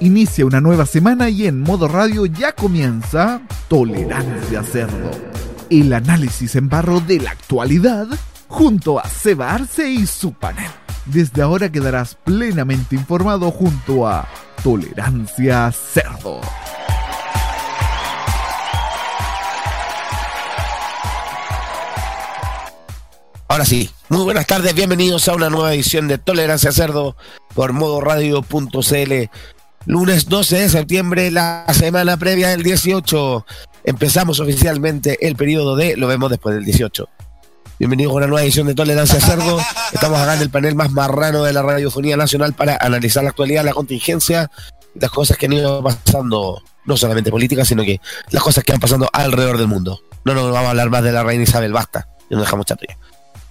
Inicia una nueva semana y en modo radio ya comienza Tolerancia Cerdo. El análisis en barro de la actualidad junto a Seba Arce y su panel. Desde ahora quedarás plenamente informado junto a Tolerancia Cerdo. Ahora sí, muy buenas tardes, bienvenidos a una nueva edición de Tolerancia Cerdo por modoradio.cl. Lunes 12 de septiembre, la semana previa del 18. Empezamos oficialmente el periodo de Lo vemos después del 18. Bienvenidos a una nueva edición de Tolerancia Cerdo. Estamos acá en el panel más marrano de la radiofonía nacional para analizar la actualidad, la contingencia las cosas que han ido pasando, no solamente políticas, sino que las cosas que han pasando alrededor del mundo. No nos vamos a hablar más de la reina Isabel, basta. Y nos dejamos chato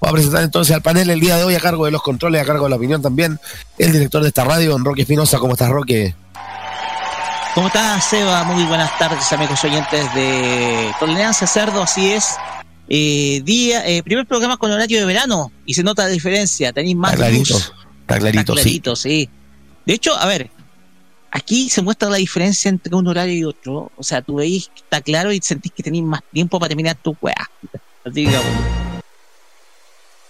Voy a presentar entonces al panel el día de hoy a cargo de los controles, a cargo de la opinión también, el director de esta radio, don Roque Espinosa. ¿Cómo estás, Roque? ¿Cómo estás, Seba? Muy buenas tardes, amigos oyentes de Tolerancia Cerdo, así es. Eh, día, eh, primer programa con horario de verano y se nota la diferencia, tenéis más Está clarito, luz. está clarito, Está clarito, sí. De hecho, a ver, aquí se muestra la diferencia entre un horario y otro. O sea, tú veis que está claro y sentís que tenéis más tiempo para terminar tu weá. Así digamos.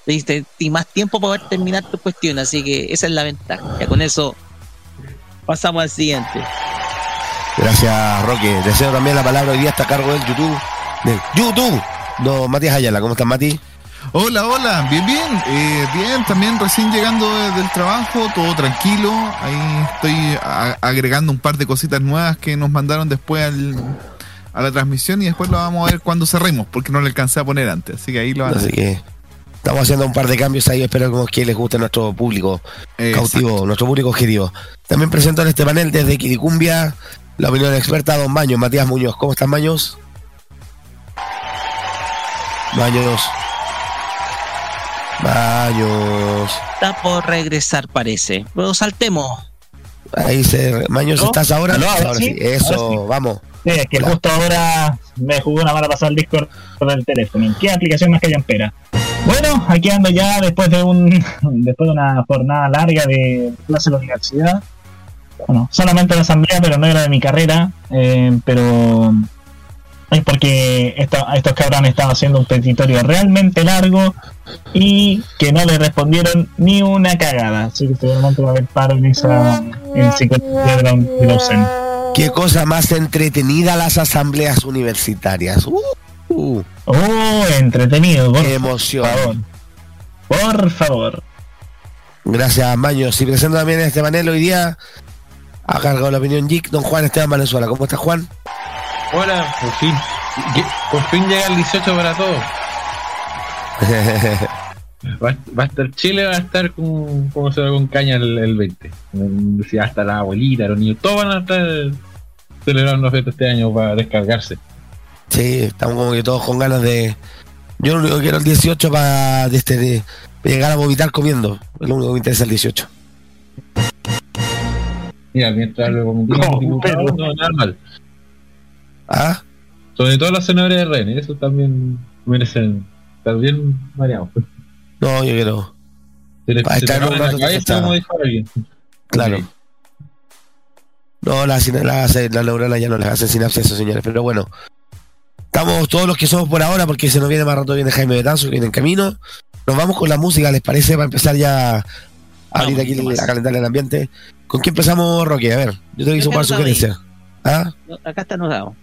Tenéis tenéis más tiempo para poder terminar tu cuestión, así que esa es la ventaja. Ya con eso pasamos al siguiente. Gracias, Roque. Deseo también la palabra hoy día está a cargo del YouTube. Del YouTube. Don Matías Ayala, ¿cómo estás, Mati? Hola, hola, bien, bien, eh, bien, también recién llegando de- del trabajo, todo tranquilo, ahí estoy agregando un par de cositas nuevas que nos mandaron después al- a la transmisión y después lo vamos a ver cuando cerremos, porque no le alcancé a poner antes, así que ahí lo van a Así que estamos haciendo un par de cambios ahí. Espero que les guste nuestro público cautivo, nuestro público objetivo. También presento en este panel desde Quiricumbia la opinión experta Don Baños, Matías Muñoz. ¿Cómo están, Baños? Baños. Baños. Está por regresar, parece. Pero saltemos. Ahí se. Baños, ¿Aló? ¿estás ahora? ¿Aló? ¿Ahora Ahora sí? sí. Eso, Ahora sí. vamos. Sí, es que Hola. justo ahora me jugó una mala pasada el Discord por el teléfono. ¿En qué aplicación más que espera? Bueno, aquí ando ya después de un después de una jornada larga de clase en la universidad. Bueno, solamente la asamblea, pero no era de mi carrera. eh, pero es porque esto- estos cabrones estaban haciendo un petitorio realmente largo y que no le respondieron ni una cagada. Así que seguramente va a haber paro en esa en de la, de la. Qué cosa más entretenida las asambleas universitarias. Uh, uh, Oh, entretenido, por qué emoción. favor. Por favor. Gracias, Maños. Y presento también este panel hoy día, a cargo de la opinión Geek, don Juan Esteban Valenzuela. ¿Cómo está, Juan? Hola, por fin. Por fin llega el 18 para todos. Va, va a estar Chile, va a estar con, como se va con caña el, el 20. Mm, Si va a estar la abuelita, los niños, todos van a estar celebrando una fiesta este año para descargarse. Sí, estamos como que todos con ganas de. Yo lo único que quiero el 18 para de este, de- de llegar a vomitar comiendo. Es lo único que me interesa el 18. Mira, mientras lo No, cometimos diputados, pero- no, nada mal. ¿Ah? Sobre todo los senadores de Ren, eso también merecen estar bien mareados. No, yo quiero. Se les a se rato la cabeza, como dijo alguien. Claro. No, las la, la neuronas ya no les hacen sinapsis, eso, señores. Pero bueno, estamos todos los que somos por ahora, porque se nos viene más rato, viene Jaime Betanzo, que viene en camino. Nos vamos con la música, ¿les parece? Para empezar ya a abrir aquí, a calentar el ambiente. ¿Con quién empezamos, Roque? A ver, yo te hice un par de sugerencias. ¿Ah? Acá está anotado.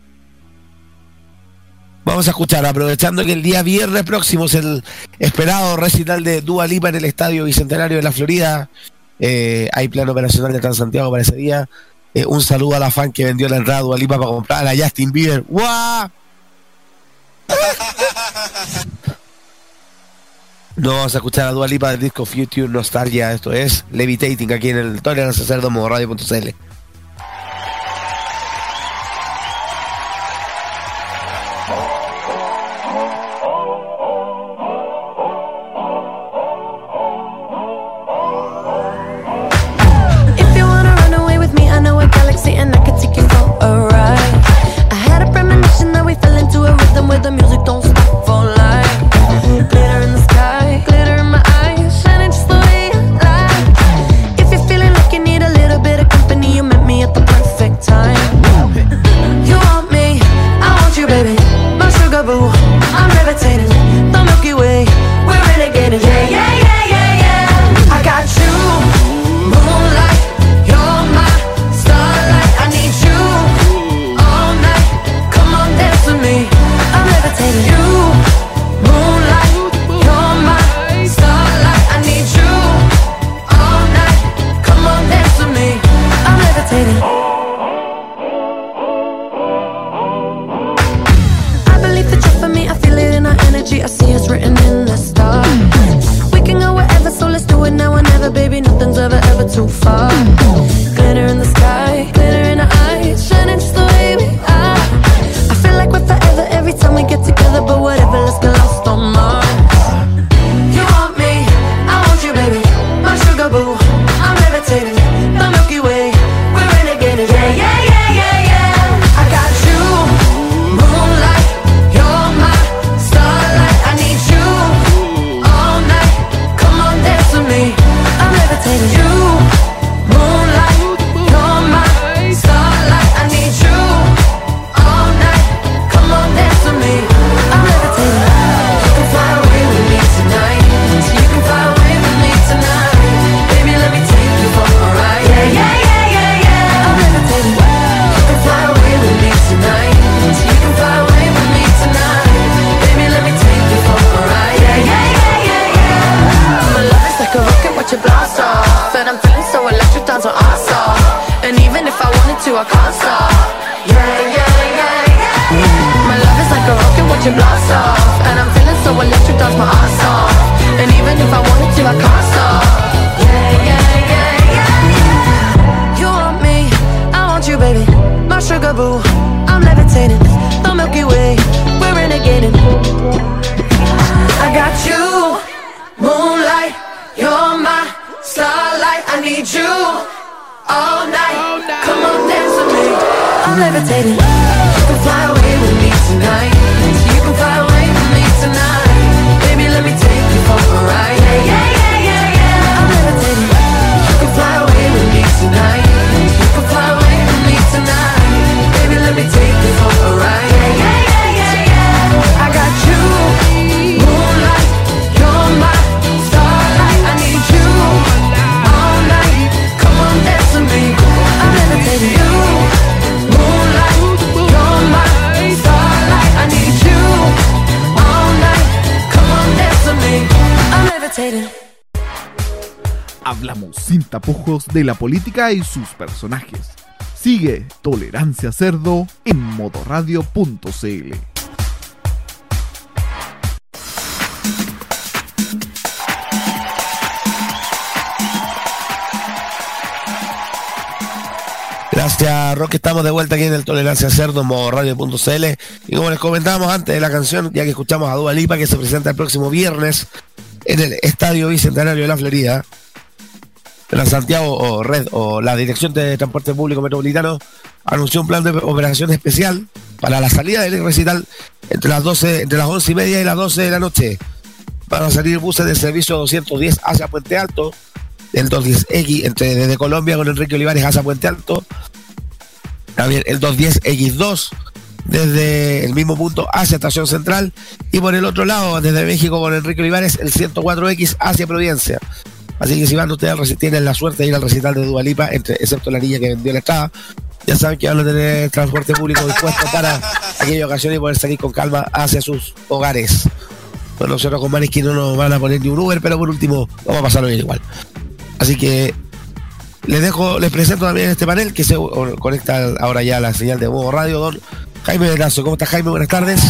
Vamos a escuchar, aprovechando que el día viernes próximo es el esperado recital de Dua Lipa en el Estadio Bicentenario de la Florida. Eh, hay plan operacional de Transantiago para ese día. Eh, un saludo a la fan que vendió la entrada a Dua Lipa para comprar a Justin Bieber. ¡Guau! No vamos a escuchar a Dua Lipa del disco Future Nostalgia. Esto es Levitating aquí en el Tolerance Sacerdomo Radio.cl. de la política y sus personajes. Sigue Tolerancia Cerdo en modoradio.cl. Gracias, Roque. Estamos de vuelta aquí en el Tolerancia Cerdo, modo radio.cl. Y como les comentábamos antes de la canción, ya que escuchamos a Dua Lipa, que se presenta el próximo viernes en el Estadio Bicentenario de la Florida, la Santiago o Red o la Dirección de Transporte Público Metropolitano anunció un plan de operación especial para la salida del recital entre las 12, entre las 11 y media y las 12 de la noche. Van a salir buses del servicio 210 hacia Puente Alto, el 210X entre, desde Colombia con Enrique Olivares hacia Puente Alto, también el 210X2 desde el mismo punto hacia Estación Central y por el otro lado desde México con Enrique Olivares el 104X hacia Providencia. Así que si van ustedes tienen la suerte de ir al recital de Dualipa, excepto la niña que vendió la entrada, ya saben que van a tener transporte público dispuesto para aquella ocasión y poder salir con calma hacia sus hogares. Bueno, nosotros con Marisky no nos van a poner ni un Uber, pero por último vamos a pasarlo bien igual. Así que les dejo, les presento también este panel que se conecta ahora ya a la señal de modo radio, don Jaime Verazo. ¿Cómo está Jaime? Buenas tardes.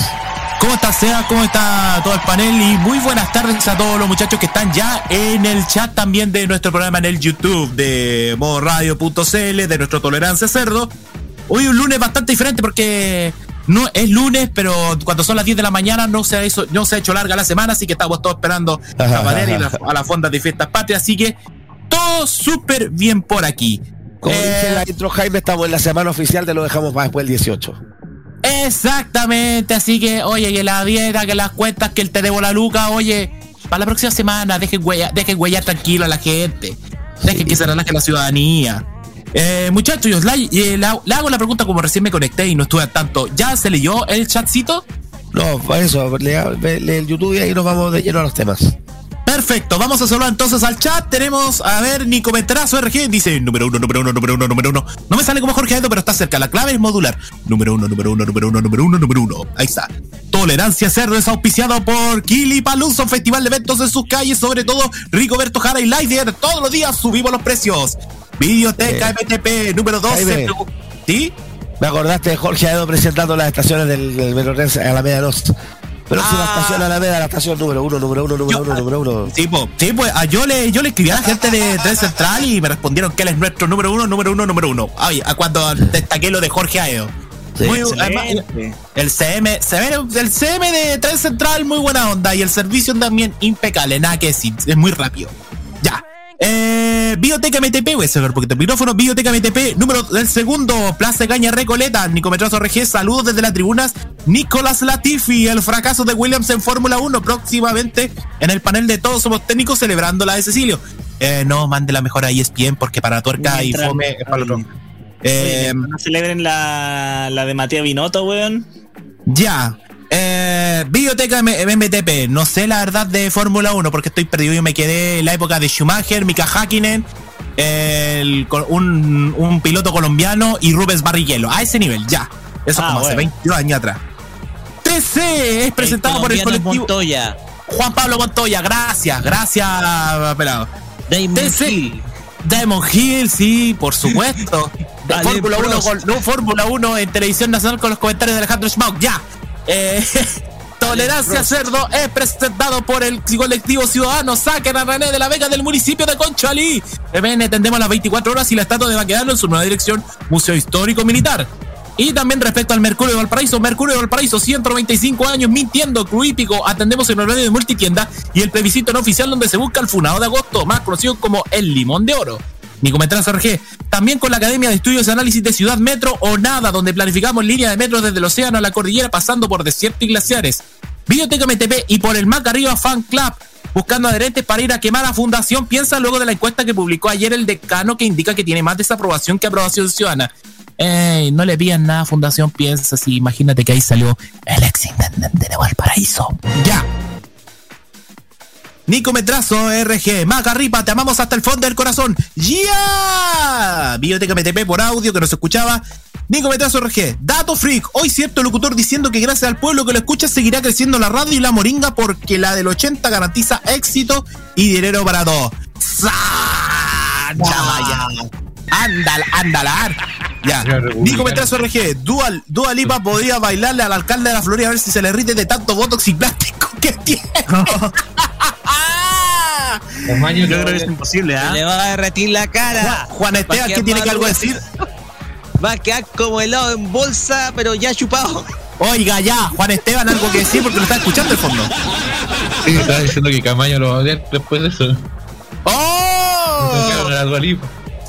¿Cómo está Seba? ¿Cómo está todo el panel? Y muy buenas tardes a todos los muchachos que están ya en el chat también de nuestro programa en el YouTube de modoradio.cl, de nuestro Tolerancia Cerdo. Hoy un lunes bastante diferente porque no es lunes, pero cuando son las 10 de la mañana no se ha hecho, no se ha hecho larga la semana, así que estamos todos esperando la manera y la- a las fondas de fiestas patrias, así que todo súper bien por aquí. Como Eh, dice en la intro Jaime, estamos en la semana oficial, te lo dejamos para después del 18. Exactamente, así que, oye, que la dieta, que las cuentas, que el te debo la luca, oye, para la próxima semana, dejen huella, dejen huella tranquilo a la gente, dejen que se relaje la ciudadanía. Eh, muchachos, yo la- eh, le hago la pregunta como recién me conecté y no estuve al tanto. ¿Ya se leyó el chatcito? No, eso, lee el YouTube y ahí nos vamos de lleno a los temas. Perfecto, vamos a saludar entonces al chat. Tenemos, a ver, Nicometrazo RG dice número uno, número uno, número uno, número uno. No me sale como Jorge Aldo, pero está cerca. La clave es modular. Número uno, número uno, número uno, número uno, número uno. Ahí está. Tolerancia Cerdo es auspiciado por Kili Paluso, festival de eventos en sus calles, sobre todo Ricoberto Jara y Lightyear. Todos los días subimos los precios. Videoteca eh, MTP número 12. ¿Sí? Me acordaste de Jorge Aldo presentando las estaciones del, del a la media 2. Pero si la ah. estación Alameda, la vez a la estación número uno, número uno, número uno, número uno. Sí, pues, ah, yo, le, yo le escribí a la gente de Tren Central y me respondieron que él es nuestro número uno, número uno, número uno. Ay, a cuando destaqué lo de Jorge Aedo. Sí, muy, el, el, CM, el CM de Tren Central, muy buena onda. Y el servicio también impecable, nada que decir, es muy rápido. Ya. Eh, Bioteca MTP, voy a cerrar el micrófono. Bioteca MTP, número del segundo, Plaza Caña Recoleta, Nicometrazo RG, saludos desde las tribunas. Nicolás Latifi, el fracaso de Williams en Fórmula 1, próximamente en el panel de Todos Somos Técnicos, celebrando la de Cecilio. Eh, no, mande la mejor a ESPN porque para tuerca y fome es para otro. Eh, No celebren la, la de Matías Binotto, weón. Ya. Eh, Biblioteca MTP. No sé la verdad de Fórmula 1 porque estoy perdido. Yo me quedé en la época de Schumacher, Mika Hakkinen, el- un, un piloto colombiano y Rubens Barrichello. A ese nivel, ya. Eso Ah, como hace bueno. 22 años atrás. TC es presentado por el colectivo Montoya. Juan Pablo Montoya. Gracias, gracias, pelado. Damon TC. Hill. Diamond Hill, sí, por supuesto. Fórmula 1 Prost. con no, Fórmula 1 en televisión nacional con los comentarios de Alejandro Schmauk. Ya. Eh, Tolerancia Cerdo es presentado por el colectivo ciudadano Saquen a René de la Vega del municipio de Conchalí. MN tendemos las 24 horas y la estatua de Baquedano en su nueva dirección Museo Histórico Militar. Y también respecto al Mercurio de Valparaíso, Mercurio de Valparaíso, 195 años mintiendo, Cruípico, atendemos en horario de multitienda y el plebiscito no oficial donde se busca el funado de agosto, más conocido como el limón de oro. Nicometrán RG, también con la Academia de Estudios y Análisis de Ciudad Metro o Nada, donde planificamos línea de metro desde el océano a la cordillera pasando por desiertos y glaciares. Biblioteca MTP y por el Mac Arriba Fan Club, buscando adherentes para ir a quemar a Fundación Piensa luego de la encuesta que publicó ayer el decano que indica que tiene más desaprobación que aprobación ciudadana. Ey, no le pidan nada Fundación Piensa, si imagínate que ahí salió el ex intendente de Valparaíso. Ya. Nico Metrazo, RG, Macarripa, te amamos hasta el fondo del corazón. ¡Ya! Biblioteca MTP por audio que no se escuchaba. Nico Metrazo, RG, Dato Freak. Hoy cierto locutor diciendo que gracias al pueblo que lo escucha seguirá creciendo la radio y la moringa porque la del 80 garantiza éxito y dinero para todos. Vaya. Ándala, ándala. Ya. Nico Metrazo RG, Dual, Dua Lipa podría bailarle al alcalde de la Florida a ver si se le rite de tanto botox y plástico que tiene. Tamaño Yo creo que es imposible, ¿ah? Le va a derretir la cara. Juan Esteban, ¿qué tiene que algo decir? Va a quedar como helado en bolsa, pero ya chupado. Oiga, ya, Juan Esteban, algo que decir porque lo está escuchando el fondo. Sí, estaba diciendo que Camaño lo va a odiar después de eso. ¡Oh!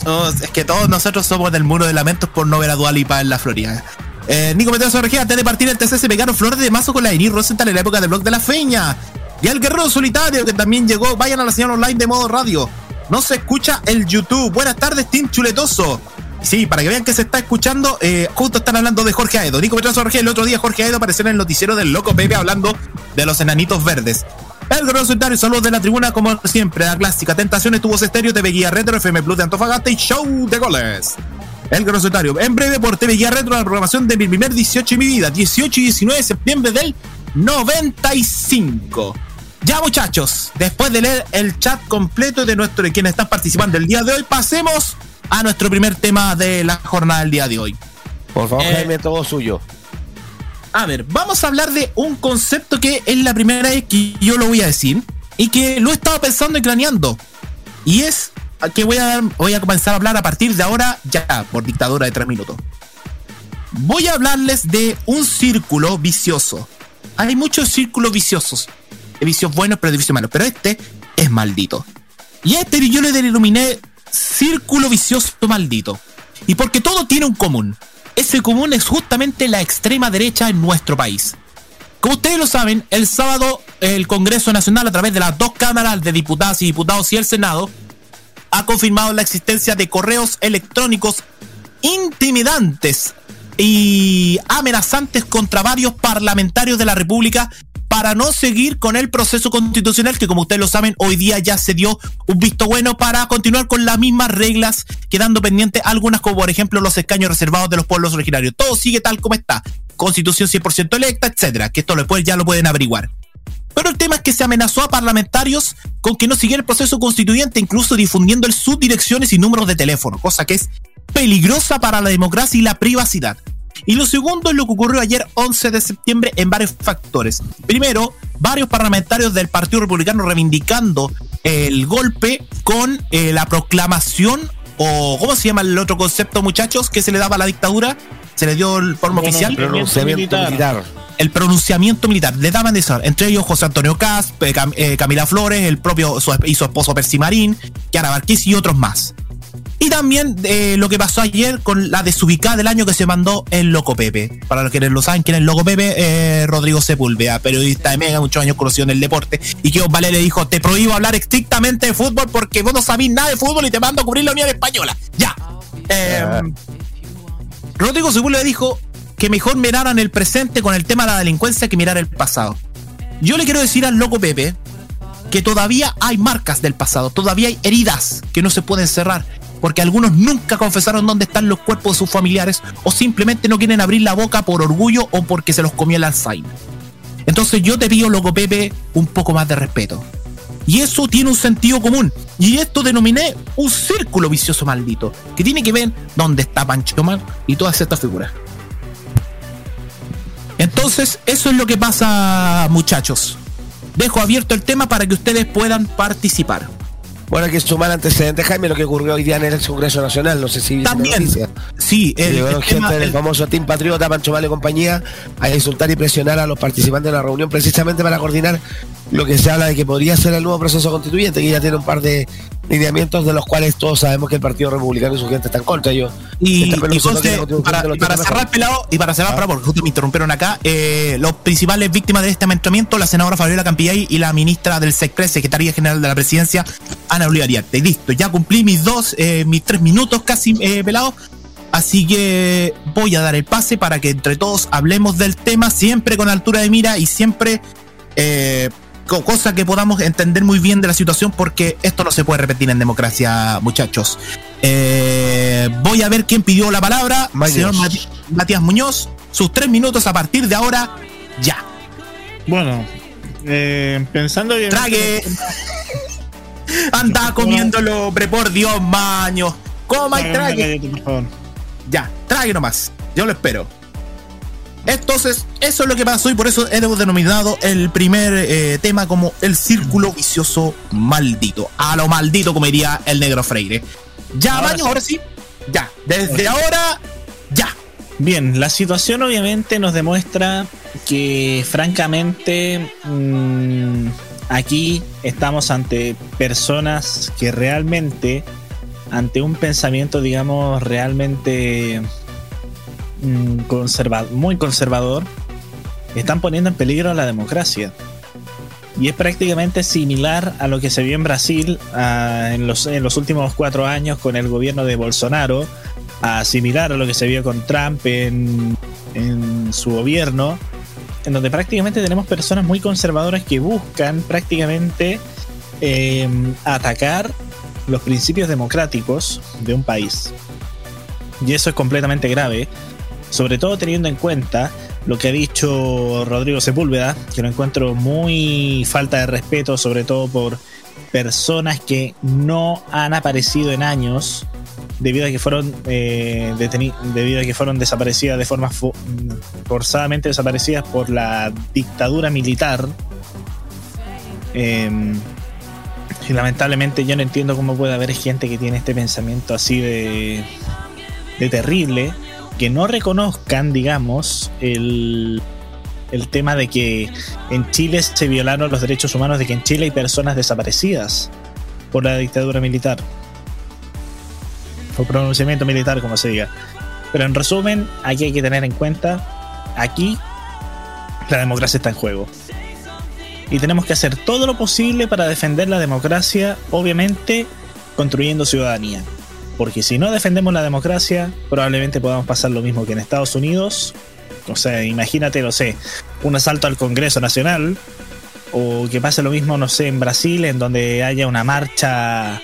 No, es que todos nosotros somos del muro de lamentos por no ver a Dualipa en la Florida. Eh, Nico Meteoso RG, antes de partir el TC se pegaron flores de mazo con la Denis Rosenthal en la época del blog de la feña. Y al guerrero solitario que también llegó, vayan a la señal online de modo radio. No se escucha el YouTube. Buenas tardes, Team Chuletoso. Sí, para que vean que se está escuchando, eh, justo están hablando de Jorge Aedo. Nico Metrazo RG, el otro día Jorge Aedo apareció en el noticiero del Loco Pepe hablando de los enanitos verdes. El guerrero solitario, saludos de la tribuna como siempre, la clásica Tentaciones, Tubos Estéreo, TV Guía Retro, FM Plus de Antofagasta y Show de Goles. El guerrero solitario, en breve por TV Guía Retro, la programación de mi primer 18 en mi vida, 18 y 19 de septiembre del 95. Ya muchachos, después de leer el chat completo de nuestro de quienes están participando el día de hoy, pasemos a nuestro primer tema de la jornada del día de hoy. Por favor, Eh, Jaime, todo suyo. A ver, vamos a hablar de un concepto que es la primera vez que yo lo voy a decir y que lo he estado pensando y craneando. Y es que voy a, dar- voy a comenzar a hablar a partir de ahora, ya, por dictadura de tres minutos. Voy a hablarles de un círculo vicioso. Hay muchos círculos viciosos. De vicios buenos, pero de vicios malos. Pero este es maldito. Y a este yo le denominé círculo vicioso maldito. Y porque todo tiene un común. Ese común es justamente la extrema derecha en nuestro país. Como ustedes lo saben, el sábado el Congreso Nacional, a través de las dos cámaras de diputadas y diputados y el Senado, ha confirmado la existencia de correos electrónicos intimidantes y amenazantes contra varios parlamentarios de la República para no seguir con el proceso constitucional que como ustedes lo saben hoy día ya se dio un visto bueno para continuar con las mismas reglas quedando pendientes algunas como por ejemplo los escaños reservados de los pueblos originarios. Todo sigue tal como está. Constitución 100% electa etcétera que esto después ya lo pueden averiguar. Pero el tema es que se amenazó a parlamentarios con que no siguiera el proceso constituyente, incluso difundiendo sus direcciones y números de teléfono, cosa que es peligrosa para la democracia y la privacidad. Y lo segundo es lo que ocurrió ayer 11 de septiembre en varios factores. Primero, varios parlamentarios del Partido Republicano reivindicando el golpe con eh, la proclamación o ¿cómo se llama el otro concepto, muchachos, que se le daba a la dictadura? Se le dio el forma oficial Pronunciamiento militar. el pronunciamiento militar. Le daban de eso. Entre ellos José Antonio Caz, eh, Cam- eh, Camila Flores, el propio su, y su esposo Percy Marín, Kiara Barquís y otros más. Y también eh, lo que pasó ayer con la desubicada del año que se mandó el Loco Pepe. Para los que no lo saben, quién es el Loco Pepe, eh, Rodrigo Sepúlveda, periodista de Mega, muchos años conocido en el deporte. Y que Vale le dijo: Te prohíbo hablar estrictamente de fútbol porque vos no sabés nada de fútbol y te mando a cubrir la Unión Española. Ya. Eh, Rodrigo Sepúlveda dijo que mejor miraran el presente con el tema de la delincuencia que mirar el pasado. Yo le quiero decir al loco Pepe que todavía hay marcas del pasado, todavía hay heridas que no se pueden cerrar, porque algunos nunca confesaron dónde están los cuerpos de sus familiares o simplemente no quieren abrir la boca por orgullo o porque se los comió el Alzheimer. Entonces yo te pido, loco Pepe, un poco más de respeto. Y eso tiene un sentido común. Y esto denominé un círculo vicioso maldito, que tiene que ver dónde está Pancho Man y todas estas figuras. Entonces, eso es lo que pasa, muchachos. Dejo abierto el tema para que ustedes puedan participar. Bueno, hay que sumar antecedentes, Jaime, lo que ocurrió hoy día en el Congreso Nacional. No sé si También, sí, el, Llegaron el gente tema- del el- famoso Team Patriota, Pancho Vale y compañía, a insultar y presionar a los participantes de la reunión precisamente para coordinar lo que se habla de que podría ser el nuevo proceso constituyente, que ya tiene un par de lineamientos de los cuales todos sabemos que el Partido Republicano y su gente están contra. Yo, Y, y contribución para, y cerrar, pelado, y para cerrar, Ah. para, porque justo me interrumpieron acá, eh, los principales víctimas de este amedrentamiento, la senadora Fabiola Campillay y la ministra del SECPRES, secretaria general de la presidencia, Ana Olivariarte. Listo, ya cumplí mis dos, eh, mis tres minutos casi eh, pelado. Así que voy a dar el pase para que entre todos hablemos del tema, siempre con altura de mira y siempre eh, cosa que podamos entender muy bien de la situación, porque esto no se puede repetir en democracia, muchachos. Eh, voy a ver quién pidió la palabra. Maños. Señor Matías Muñoz, sus tres minutos a partir de ahora, ya. Bueno, eh, pensando que. Trague. Anda comiéndolo, hombre, por Dios, maño. Coma y trague. galleta, por favor. Ya, trague nomás. Yo lo espero. Entonces, eso es lo que pasó y por eso hemos denominado el primer eh, tema como el círculo vicioso maldito. A lo maldito, como diría el negro Freire. Ya, Ahora baño, sí. ahora sí. Ya, desde ahora, ya. Bien, la situación obviamente nos demuestra que francamente mm, aquí estamos ante personas que realmente, ante un pensamiento digamos realmente conserva- muy conservador, están poniendo en peligro la democracia. Y es prácticamente similar a lo que se vio en Brasil ah, en, los, en los últimos cuatro años con el gobierno de Bolsonaro, a similar a lo que se vio con Trump en, en su gobierno, en donde prácticamente tenemos personas muy conservadoras que buscan prácticamente eh, atacar los principios democráticos de un país. Y eso es completamente grave, sobre todo teniendo en cuenta lo que ha dicho Rodrigo Sepúlveda, que lo encuentro muy falta de respeto, sobre todo por personas que no han aparecido en años debido a que fueron eh, debido a que fueron desaparecidas de forma fo- forzadamente desaparecidas por la dictadura militar. Eh, y lamentablemente yo no entiendo cómo puede haber gente que tiene este pensamiento así de, de terrible que no reconozcan digamos el el tema de que en Chile se violaron los derechos humanos de que en Chile hay personas desaparecidas por la dictadura militar o pronunciamiento militar, como se diga. Pero en resumen, aquí hay que tener en cuenta, aquí la democracia está en juego. Y tenemos que hacer todo lo posible para defender la democracia, obviamente construyendo ciudadanía. Porque si no defendemos la democracia, probablemente podamos pasar lo mismo que en Estados Unidos. O sea, imagínate, no sé, un asalto al Congreso Nacional. O que pase lo mismo, no sé, en Brasil, en donde haya una marcha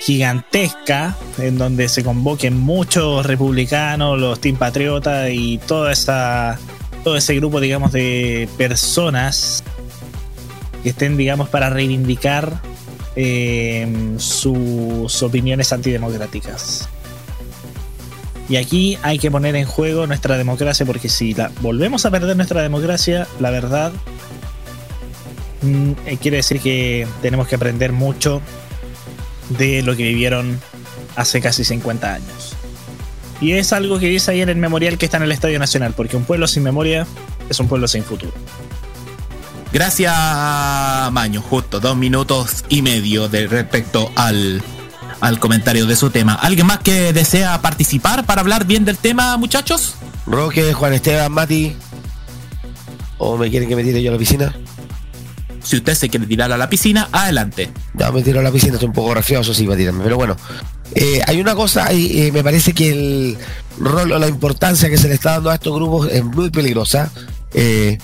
gigantesca en donde se convoquen muchos republicanos, los Team Patriota y toda esa todo ese grupo digamos de personas que estén digamos para reivindicar eh, sus opiniones antidemocráticas. Y aquí hay que poner en juego nuestra democracia porque si la, volvemos a perder nuestra democracia, la verdad mm, eh, quiere decir que tenemos que aprender mucho de lo que vivieron hace casi 50 años. Y es algo que dice ahí en el memorial que está en el Estadio Nacional, porque un pueblo sin memoria es un pueblo sin futuro. Gracias, Maño. Justo dos minutos y medio de respecto al, al comentario de su tema. ¿Alguien más que desea participar para hablar bien del tema, muchachos? Roque, Juan Esteban, Mati. ¿O me quieren que me tire yo a la piscina? Si usted se quiere tirar a la piscina, adelante. Ya me tiro a la piscina, estoy un poco gracioso, sí, para tirarme. Pero bueno, eh, hay una cosa, y eh, me parece que el rol o la importancia que se le está dando a estos grupos es muy peligrosa. Eh,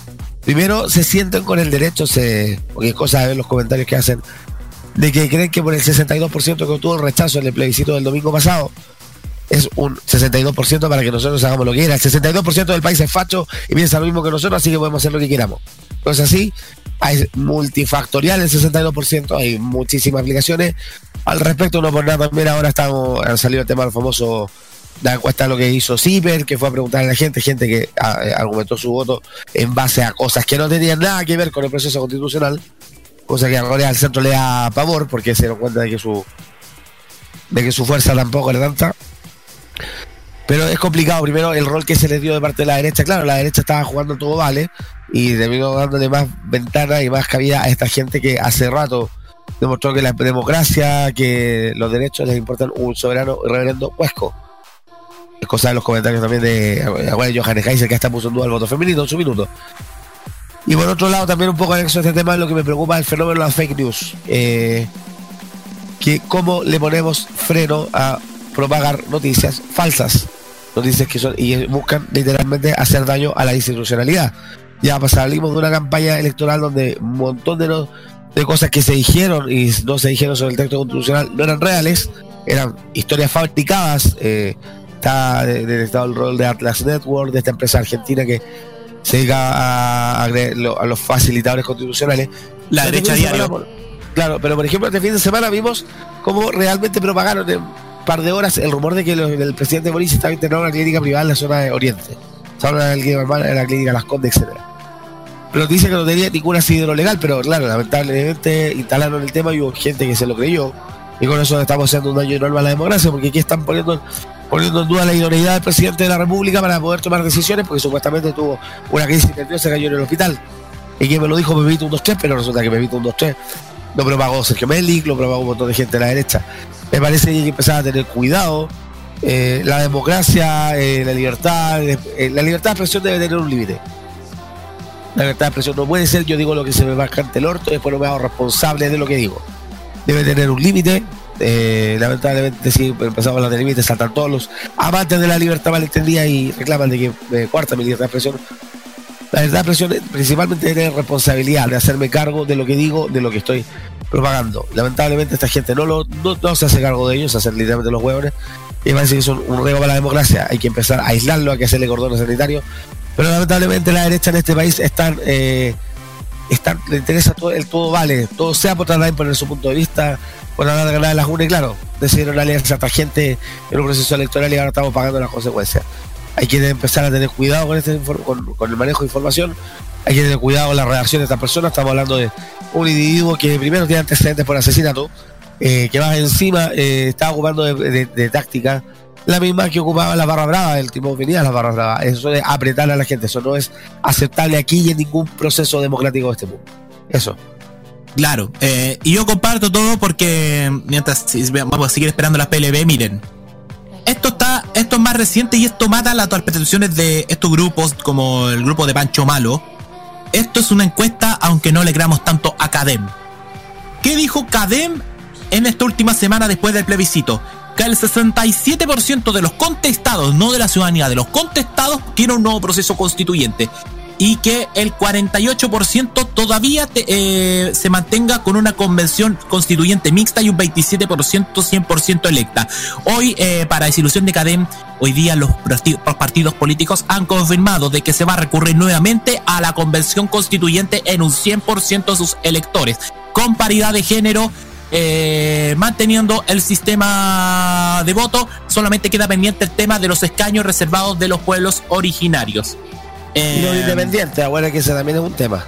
primero, se sienten con el derecho, se, porque es cosa de ver los comentarios que hacen, de que creen que por el 62% que obtuvo el rechazo en el plebiscito del domingo pasado, es un 62% para que nosotros hagamos lo que quiera. El 62% del país es facho y piensa lo mismo que nosotros, así que podemos hacer lo que queramos. No es así, hay multifactorial el 62%, hay muchísimas aplicaciones. Al respecto, no por nada, también ahora estamos, han salido el tema del famoso, la encuesta lo que hizo Ciper, que fue a preguntar a la gente, gente que ah, eh, argumentó su voto en base a cosas que no tenían nada que ver con el proceso constitucional, cosa que a Corea del Centro le da pavor porque se da cuenta de que su de que su fuerza tampoco era tanta. Pero es complicado, primero, el rol que se le dio de parte de la derecha. Claro, la derecha estaba jugando todo vale y terminó dándole más ventana y más cabida a esta gente que hace rato demostró que la democracia, que los derechos les importan un soberano reverendo huesco. Es cosa de los comentarios también de bueno, Johannes Kaiser, que hasta puso en duda voto femenino en su minuto. Y por otro lado, también un poco en este tema, lo que me preocupa es el fenómeno de las fake news. Eh, que cómo le ponemos freno a propagar noticias falsas, noticias que son y buscan literalmente hacer daño a la institucionalidad. Ya salimos de una campaña electoral donde un montón de, no- de cosas que se dijeron y no se dijeron sobre el texto constitucional no eran reales, eran historias fabricadas. Eh, está de- de- está el rol de Atlas Network, de esta empresa argentina que se dedica a, a- a los facilitadores constitucionales. La Este derecha semana, por- Claro, pero por ejemplo, este fin de semana vimos cómo realmente propagaron en un par de horas el rumor de que el presidente Boris estaba internado en una clínica privada en la zona de Oriente. Estaba en la clínica Las Condes, etcétera. Pero dice que no tenía ningún asidero legal, pero claro, lamentablemente instalaron el tema y hubo gente que se lo creyó. Y con eso estamos haciendo un daño enorme a la democracia, porque aquí están poniendo, poniendo en duda la idoneidad del presidente de la República para poder tomar decisiones, porque supuestamente tuvo una crisis nerviosa, cayó en el hospital. Y quien me lo dijo Pepito 123, pero resulta que Pepito 123 lo propagó Sergio Melic, lo propagó un montón de gente de la derecha. Me parece que hay que empezar a tener cuidado. Eh, la democracia, eh, la libertad, eh, la libertad de expresión debe tener un límite. La libertad de expresión no puede ser yo digo lo que se me va ante el orto y después no me hago responsable de lo que digo. Debe tener un límite. Eh, lamentablemente si empezamos a hablar de límites saltan todos los amantes de la libertad malentendida y reclaman de que me cuarta mi libertad de expresión. La libertad de expresión es principalmente de tener responsabilidad, de hacerme cargo de lo que digo, de lo que estoy propagando. Lamentablemente esta gente no, lo, no, se hace cargo de ellos, se hacen literalmente los huevones. Y parece que son un riesgo para la democracia. Hay que empezar a aislarlo, hay que hacerle cordones sanitarios. Pero lamentablemente la derecha en este país están, eh, están le interesa todo, el todo vale, todo sea por tratar de imponer su punto de vista, por tratar de ganar las unas y claro, decidieron aliarse a gente en un proceso electoral y ahora estamos pagando las consecuencias. Hay que empezar a tener cuidado con, este, con, el manejo de información, hay que tener cuidado con la reacción de estas personas. Estamos hablando de un individuo que primero tiene antecedentes por asesinato, eh, que más encima eh, estaba ocupando de, de- de táctica la misma que ocupaba la barra brava, el tipo venía a las barras bravas. Eso de apretar a la gente, eso no es aceptable aquí y en ningún proceso democrático de este mundo. Eso. Claro, eh, y yo comparto todo porque mientras vamos a seguir esperando las PLB, miren. Esto está, esto es más reciente y esto mata las interpretaciones de estos grupos como el grupo de Pancho Malo. Esto es una encuesta, aunque no le creamos tanto a Cadem. ¿Qué dijo Cadem en esta última semana después del plebiscito? Que el 67% de los contestados, no de la ciudadanía, de los contestados, quiere un nuevo proceso constituyente y que el 48% todavía te- eh, se mantenga con una convención constituyente mixta y un 27% 100% electa. Hoy, eh, para desilusión de Cadem, hoy día los parti- los partidos políticos han confirmado de que se va a recurrir nuevamente a la convención constituyente en un 100% de sus electores, con paridad de género. Eh, manteniendo el sistema de voto, solamente queda pendiente el tema de los escaños reservados de los pueblos originarios. Y los Eh, independientes, bueno, que ese también es un tema.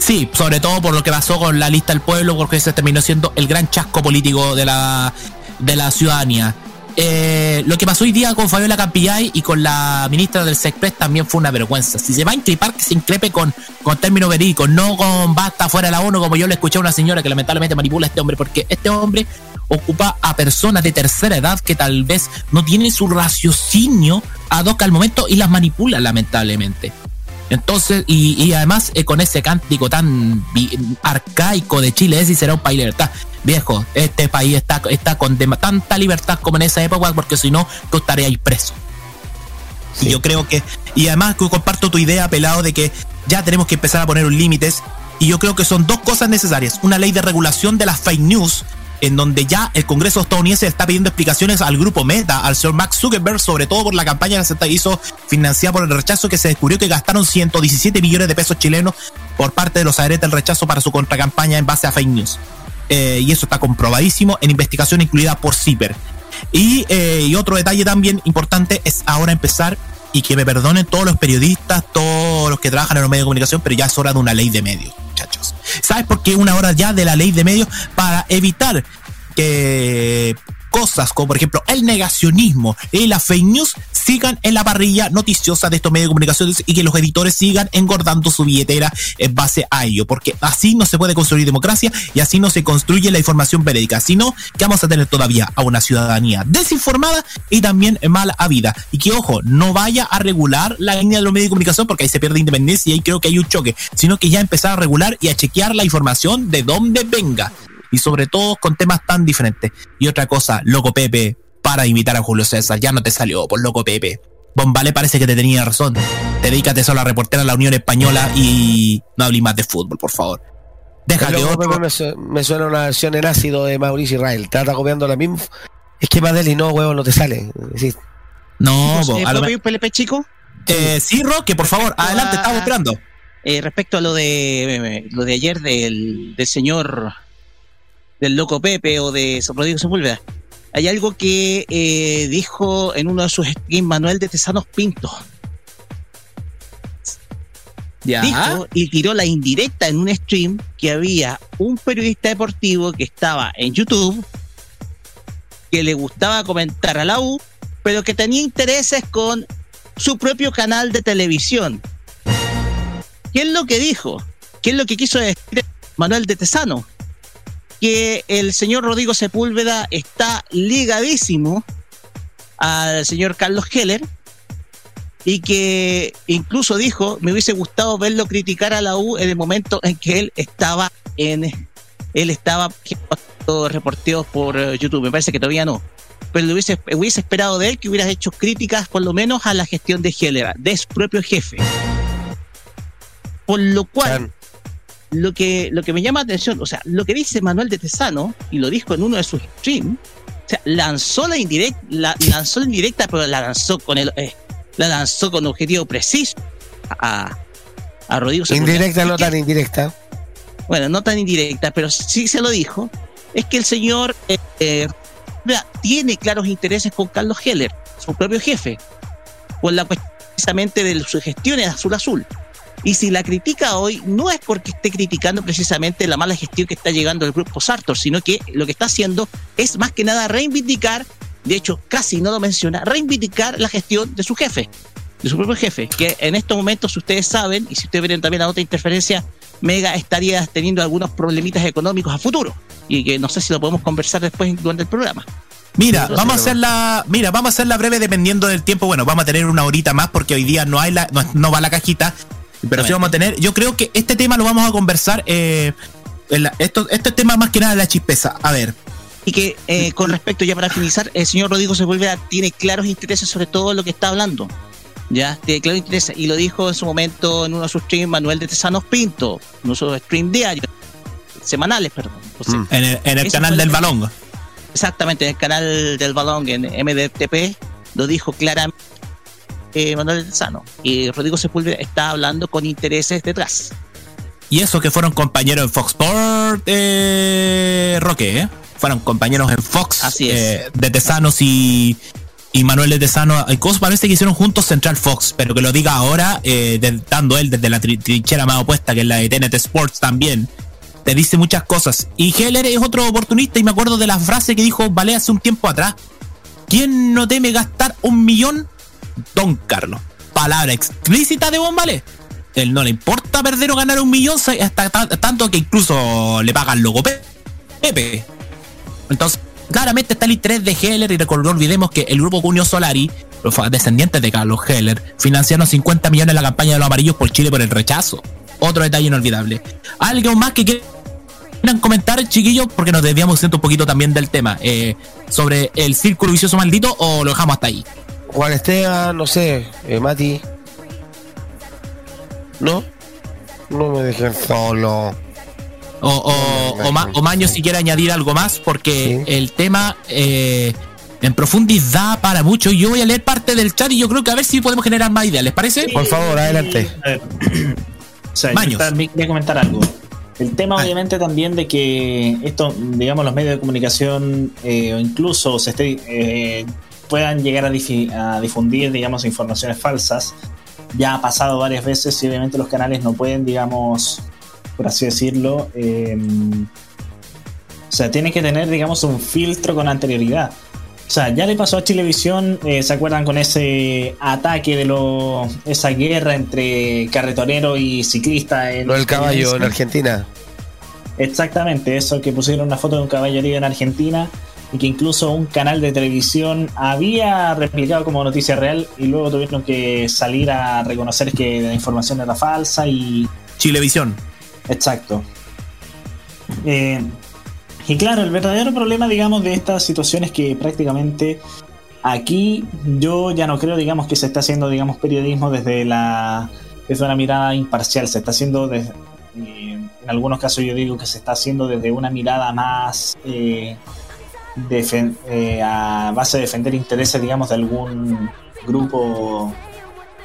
Sí, sobre todo por lo que pasó con la lista del pueblo, porque se terminó siendo el gran chasco político de la, de la ciudadanía. Eh, lo que pasó hoy día con Fabiola Campillay y con la ministra del SECPRES también fue una vergüenza. Si se va a increpar, que se increpe con, con términos verídicos, no con basta fuera de la ONU, como yo le escuché a una señora que lamentablemente manipula a este hombre, porque este hombre ocupa a personas de tercera edad que tal vez no tienen su raciocinio ad hoc al momento y las manipula lamentablemente. Entonces, y, además eh, con ese cántico tan arcaico de Chile, es y será un país de libertad. Viejo, este país está, está con tanta libertad como en esa época, porque si no, tú estarías preso. Y yo creo que, y además que comparto tu idea, pelado, de que ya tenemos que empezar a poner un límites. Y yo creo que son dos cosas necesarias. Una ley de regulación de las fake news, en donde ya el Congreso estadounidense está pidiendo explicaciones al grupo Meta, al señor Max Zuckerberg, sobre todo por la campaña que se hizo financiada por el rechazo, que se descubrió que gastaron 117 millones de pesos chilenos por parte de los adherentes del rechazo para su contracampaña en base a fake news. Eh, y eso está comprobadísimo en investigación incluida por CIPER. Y, eh, y otro detalle también importante es ahora empezar, y que me perdonen todos los periodistas, todos los que trabajan en los medios de comunicación, pero ya es hora de una ley de medios, muchachos. ¿Sabes por qué una hora ya de la ley de medios? Para evitar que cosas como por ejemplo el negacionismo y la fake news sigan en la parrilla noticiosa de estos medios de comunicación y que los editores sigan engordando su billetera en base a ello, porque así no se puede construir democracia y así no se construye la información verídica, sino que vamos a tener todavía a una ciudadanía desinformada y también mal habida. Y que ojo, no vaya a regular la línea de los medios de comunicación porque ahí se pierde independencia y ahí creo que hay un choque, sino que ya empezar a regular y a chequear la información de dónde venga y sobre todo con temas tan diferentes. Y otra cosa, loco Pepe, para imitar a Julio César, ya no te salió por loco Pepe. Bombale parece que te tenía razón. Dedícate solo a reportera a la Unión Española y no hables más de fútbol, por favor. Loco otro. Pepe me, su- me suena una versión en ácido de Mauricio Israel. Trata copiando la misma. Es que Madeli no, huevo, no te sale. Sí. No, bo, eh, ¿Puedo pedir un PLP chico? Eh, sí, Roque, por favor, adelante, a- estamos esperando. Eh, respecto a lo de eh, lo de ayer del, del señor del loco Pepe o de Rodrigo Sepúlveda, hay algo que eh, dijo en uno de sus streams Manuel de Tesanos Pinto. Ya. Dijo y tiró la indirecta en un stream que había un periodista deportivo que estaba en YouTube que le gustaba comentar a la U, pero que tenía intereses con su propio canal de televisión. ¿Qué es lo que dijo? ¿Qué es lo que quiso decir Manuel de Tesano? Que el señor Rodrigo Sepúlveda está ligadísimo al señor Carlos Heller y que incluso dijo, me hubiese gustado verlo criticar a la U en el momento en que él estaba en él estaba reporteos por eh, YouTube, me parece que todavía no. Pero le hubiese, hubiese esperado de él que hubiera hecho críticas por lo menos a la gestión de Heller, de su propio jefe. Por lo cual. Lo que, lo que me llama la atención, o sea, lo que dice Manuel de Tesano, y lo dijo en uno de sus streams, o sea, lanzó la indirecta, la, lanzó la indirecta, pero la lanzó con el, eh, la lanzó con objetivo preciso a, a Rodrigo. Indirecta, ¿Y no tan indirecta. bueno, no tan indirecta, pero sí se lo dijo, es que el señor eh, eh, tiene claros intereses con Carlos Heller, su propio jefe, por la cuestión precisamente de sus gestiones azul azul. Y si la critica hoy, no es porque esté criticando precisamente la mala gestión que está llegando el grupo Sartor, sino que lo que está haciendo es más que nada reivindicar, de hecho casi no lo menciona, reivindicar la gestión de su jefe, de su propio jefe, que en estos momentos, si ustedes saben, y si ustedes ven también la otra interferencia, Mega estaría teniendo algunos problemitas económicos a futuro. Y que no sé si lo podemos conversar después durante el programa. Mira, vamos a sí, hacerla, mira, vamos a hacerla breve dependiendo del tiempo. Bueno, vamos a tener una horita más porque hoy día no hay la, no, no va la cajita, pero sí vamos a tener. Yo creo que este tema lo vamos a conversar. Eh, en la- esto, este tema más que nada de la chispeza. A ver, Y que eh, con respecto, ya para finalizar, el señor Rodrigo Sepúlveda tiene claros intereses sobre todo lo que está hablando. Ya, tiene claros intereses. Y lo dijo en su momento en uno de sus streams Manuel de Tesanos Pinto, en uno de sus streams diarios, semanales, perdón. Entonces, Mm. en el, en el canal del balón. Exactamente, en el canal del balón en MDTP lo dijo claramente eh, Manuel de Tesano. Y Rodrigo Sepúlveda está hablando con intereses detrás. Y eso que fueron compañeros en Fox Sport, eh, Roque, ¿eh? Fueron compañeros en Fox Así es. eh, de Tesanos y, y Manuel de Tesano. Cosas parece que hicieron juntos Central Fox, pero que lo diga ahora, eh, de- dando él desde la tri- trinchera más opuesta, que es la de TNT Sports también. Te dice muchas cosas. Y Heller es otro oportunista y me acuerdo de la frase que dijo Vale hace un tiempo atrás. ¿Quién no teme gastar un millón? Don Carlos. Palabra explícita de Bombale. Él no le importa perder o ganar un millón, hasta ta- tanto que incluso le pagan logo Pe- Pepe. Entonces, claramente está el interés de Heller y no olvidemos que el grupo Cunio Solari, los descendientes de Carlos Heller, financiaron 50 millones la campaña de los amarillos por Chile por el rechazo. Otro detalle inolvidable. ¿Algo más que quieran comentar, chiquillos? Porque nos desviamos un poquito también del tema. eh, sobre el círculo vicioso maldito o lo dejamos hasta ahí. Juan Esteban, no sé, eh, Mati. ¿No? No me dejen solo. O, o, No, no, o, Ma- no. o Maño si quiere añadir algo más, porque Sí. el tema eh, en profundidad para mucho. Yo voy a leer parte del chat y yo creo que a ver si podemos generar más ideas. ¿Les parece? Por favor, adelante. A o sea, Baños. también quería comentar algo. El tema, Ah. obviamente, también de que esto, digamos, los medios de comunicación eh, o incluso se esté, eh, puedan llegar a, difi- a difundir, digamos, informaciones falsas, ya ha pasado varias veces y obviamente los canales no pueden, digamos, por así decirlo, eh, o sea, tiene que tener, digamos, un filtro con anterioridad. O sea, ya le pasó a Chilevisión, eh, ¿se acuerdan con ese ataque de lo, esa guerra entre carretonero y ciclista? En Lo del caballo en Argentina. Exactamente, eso que pusieron una foto de un caballo herido en Argentina y que incluso un canal de televisión había replicado como noticia real y luego tuvieron que salir a reconocer que la información era falsa y Chilevisión. Exacto. Eh, y claro, el verdadero problema, digamos, de esta situación es que prácticamente aquí yo ya no creo, digamos, que se está haciendo, digamos, periodismo desde la desde una mirada imparcial. Se está haciendo desde, eh, en algunos casos yo digo que se está haciendo desde una mirada más eh, eh, a base de defender intereses, digamos, de algún grupo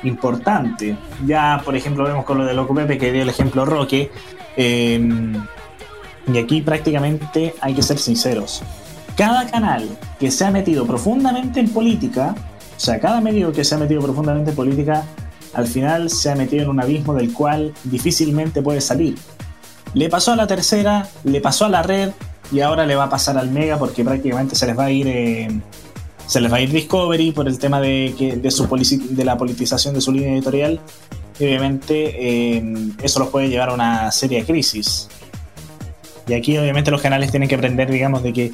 importante. Ya, por ejemplo, vemos con lo de Loco Pepe, que dio el ejemplo Roque. eh, y aquí prácticamente hay que ser sinceros. Cada canal que se ha metido profundamente en política, o sea, cada medio que se ha metido profundamente en política, al final se ha metido en un abismo del cual difícilmente puede salir. Le pasó a la tercera, le pasó a la red y ahora le va a pasar al Mega porque prácticamente se les va a ir eh, se les va a ir Discovery por el tema de, que, de, su de la politización de su línea editorial. Y obviamente eh, eso los puede llevar a una seria crisis. Y aquí obviamente los canales tienen que aprender, digamos, de que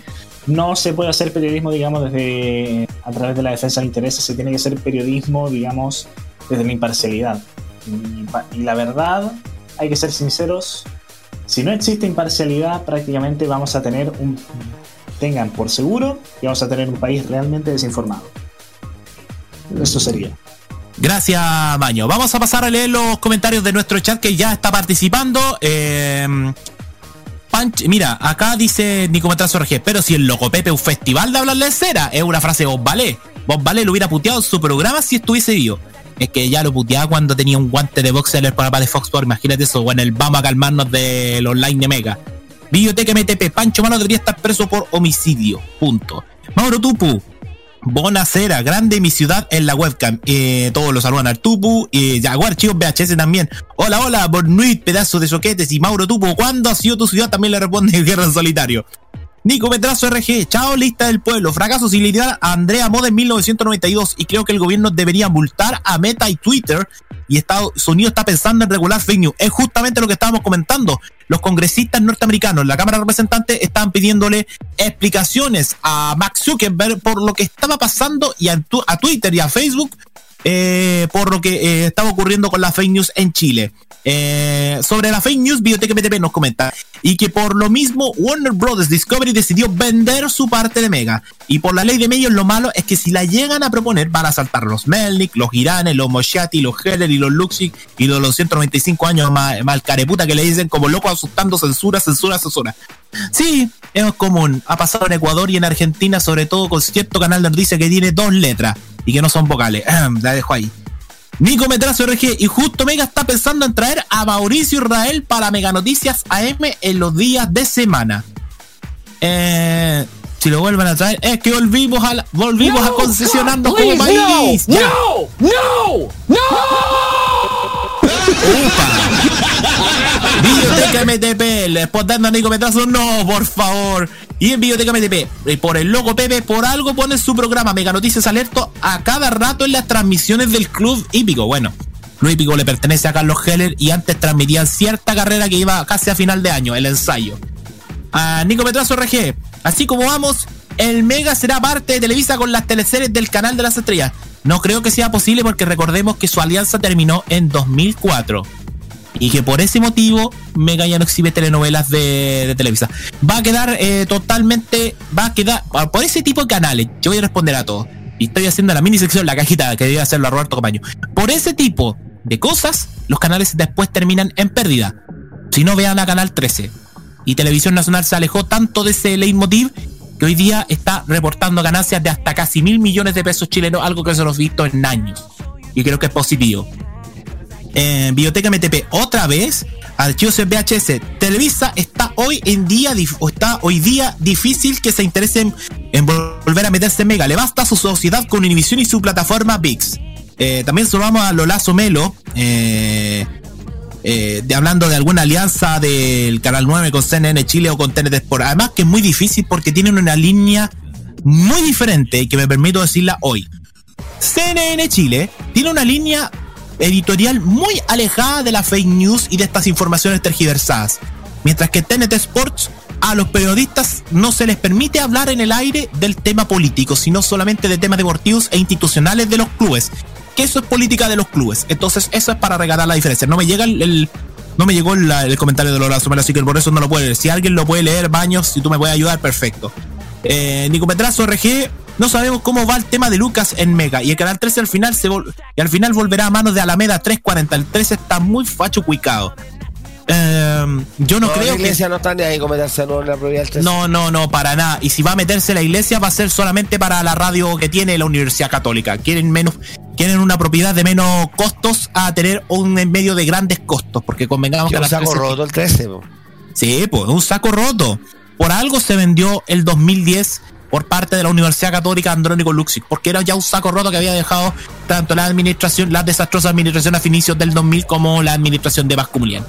no se puede hacer periodismo, digamos, desde a través de la defensa de intereses, se tiene que hacer periodismo, digamos, desde la imparcialidad. Y, y la verdad, hay que ser sinceros, si no existe imparcialidad, prácticamente vamos a tener un... Tengan por seguro que vamos a tener un país realmente desinformado. Eso sería. Gracias, Maño. Vamos a pasar a leer los comentarios de nuestro chat que ya está participando. Eh, Panch- mira, acá dice Nicometrazo RG, pero si el Loco Pepe un festival de hablarle de cera, es una frase de Bob Ballet. Bob Ballet lo hubiera puteado en su programa si estuviese vivo. Es que ya lo puteaba cuando tenía un guante de en el programa de Fox. Imagínate eso, o en el Vamos a calmarnos del online de Mega. Biblioteca MTP, Pancho Mano debería estar preso por homicidio. Punto. Mauro Tupu, Bonacera, grande mi ciudad en la webcam. Eh, todos los saludan al Tupu. Eh, Jaguar, chicos, VHS también. Hola, hola, Bornuit, pedazo de soquetes. Y Mauro Tupu, ¿cuándo ha sido tu ciudad? También le responde Guerra en Solitario. Nico Petrazo RG, chao lista del pueblo, fracaso sin liderar a Andrea Moda en 1992 y creo que el gobierno debería multar a Meta y Twitter y Estados Unidos está pensando en regular fake news. Es justamente lo que estábamos comentando. Los congresistas norteamericanos, la Cámara de Representantes, estaban pidiéndole explicaciones a Max Zuckerberg por lo que estaba pasando y a Twitter y a Facebook eh, por lo que eh, estaba ocurriendo con las fake news en Chile. Eh, sobre la fake news, Biblioteca PTP nos comenta y que por lo mismo Warner Brothers Discovery decidió vender su parte de Mega. Y por la ley de medios, lo malo es que si la llegan a proponer, van a saltar los Melnick, los Giranes, los Moshati, los Heller y los Luxig y los, los 195 años más, careputa que le dicen como locos asustando censura, censura, censura. Sí, es común. Ha pasado en Ecuador y en Argentina, sobre todo con cierto canal donde dice que tiene dos letras y que no son vocales. La dejo ahí. Nico Metrazo RG y justo Mega está pensando en traer a Mauricio Israel para Mega Noticias AM en los días de semana. Eh, si lo vuelven a traer, es que volvimos a volvimos a concesionarnos como país. Ya. Upa. Biblioteca MTP, le dando a Nico Metrazo, no, por favor. Y en Biblioteca MTP, eh, por el loco Pepe, por algo pone su programa Mega Noticias Alerto a cada rato en las transmisiones del Club Hípico. Bueno, Club Hípico le pertenece a Carlos Heller y antes transmitían cierta carrera que iba casi a final de año, el ensayo. A Nico Metrazo RG, así como vamos, el Mega será parte de Televisa con las teleseries del canal de las estrellas. No creo que sea posible porque recordemos que su alianza terminó en 2004 y que por ese motivo Mega ya no exhibe telenovelas de, de Televisa. Va a quedar eh, totalmente, va a quedar por- por ese tipo de canales. Yo voy a responder a todos. Y estoy haciendo la mini sección, la cajita que debe hacerlo a Roberto Compaño. Por ese tipo de cosas, los canales después terminan en pérdida. Si no vean a Canal 13. Y Televisión Nacional se alejó tanto de ese leitmotiv que hoy día está reportando ganancias de hasta casi mil millones de pesos chilenos, algo que se los visto en años. Y creo que es positivo en Biblioteca MTP otra vez archivos en VHS Televisa está hoy en día o está hoy día difícil que se interesen en vol- volver a meterse en Mega le basta su sociedad con Univision y su plataforma VIX Eh, también saludamos a Lolazo Melo eh, eh, de hablando de alguna alianza del Canal 9 con CNN Chile o con TNT Sport. Además que es muy difícil porque tienen una línea muy diferente que me permito decirla hoy. CNN Chile tiene una línea editorial muy alejada de la fake news y de estas informaciones tergiversadas. Mientras que TNT Sports a los periodistas no se les permite hablar en el aire del tema político, sino solamente de temas deportivos e institucionales de los clubes. Que eso es política de los clubes. Entonces, eso es para regalar la diferencia. No me llega el, no me llegó el comentario de Lola Somera, así que por eso no lo puedo leer. Si alguien lo puede leer, Baños, si tú me puedes ayudar, perfecto. Eh, Nico Petrazo, RG, no sabemos cómo va el tema de Lucas en Mega. Y el canal 13 al final se y al final volverá a manos de Alameda 340. El 13 está muy facho cuicado. Eh, yo no, No, creo la que. iglesia no está ni ahí con meterse en la propiedad del 13. No, no, no, para nada. Y si va a meterse la iglesia, va a ser solamente para la radio que tiene la Universidad Católica. Quieren menos, quieren una propiedad de menos costos a tener un medio de grandes costos. Porque convengamos que las saco 13 roto el 13. po. Sí, pues un saco roto. Por algo se vendió el 2010 por parte de la Universidad Católica Andrónico Luxic, porque era ya un saco roto que había dejado tanto la administración, la desastrosa administración a finicios del 2000 como la administración de Basculian.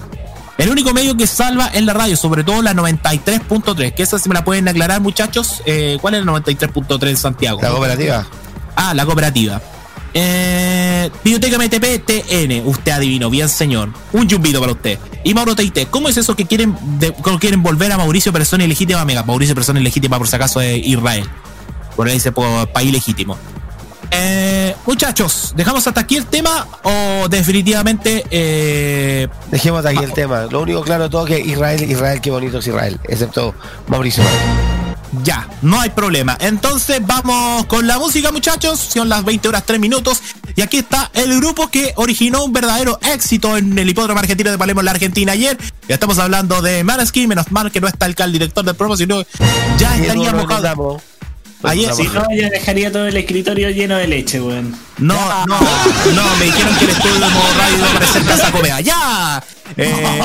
El único medio que salva es la radio, sobre todo la 93.3, que esa si me la pueden aclarar muchachos, eh, ¿cuál es la 93.3 en Santiago? La cooperativa. Ah, la cooperativa. Eh, Biblioteca MTP TN, usted adivinó, bien señor. Un yumbito para usted. Y Mauro Teite, ¿cómo es eso que quieren de- cómo quieren volver a Mauricio Persona Ilegítima Mega? Mauricio Persona Ilegítima por si acaso de Israel. Por ahí dice por país legítimo. Eh, muchachos, ¿dejamos hasta aquí el tema o definitivamente eh, Dejemos aquí el tema. Lo único claro de todo es que Israel, Israel, qué bonito es Israel. Excepto Mauricio. Ya, no hay problema. Entonces vamos con la música, muchachos. Son las 20 horas 3 minutos. Y aquí está el grupo que originó un verdadero éxito en el hipódromo argentino de Palermo la Argentina ayer. Ya estamos hablando de Maneskin. Menos mal que no está acá el director del programa, sino ya estaría nos Si no, ya dejaría todo el escritorio lleno de leche, weón. No, no, no, me dijeron que el estudio de modo radio iba a aparecer Casa Comea. ¡Ya! Eh,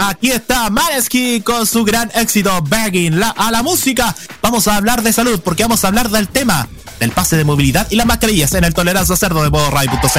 aquí está Maneskin con su gran éxito, Begging. La- a la música vamos a hablar de salud, porque vamos a hablar del tema del pase de movilidad y las mascarillas en el Tolerancia Cerdo de modo radio.cl.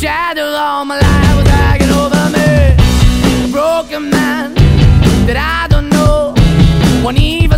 Shadow all my life was hanging over me. A broken man that I don't know. Won't even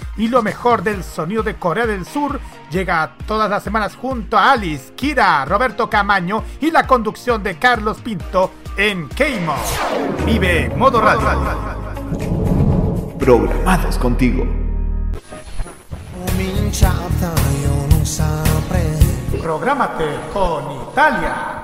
y lo mejor del sonido de Corea del Sur llega todas las semanas junto a Alice, Kira, Roberto Camaño y la conducción de Carlos Pinto en Keimo. Vive Modo Radio. Programados contigo. Prográmate con Italia.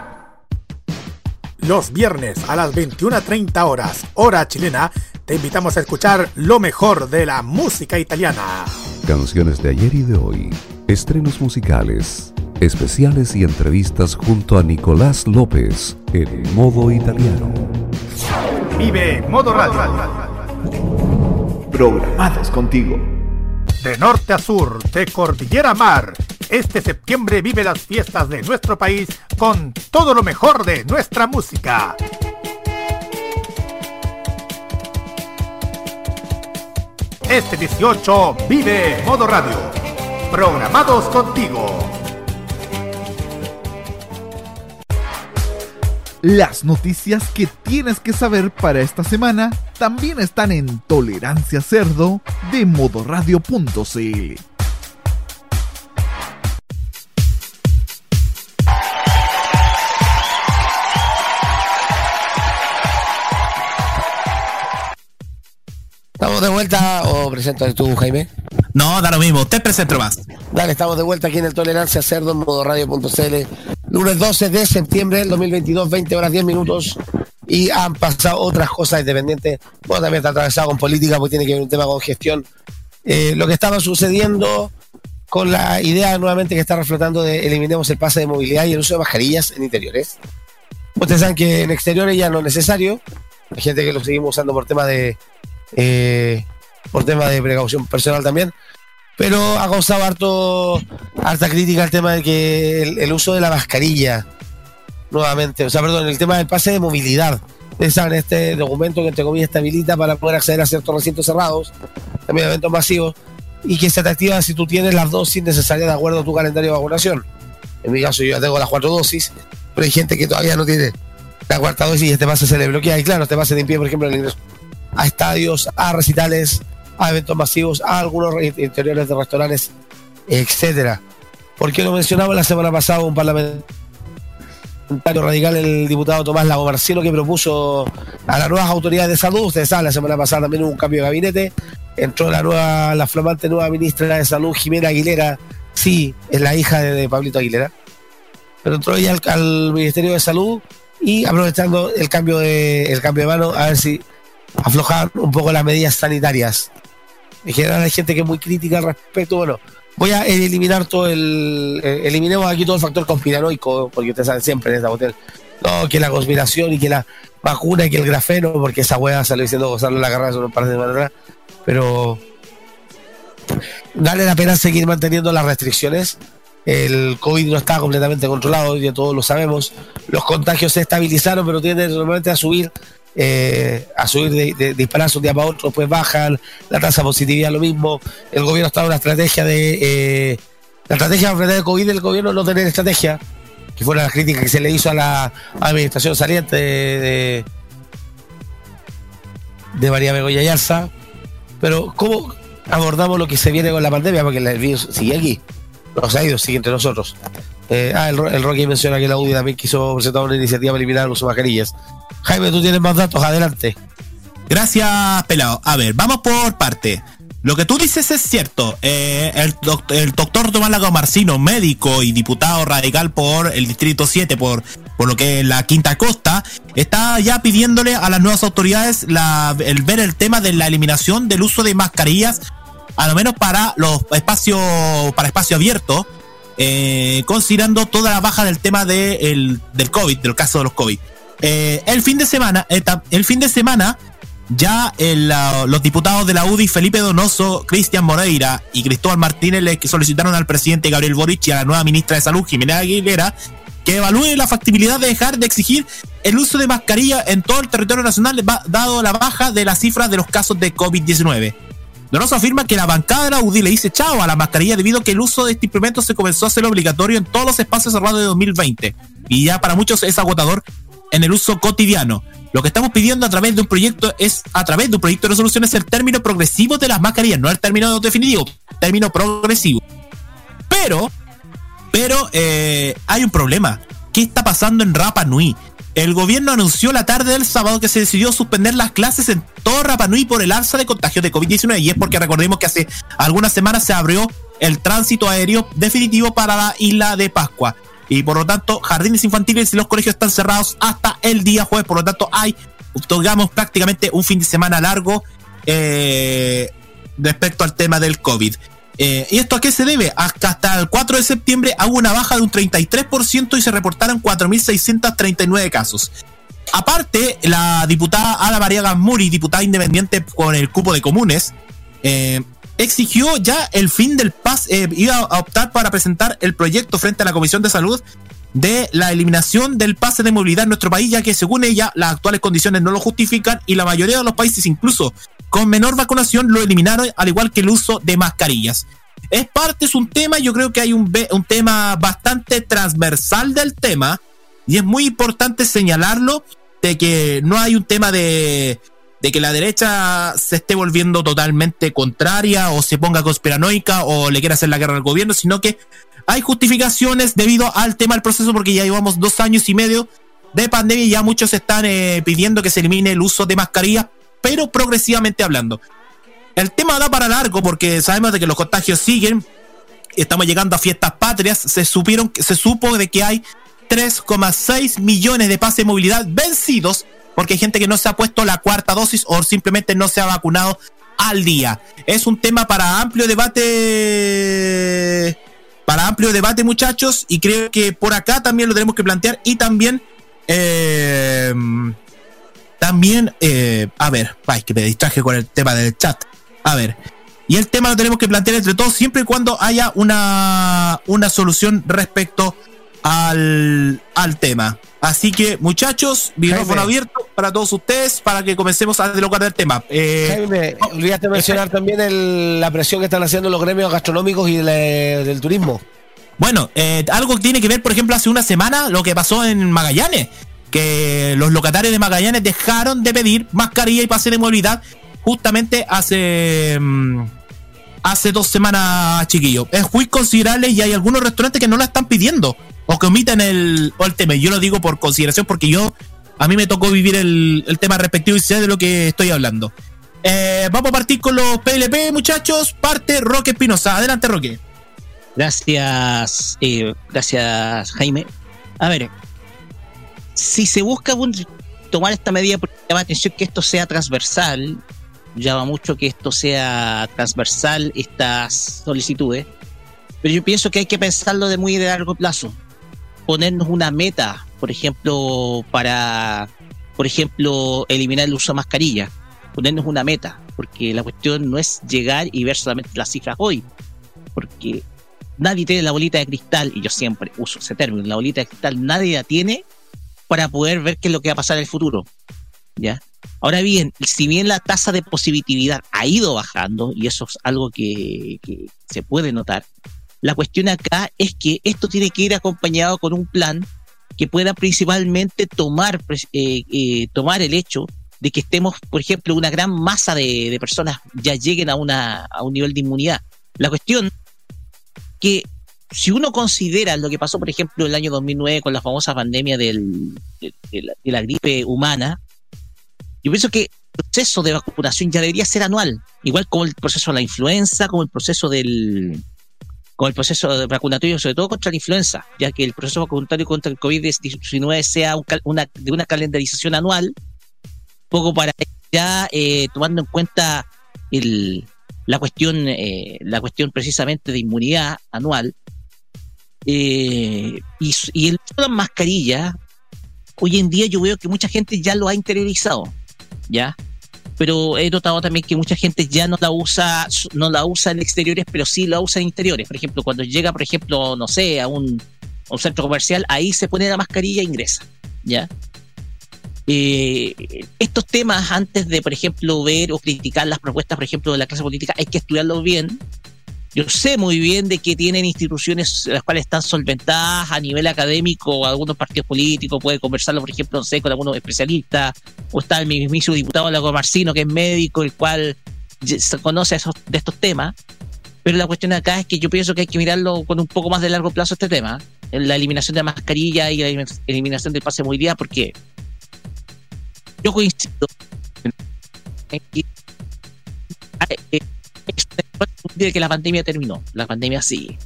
Los viernes a las 21.30 horas, hora chilena, te invitamos a escuchar lo mejor de la música italiana. Canciones de ayer y de hoy, estrenos musicales, especiales y entrevistas junto a Nicolás López en modo italiano. Vive Modo Radio. Programados contigo. De norte a sur, de cordillera a mar, este septiembre vive las fiestas de nuestro país con todo lo mejor de nuestra música. Este 18 vive Modo Radio. Programados contigo. Las noticias que tienes que saber para esta semana también están en Tolerancia Cerdo de modoradio.cl. ¿Estamos de vuelta o presentas tú, Jaime? No, da lo mismo. Usted presenta más. Dale, estamos de vuelta aquí en el Tolerancia Cerdo en modoradio.cl. Lunes 12 de septiembre del 2022, 20 horas 10 minutos. Y han pasado otras cosas independientes. Bueno, también está atravesado con política porque tiene que ver un tema con gestión. Eh, lo que estaba sucediendo con la idea nuevamente que está reflotando de eliminemos el pase de movilidad y el uso de mascarillas en interiores. Ustedes saben que en exteriores ya no es necesario. Hay gente que lo seguimos usando por tema de eh, por tema de precaución personal también. Pero ha causado harto, harta crítica el tema de que el, el uso de la mascarilla, nuevamente, o sea, perdón, el tema del pase de movilidad. Ustedes saben, este documento que entre comillas estabilita para poder acceder a ciertos recintos cerrados, también eventos masivos, y que se te activa si tú tienes las dosis necesarias de acuerdo a tu calendario de vacunación. En mi caso, yo ya tengo las cuatro dosis, pero hay gente que todavía no tiene la cuarta dosis y este pase se le bloquea. Y claro, este pase te impide, por ejemplo, el ingreso a estadios, a recitales, a eventos masivos, a algunos re- interiores de restaurantes, etcétera. ¿Por qué lo mencionaba la semana pasada un parlamentario radical, el diputado Tomás Lago Marcino, que propuso a las nuevas autoridades de salud? Ustedes saben, la semana pasada también hubo un cambio de gabinete. Entró la nueva, la flamante nueva ministra de Salud, Jimena Aguilera. Sí, es la hija de, de Pablito Aguilera. Pero entró ella al, al Ministerio de Salud y aprovechando el cambio de, el cambio de mano, a ver si aflojar un poco las medidas sanitarias. En general hay gente que es muy crítica al respecto. Bueno, voy a eliminar todo el. eh, eliminemos aquí todo el factor conspiranoico, porque ustedes saben siempre en esta hotel. No, que la conspiración y que la vacuna y que el grafeno, porque esa hueá salió diciendo Gonzalo la carrera hace un par de semanas. Pero. Vale la pena seguir manteniendo las restricciones. El COVID no está completamente controlado, ya todos lo sabemos. Los contagios se estabilizaron, pero tienden normalmente a subir, eh, a subir de, de, un día para otro, pues bajan, la tasa de positividad lo mismo. El gobierno está en una estrategia de. eh, la estrategia enfrentar el COVID del gobierno no tener estrategia, que fue la crítica que se le hizo a la administración saliente de, de, de María Begoña Yarza. Pero, ¿cómo abordamos lo que se viene con la pandemia? Porque el virus sigue aquí. No se ha ido, sigue entre nosotros. Eh, ah, el, el Rocky menciona que la UDI también quiso presentar una iniciativa para eliminar el uso mascarillas. Jaime, tú tienes más datos, adelante. Gracias, pelado. A ver, vamos por parte. Lo que tú dices es cierto. Eh, el, doc- el doctor Tomás Lago Marcino, médico y diputado radical por el Distrito 7, por, por lo que es la Quinta Costa, está ya pidiéndole a las nuevas autoridades el ver el tema de la eliminación del uso de mascarillas, a lo menos para los espacios, para espacio abierto, eh, considerando toda la baja del tema de el- del COVID, del caso de los COVID. Eh, el fin de semana, eh, el fin de semana, ya el, ah, los diputados de la UDI, Felipe Donoso, Cristian Moreira y Cristóbal Martínez, le solicitaron al presidente Gabriel Boric y a la nueva ministra de Salud, Jimena Aguilera, que evalúe la factibilidad de dejar de exigir el uso de mascarilla en todo el territorio nacional, dado la baja de las cifras de los casos de COVID-19. Donoso afirma que la bancada de la UDI le dice chao a la mascarilla debido a que el uso de este instrumento se comenzó a hacer obligatorio en todos los espacios cerrados de 2020 y ya para muchos es agotador en el uso cotidiano. Lo que estamos pidiendo a través de un proyecto es a través de un proyecto de resolución es el término progresivo de las mascarillas, no el término definitivo, término progresivo. Pero, pero eh, hay un problema. ¿Qué está pasando en Rapa Nui? El gobierno anunció la tarde del sábado que se decidió suspender las clases en todo Rapa Nui por el alza de contagios de COVID-19 y es porque recordemos que hace algunas semanas se abrió el tránsito aéreo definitivo para la isla de Pascua. Y por lo tanto jardines infantiles y los colegios están cerrados hasta el día jueves, por lo tanto hay, digamos, prácticamente un fin de semana largo eh, respecto al tema del COVID. Eh, ¿Y esto a qué se debe? Hasta el 4 de septiembre hubo una baja de un 33% y se reportaron 4.639 casos. Aparte, la diputada Ada María Gasmuri, diputada independiente con el cupo de comunes, eh, exigió ya el fin del PAS, eh, iba a optar para presentar el proyecto frente a la Comisión de Salud de la eliminación del pase de movilidad en nuestro país, ya que según ella las actuales condiciones no lo justifican y la mayoría de los países, incluso con menor vacunación, lo eliminaron, al igual que el uso de mascarillas. Es parte, es un tema, yo creo que hay un, un tema bastante transversal del tema y es muy importante señalarlo de que no hay un tema de, de que la derecha se esté volviendo totalmente contraria o se ponga conspiranoica o le quiera hacer la guerra al gobierno, sino que hay justificaciones debido al tema del proceso porque ya llevamos dos años y medio de pandemia y ya muchos están eh, pidiendo que se elimine el uso de mascarillas, pero progresivamente hablando. El tema da para largo porque sabemos de que los contagios siguen, estamos llegando a fiestas patrias, se supieron, se supo de que hay 3,6 millones de pases de movilidad vencidos porque hay gente que no se ha puesto la cuarta dosis o simplemente no se ha vacunado al día. Es un tema para amplio debate para amplio debate muchachos y creo que por acá también lo tenemos que plantear y también eh, también eh, a ver, ay, que me distraje con el tema del chat. A ver, y el tema lo tenemos que plantear entre todos siempre y cuando haya una, una solución respecto al, al tema. Así que, muchachos, micrófono abierto para todos ustedes para que comencemos a dialogar del tema. Eh, Jaime, olvidaste mencionar también el- la presión que están haciendo los gremios gastronómicos y del, del turismo. Bueno, eh, algo que tiene que ver, por ejemplo, hace una semana lo que pasó en Magallanes, los locatarios de Magallanes dejaron de pedir mascarilla y pase de movilidad justamente hace mm, hace dos semanas, chiquillos. Es muy considerable y hay algunos restaurantes que no la están pidiendo o que omiten el, o el tema. Yo lo digo por consideración porque yo a mí me tocó vivir el, el tema respectivo y sé de lo que estoy hablando. Eh, vamos a partir con los PLP, muchachos. Parte Roque Espinosa. Adelante, Roque. Gracias, eh, gracias Jaime. A ver, si se busca tomar esta medida, porque llama la atención que esto sea transversal, llama mucho que esto sea transversal, estas solicitudes. Pero yo pienso que hay que pensarlo de muy largo plazo. Ponernos una meta, por ejemplo, para, por ejemplo, eliminar el uso de mascarilla. Ponernos una meta, porque la cuestión no es llegar y ver solamente las cifras hoy, porque nadie tiene la bolita de cristal, y yo siempre uso ese término, la bolita de cristal nadie la tiene para poder ver qué es lo que va a pasar en el futuro. ¿Ya? Ahora bien, si bien la tasa de positividad ha ido bajando, y eso es algo que, se puede notar, la cuestión acá es que esto tiene que ir acompañado con un plan que pueda principalmente tomar, eh, eh, tomar el hecho de que estemos, por ejemplo, una gran masa de, de personas ya lleguen a, una, a un nivel de inmunidad. La cuestión que si uno considera lo que pasó, por ejemplo, el año 2009 con la famosa pandemia de, la, gripe humana, yo pienso que el proceso de vacunación ya debería ser anual, igual como el proceso de la influenza, como el proceso del como el proceso vacunatorio, sobre todo contra la influenza, ya que el proceso vacunatorio contra el COVID-19 sea de una calendarización anual, poco para ya eh, tomando en cuenta la cuestión eh, la cuestión precisamente de inmunidad anual eh, y, el uso de las hoy en día yo veo que mucha gente ya lo ha interiorizado ya pero he notado también que mucha gente ya no la usa no la usa en exteriores pero sí la usa en interiores por ejemplo cuando llega por ejemplo no sé a un, a un centro comercial ahí se pone la mascarilla e ingresa ya eh, estos temas antes de, por ejemplo, ver o criticar las propuestas, por ejemplo, de la clase política, hay que estudiarlos bien. Yo sé muy bien de que tienen instituciones las cuales están solventadas a nivel académico, algunos partidos políticos, puede conversarlo, por ejemplo, no sé, con algunos especialistas, o está el mismísimo diputado Lago Marcino, que es médico, el cual conoce esos, de estos temas. Pero la cuestión acá es que yo pienso que hay que mirarlo con un poco más de largo plazo este tema, la eliminación de la mascarilla y la eliminación del pase de movilidad, porque yo coincido en que de que la pandemia terminó, la pandemia sigue.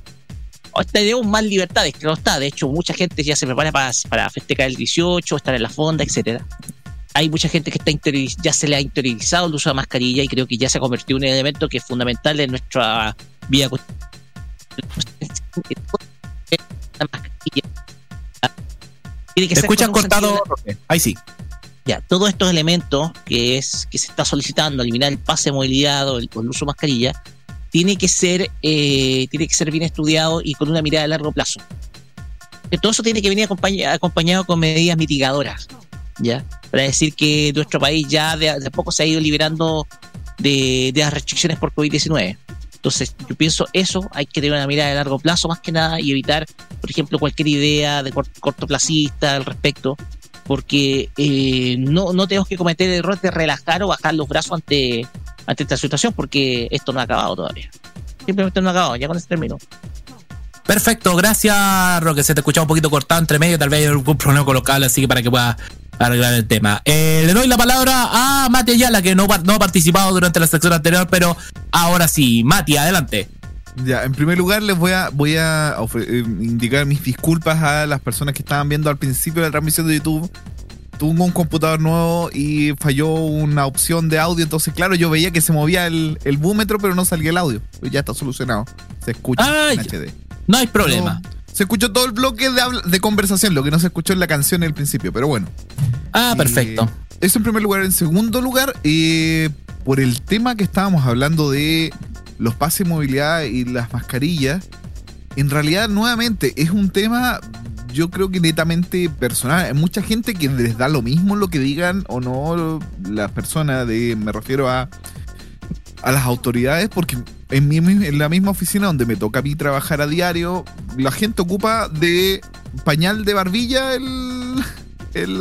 O Tenemos más libertades, que no está. De hecho, mucha gente ya se prepara para, para festejar el 18, estar en la fonda, etcétera. Hay mucha gente que está ya se le ha interiorizado el uso de mascarilla y creo que ya se ha convertido en un elemento que es fundamental en nuestra vida tiene que Te escuchas cortado. Ahí sí. Ya, todos estos elementos que es que se está solicitando, eliminar el pase de movilidad o el, uso de mascarilla, tiene que ser, eh, tiene que ser bien estudiado y con una mirada a largo plazo. Que todo eso tiene que venir acompaña- acompañado con medidas mitigadoras, ¿ya? Para decir que nuestro país ya de, poco se ha ido liberando de, las restricciones por COVID-19. Entonces, yo pienso eso, hay que tener una mirada de largo plazo más que nada y evitar, por ejemplo, cualquier idea de cort- cortoplacista al respecto, porque eh, no, no tenemos que cometer el error de relajar o bajar los brazos ante, ante esta situación, porque esto no ha acabado todavía. Simplemente no ha acabado, ya con este término. Perfecto, gracias, Roque. Se te escuchaba un poquito cortado entre medio, tal vez hay algún problema con los cables, así que para que pueda arreglar el tema. Eh, le doy la palabra a Mati Ayala, que no, no ha participado durante la sección anterior, pero ahora sí. Mati, adelante. Ya, en primer lugar les voy a voy a eh, indicar mis disculpas a las personas que estaban viendo al principio de la transmisión de YouTube. Tuve un computador nuevo y falló una opción de audio, entonces claro, yo veía que se movía el, el búmetro, pero no salía el audio. Pues ya está solucionado. Se escucha Ah, en. HD. No hay problema. No, se escuchó todo el bloque de, de conversación, lo que no se escuchó en la canción al principio, pero bueno. Ah, Eh, perfecto. eso en primer lugar. En segundo lugar, eh, por el tema que estábamos hablando de los pases de movilidad y las mascarillas, en realidad, nuevamente, es un tema, yo creo que netamente personal. Hay mucha gente que les da lo mismo lo que digan o no las personas, de, me refiero a, a las autoridades, porque en, mi, en la misma oficina donde me toca a mí trabajar a diario, la gente ocupa de pañal de barbilla el... el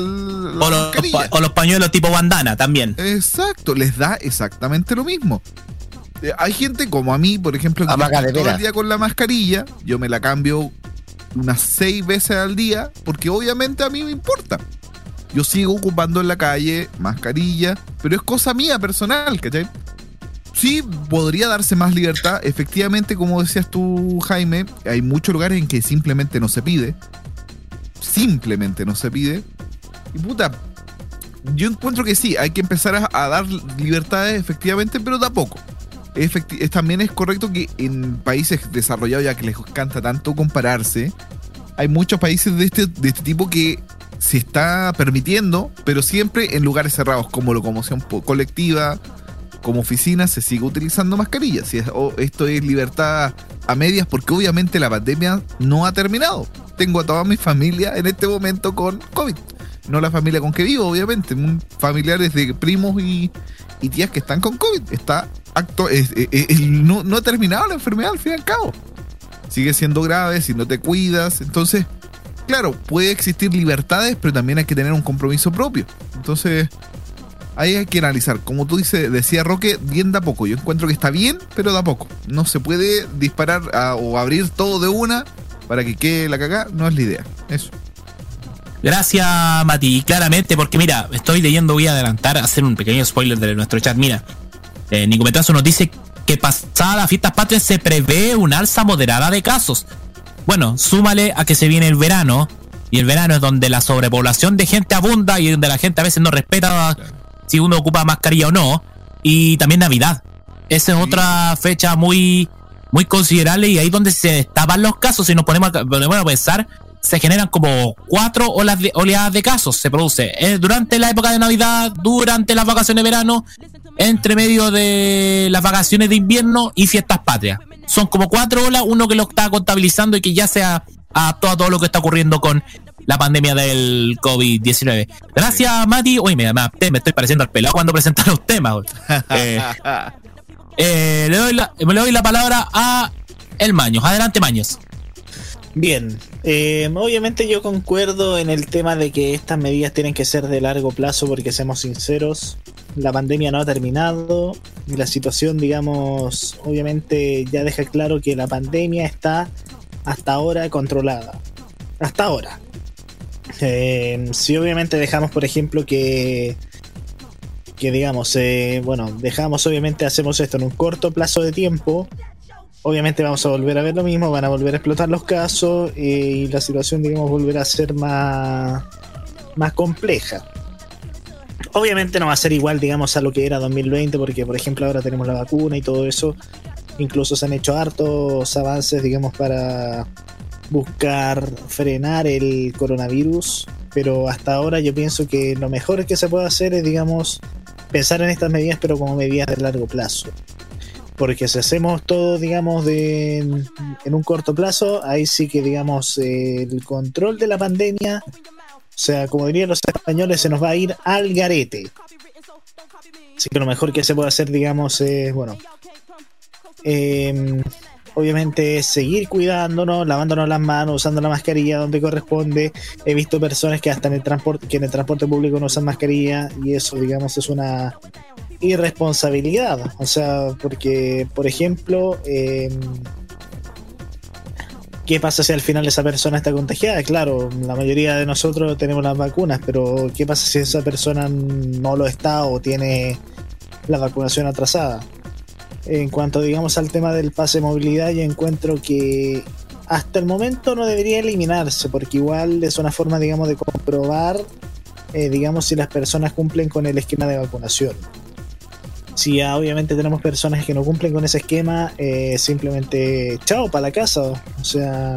O los, o los pañuelos tipo bandana también. Exacto, les da exactamente lo mismo. Eh, Hay gente como a mí, por ejemplo, que Amaga está de todo veras. el día con la mascarilla, yo me la cambio unas seis veces al día, porque obviamente a mí me importa. Yo sigo ocupando en la calle mascarilla, pero es cosa mía personal, ¿cachai? Sí, podría darse más libertad. Efectivamente, como decías tú, Jaime, hay muchos lugares en que simplemente no se pide. Simplemente no se pide. Y puta, yo encuentro que sí, hay que empezar a, a dar libertades efectivamente, pero a poco. También es correcto que en países desarrollados, ya que les encanta tanto compararse, hay muchos países de este, de este tipo que se está permitiendo, pero siempre en lugares cerrados, como locomoción colectiva, como oficinas, se sigue utilizando mascarillas. Esto es libertad a medias, porque obviamente la pandemia no ha terminado. Tengo a toda mi familia en este momento con COVID. No la familia con que vivo, obviamente. Familiares de primos y tías que están con COVID. Está acto, es- no, no ha terminado la enfermedad al fin y al cabo. Sigue siendo grave si no te cuidas. Entonces, claro, puede existir libertades, pero también hay que tener un compromiso propio. Entonces, ahí hay que analizar. Como tú dices, decía Roque, bien da poco. Yo encuentro que está bien, pero da poco. No se puede disparar o abrir todo de una para que quede la cagada. No es la idea. Eso. Gracias, Mati. Y claramente, porque mira, estoy leyendo, voy a adelantar, hacer un pequeño spoiler de nuestro chat. Mira, eh, Nico Metazo nos dice que pasada las fiestas patrias se prevé un alza moderada de casos. Bueno, súmale a que se viene el verano, y el verano es donde la sobrepoblación de gente abunda y donde la gente a veces no respeta si uno ocupa mascarilla o no. Y también Navidad. Esa es otra fecha muy, muy considerable y ahí donde se destapan los casos. Si nos ponemos a, ponemos a pensar, se generan como cuatro olas de, oleadas de casos. Se produce eh, durante la época de Navidad, durante las vacaciones de verano, entre medio de las vacaciones de invierno y fiestas patrias. Son como cuatro olas, uno que lo está contabilizando y que ya se ha adaptado a todo lo que está ocurriendo con la pandemia del COVID-19. Gracias, Mati. Uy, me, me, me estoy pareciendo al pelado cuando presentan los temas. Eh, eh, le, doy la, le doy la palabra a el Maños. Adelante, Maños. Bien, eh, obviamente yo concuerdo en el tema de que estas medidas tienen que ser de largo plazo porque seamos sinceros, la pandemia no ha terminado y la situación, digamos, obviamente ya deja claro que la pandemia está hasta ahora controlada. Hasta ahora. Eh, si obviamente dejamos, por ejemplo, que que digamos, eh, bueno, dejamos obviamente, hacemos esto en un corto plazo de tiempo, obviamente vamos a volver a ver lo mismo, van a volver a explotar los casos eh, y la situación, digamos, volverá a ser más, más compleja. Obviamente no va a ser igual, digamos, a lo que era 2020, porque por ejemplo ahora tenemos la vacuna y todo eso. Incluso se han hecho hartos avances, digamos, para buscar frenar el coronavirus. Pero hasta ahora yo pienso que lo mejor que se puede hacer es, digamos, pensar en estas medidas, pero como medidas de largo plazo. Porque si hacemos todo, digamos, de, en un corto plazo, ahí sí que, digamos, el control de la pandemia, o sea, como dirían los españoles, se nos va a ir al garete. Así que lo mejor que se puede hacer, digamos, es, bueno, eh, obviamente seguir cuidándonos, lavándonos las manos, usando la mascarilla donde corresponde. He visto personas que hasta en el transporte, que en el transporte público no usan mascarilla y eso, digamos, es una irresponsabilidad. O sea, porque, por ejemplo, eh, ¿qué pasa si al final esa persona está contagiada? Claro, la mayoría de nosotros tenemos las vacunas, pero ¿qué pasa si esa persona no lo está o tiene la vacunación atrasada? En cuanto, digamos, al tema del pase de movilidad, yo encuentro que hasta el momento no debería eliminarse, porque igual es una forma, digamos, de comprobar, eh, digamos, si las personas cumplen con el esquema de vacunación. Si ya obviamente tenemos personas que no cumplen con ese esquema, eh, simplemente chao para la casa. O sea,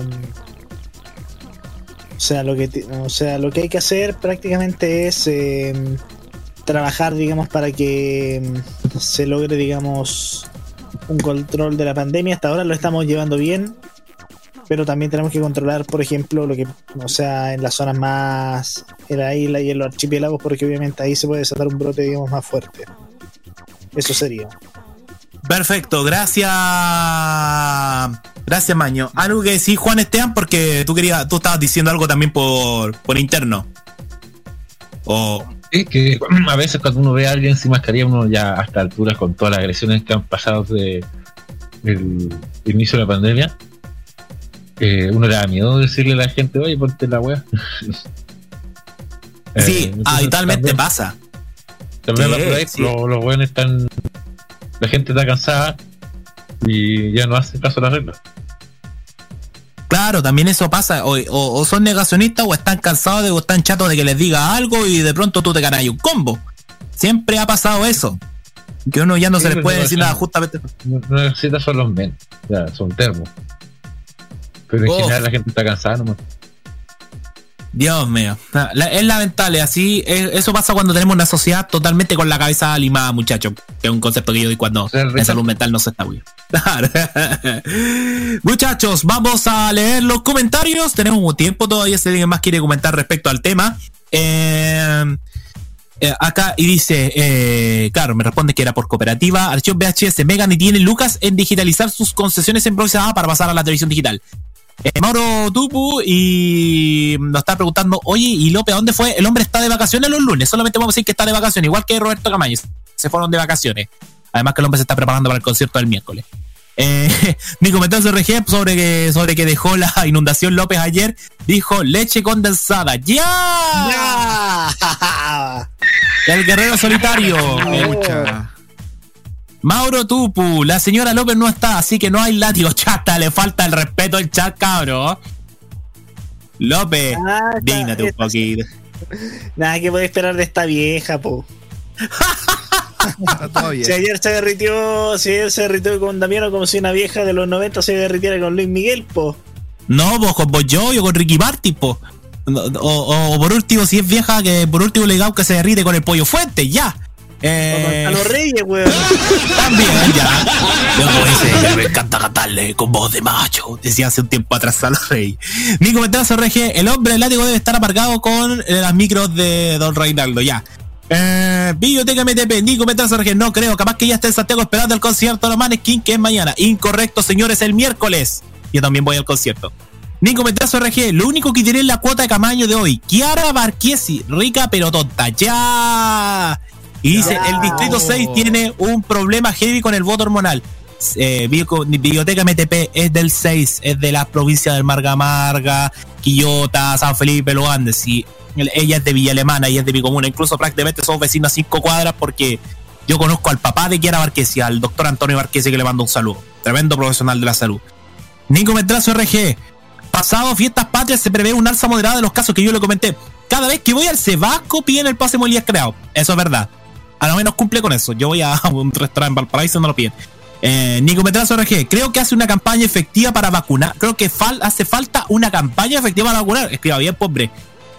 o sea lo que o sea lo que hay que hacer prácticamente es eh, trabajar, digamos, para que mm, se logre, digamos, un control de la pandemia. Hasta ahora lo estamos llevando bien, pero también tenemos que controlar, por ejemplo, lo que, o sea, en las zonas más en la isla y en los archipiélagos, porque obviamente ahí se puede desatar un brote, digamos, más fuerte. Eso sería. Perfecto, gracias. Gracias, Maño. Algo que decir, Juan Esteban, porque tú querías, tú estabas diciendo algo también por, por interno. O Que a veces cuando uno ve a alguien sin mascarilla, uno ya a esta altura, con todas las agresiones que han pasado desde el inicio de la pandemia, eh, uno le da miedo decirle a la gente, oye, ponte la wea. sí, Eh, habitualmente también- pasa. También Sí, los, los buenos están. La gente está cansada y ya no hace caso a las reglas. Claro, también eso pasa. O, o- o son negacionistas o están cansados de o están chatos de que les diga algo y de pronto tú te ganas un combo. Siempre ha pasado eso. Que uno ya no Sí, se le pero puede decir nada justamente. No, no necesitas son los men, ya, son termos. Pero en Oh. general la gente está cansada nomás. Dios mío. La- es lamentable, así. es- eso pasa cuando tenemos una sociedad totalmente con la cabeza limada, muchachos. Que es un concepto que yo doy cuando Richard- salud mental no se está bien. Muchachos, vamos a leer los comentarios. Tenemos un tiempo todavía si alguien más quiere comentar respecto al tema. Eh, eh, acá y dice, eh, claro, me responde que era por cooperativa. Archivo VHS, Megan y tiene Lucas en digitalizar sus concesiones improvisadas para pasar a la televisión digital. Eh, Mauro Tupu y nos está preguntando, oye, ¿y López a dónde fue? El hombre está de vacaciones los lunes, solamente vamos a decir que está de vacaciones, igual que Roberto Camaño, se fueron de vacaciones. Además que el hombre se está preparando para el concierto del miércoles. Eh, mi comentario sobre RG sobre que, sobre que dejó la inundación López ayer, dijo leche condensada. ¡Ya! El guerrero solitario. Mauro Tupu, la señora López no está, así que no hay látigo. Chata, le falta el respeto al chat, cabro. López, Ah, está- dígnate un poquito. Nada que puede esperar de esta vieja, po. Está todo bien. Si ayer se derritió, si ayer se derritió con Damiano como si una vieja de los 90 se derritiera con Luis Miguel, po. No, vos con vos yo, yo con Ricky Martin, po. No, O, o por último, si es vieja, que por último le digamos que se derrite con el pollo fuente, ya. Eh, A los reyes, weón. También, ya. Dice, me encanta cantarle con voz de macho. Decía hace un tiempo atrás a los reyes. Mi comentario RG, el hombre del látigo debe estar aparcado con eh, las micros de Don Reinaldo, ya. Eh, Biblioteca MTP, Nico Metal RG, no creo, capaz que ya esté en Santiago esperando el concierto de los Maneskin, que es mañana. Incorrecto, señores, el miércoles. Yo también voy al concierto. Nico Metrazo RG, lo único que diré es la cuota de Camaño de hoy. Kiara Barquiesi, rica pero tonta. ¡Ya! Y dice, el Distrito 6 tiene un problema heavy con el voto hormonal. Eh, Biblioteca MTP es del 6, es de las provincias del Marga Marga, Quillota, San Felipe, Los Andes. Y el- ella es de Villa Alemana, ella es de mi comuna. Incluso prácticamente somos vecinos a cinco cuadras porque yo conozco al papá de Kiara Barquesi, al doctor Antonio Barquesi, que le mando un saludo. Tremendo profesional de la salud. Nico Metrazo RG. Pasado fiestas patrias se prevé un alza moderada de los casos que yo le comenté. Cada vez que voy al Cebasco piden el pase Molías creado. Eso es verdad. A lo menos cumple con eso. Yo voy a un restaurante en Valparaíso no lo piden. Eh, RG, creo que hace una campaña efectiva para vacunar. Creo que hace falta una campaña efectiva para vacunar. Escriba bien, pobre.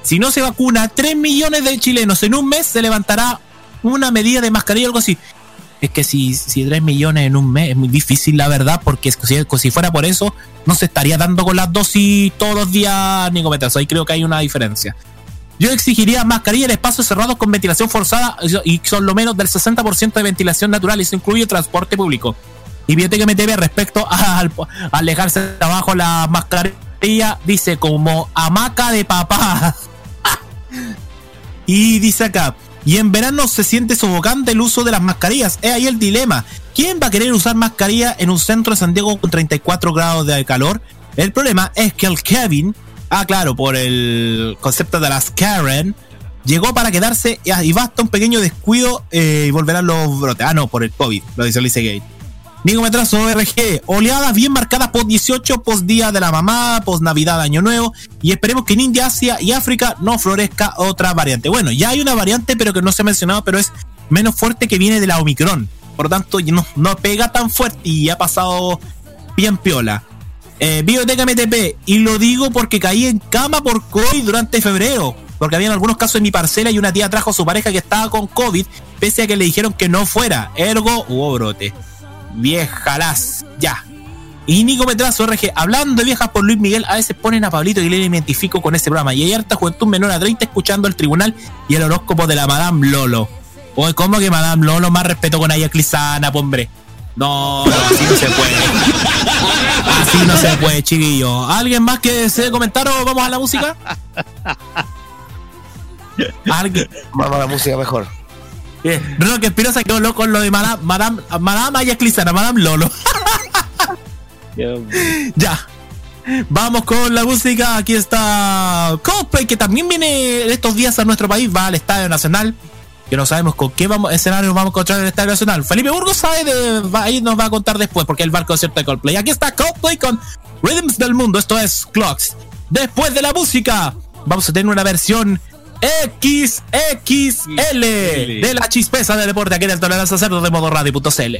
Si no se vacuna 3 millones de chilenos en un mes, se levantará una medida de mascarilla o algo así. Es que si, si 3 millones en un mes es muy difícil, la verdad, porque si, fuera por eso, no se estaría dando con las dosis todos los días, Nico Metrazo. Ahí creo que hay una diferencia. Yo exigiría mascarilla en espacios cerrados con ventilación forzada y son lo menos del 60% de ventilación natural. Eso incluye transporte público. Y Biblioteca MTV respecto a, al, a alejarse de abajo la mascarilla, dice como hamaca de papá. y dice acá, y en verano se siente sofocante el uso de las mascarillas. Es ahí el dilema. ¿Quién va a querer usar mascarilla en un centro de Santiago con 34 grados de calor? El problema es que el Kevin, ah claro, por el concepto de las Karen, llegó para quedarse y- y basta un pequeño descuido eh, y volverán los brotes. Ah, no, por el COVID, lo dice Lice Gate. Nico Metrazo RG, oleadas bien marcadas post 18, post Día de la Mamá, post Navidad, Año Nuevo, y esperemos que en India, Asia y África no florezca otra variante. Bueno, ya hay una variante, pero que no se ha mencionado, pero es menos fuerte que viene de la Omicron. Por lo tanto, no, no pega tan fuerte y ha pasado bien piola. Eh, Biblioteca MTP, y lo digo porque caí en cama por COVID durante febrero. Porque habían algunos casos en mi parcela y una tía trajo a su pareja que estaba con COVID, pese a que le dijeron que no fuera. Ergo, hubo brote. Viejalas, ya. Y Nico Metrazo RG, hablando de viejas por Luis Miguel, a veces ponen a Pablito y le identifico con ese programa. Y hay harta juventud menor a 30 escuchando el tribunal y el horóscopo de la Madame Lolo. Oye, ¿cómo que Madame Lolo más respeto con Aya Clisana, hombre? No, no, así no se puede. Así no se puede, chiquillo. ¿Alguien más que desee comentar o vamos a la música? ¿Alguien? Vamos a la música mejor. Eh, Roque Espinosa quedó loco con lo de Madame, Madame, Madame Aya Clisana, Madame Lolo. ya. Vamos con la música. Aquí está Coldplay, que también viene estos días a nuestro país. Va al Estadio Nacional. Que no sabemos con qué vamos, escenario nos vamos a encontrar en el Estadio Nacional. Felipe Burgos sabe de. va- ahí nos va a contar después, porque el barco concierto de Coldplay. Aquí está Coldplay con Rhythms del Mundo. Esto es Clocks. Después de la música, vamos a tener una versión XXL de la chispeza de deporte aquí en el Tolerancia Cerdo de modo radio.cl.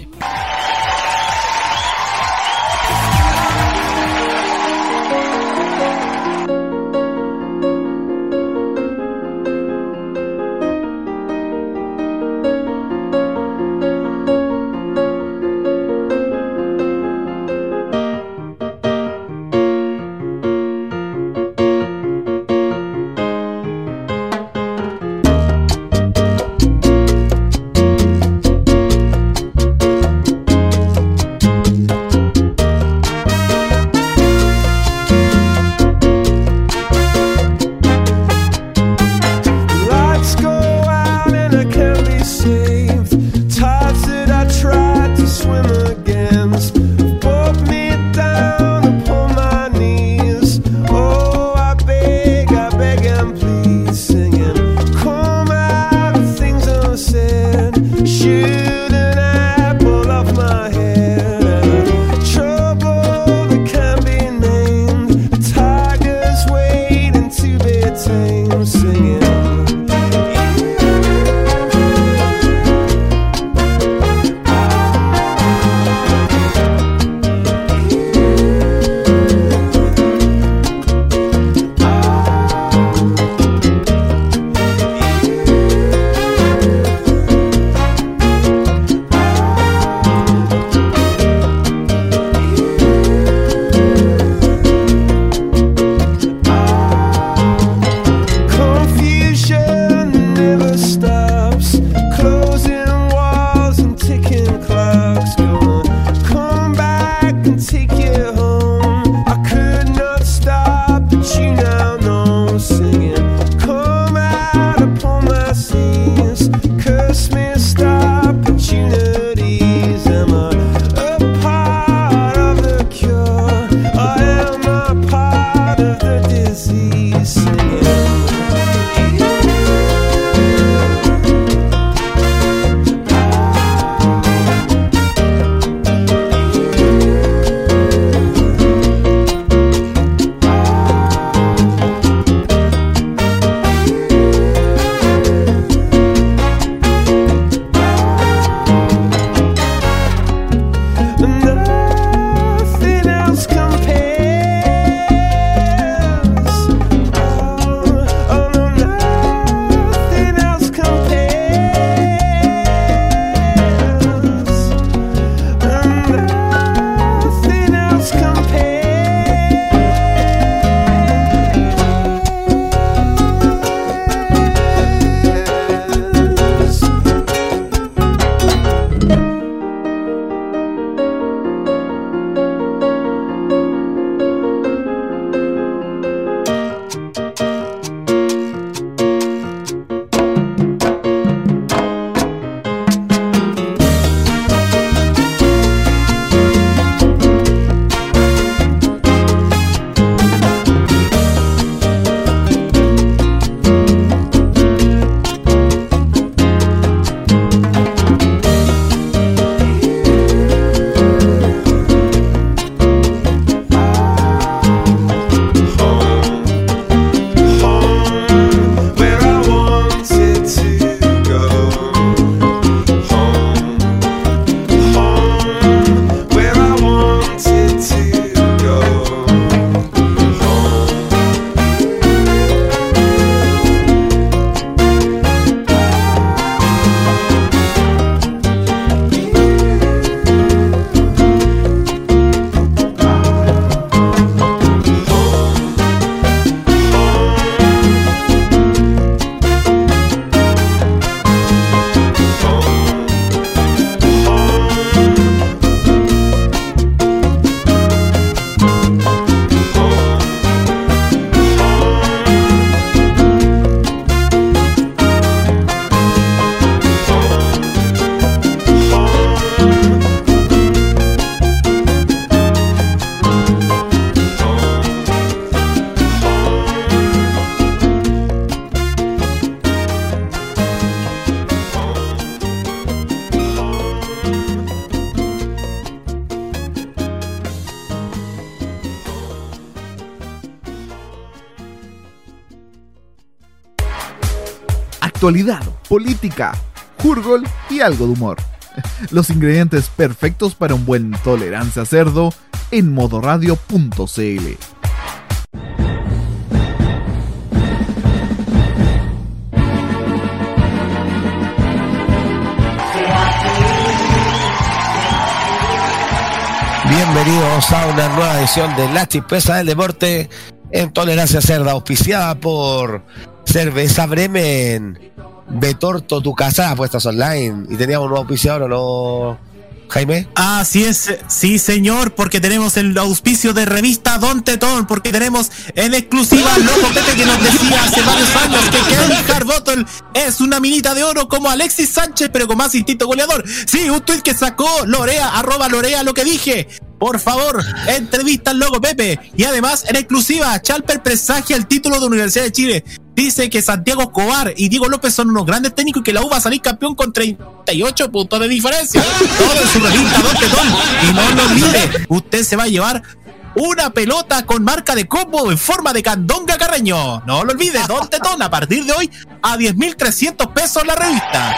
actualidad, política, jurgol y algo de humor. Los ingredientes perfectos para un buen tolerancia cerdo en modoradio.cl. Bienvenidos a una nueva edición de La Chispeza del Deporte en Tolerancia Cerda, auspiciada por Cerveza Bremen, Betorto, tu casa, apuestas online. Y teníamos un nuevo auspiciador, ¿o no, Jaime? Así es, sí señor, porque tenemos el auspicio de revista Don Tetón, porque tenemos en exclusiva al loco Pepe que nos decía hace varios años que Kevin Harbottle es una minita de oro como Alexis Sánchez, pero con más instinto goleador. Sí, un tweet que sacó Lorea, arroba Lorea lo que dije. Por favor, entrevista al loco Pepe. Y además, en exclusiva, Chalper presagia el título de Universidad de Chile. Dice que Santiago Escobar y Diego López son unos grandes técnicos y que la U va a salir campeón con 38 puntos de diferencia. Todo en su revista Don Tetón. Y no lo olvide, usted se va a llevar una pelota con marca de combo en forma de candonga carreño. No lo olvide, Don Tetón, a partir de hoy, a 10.300 pesos la revista.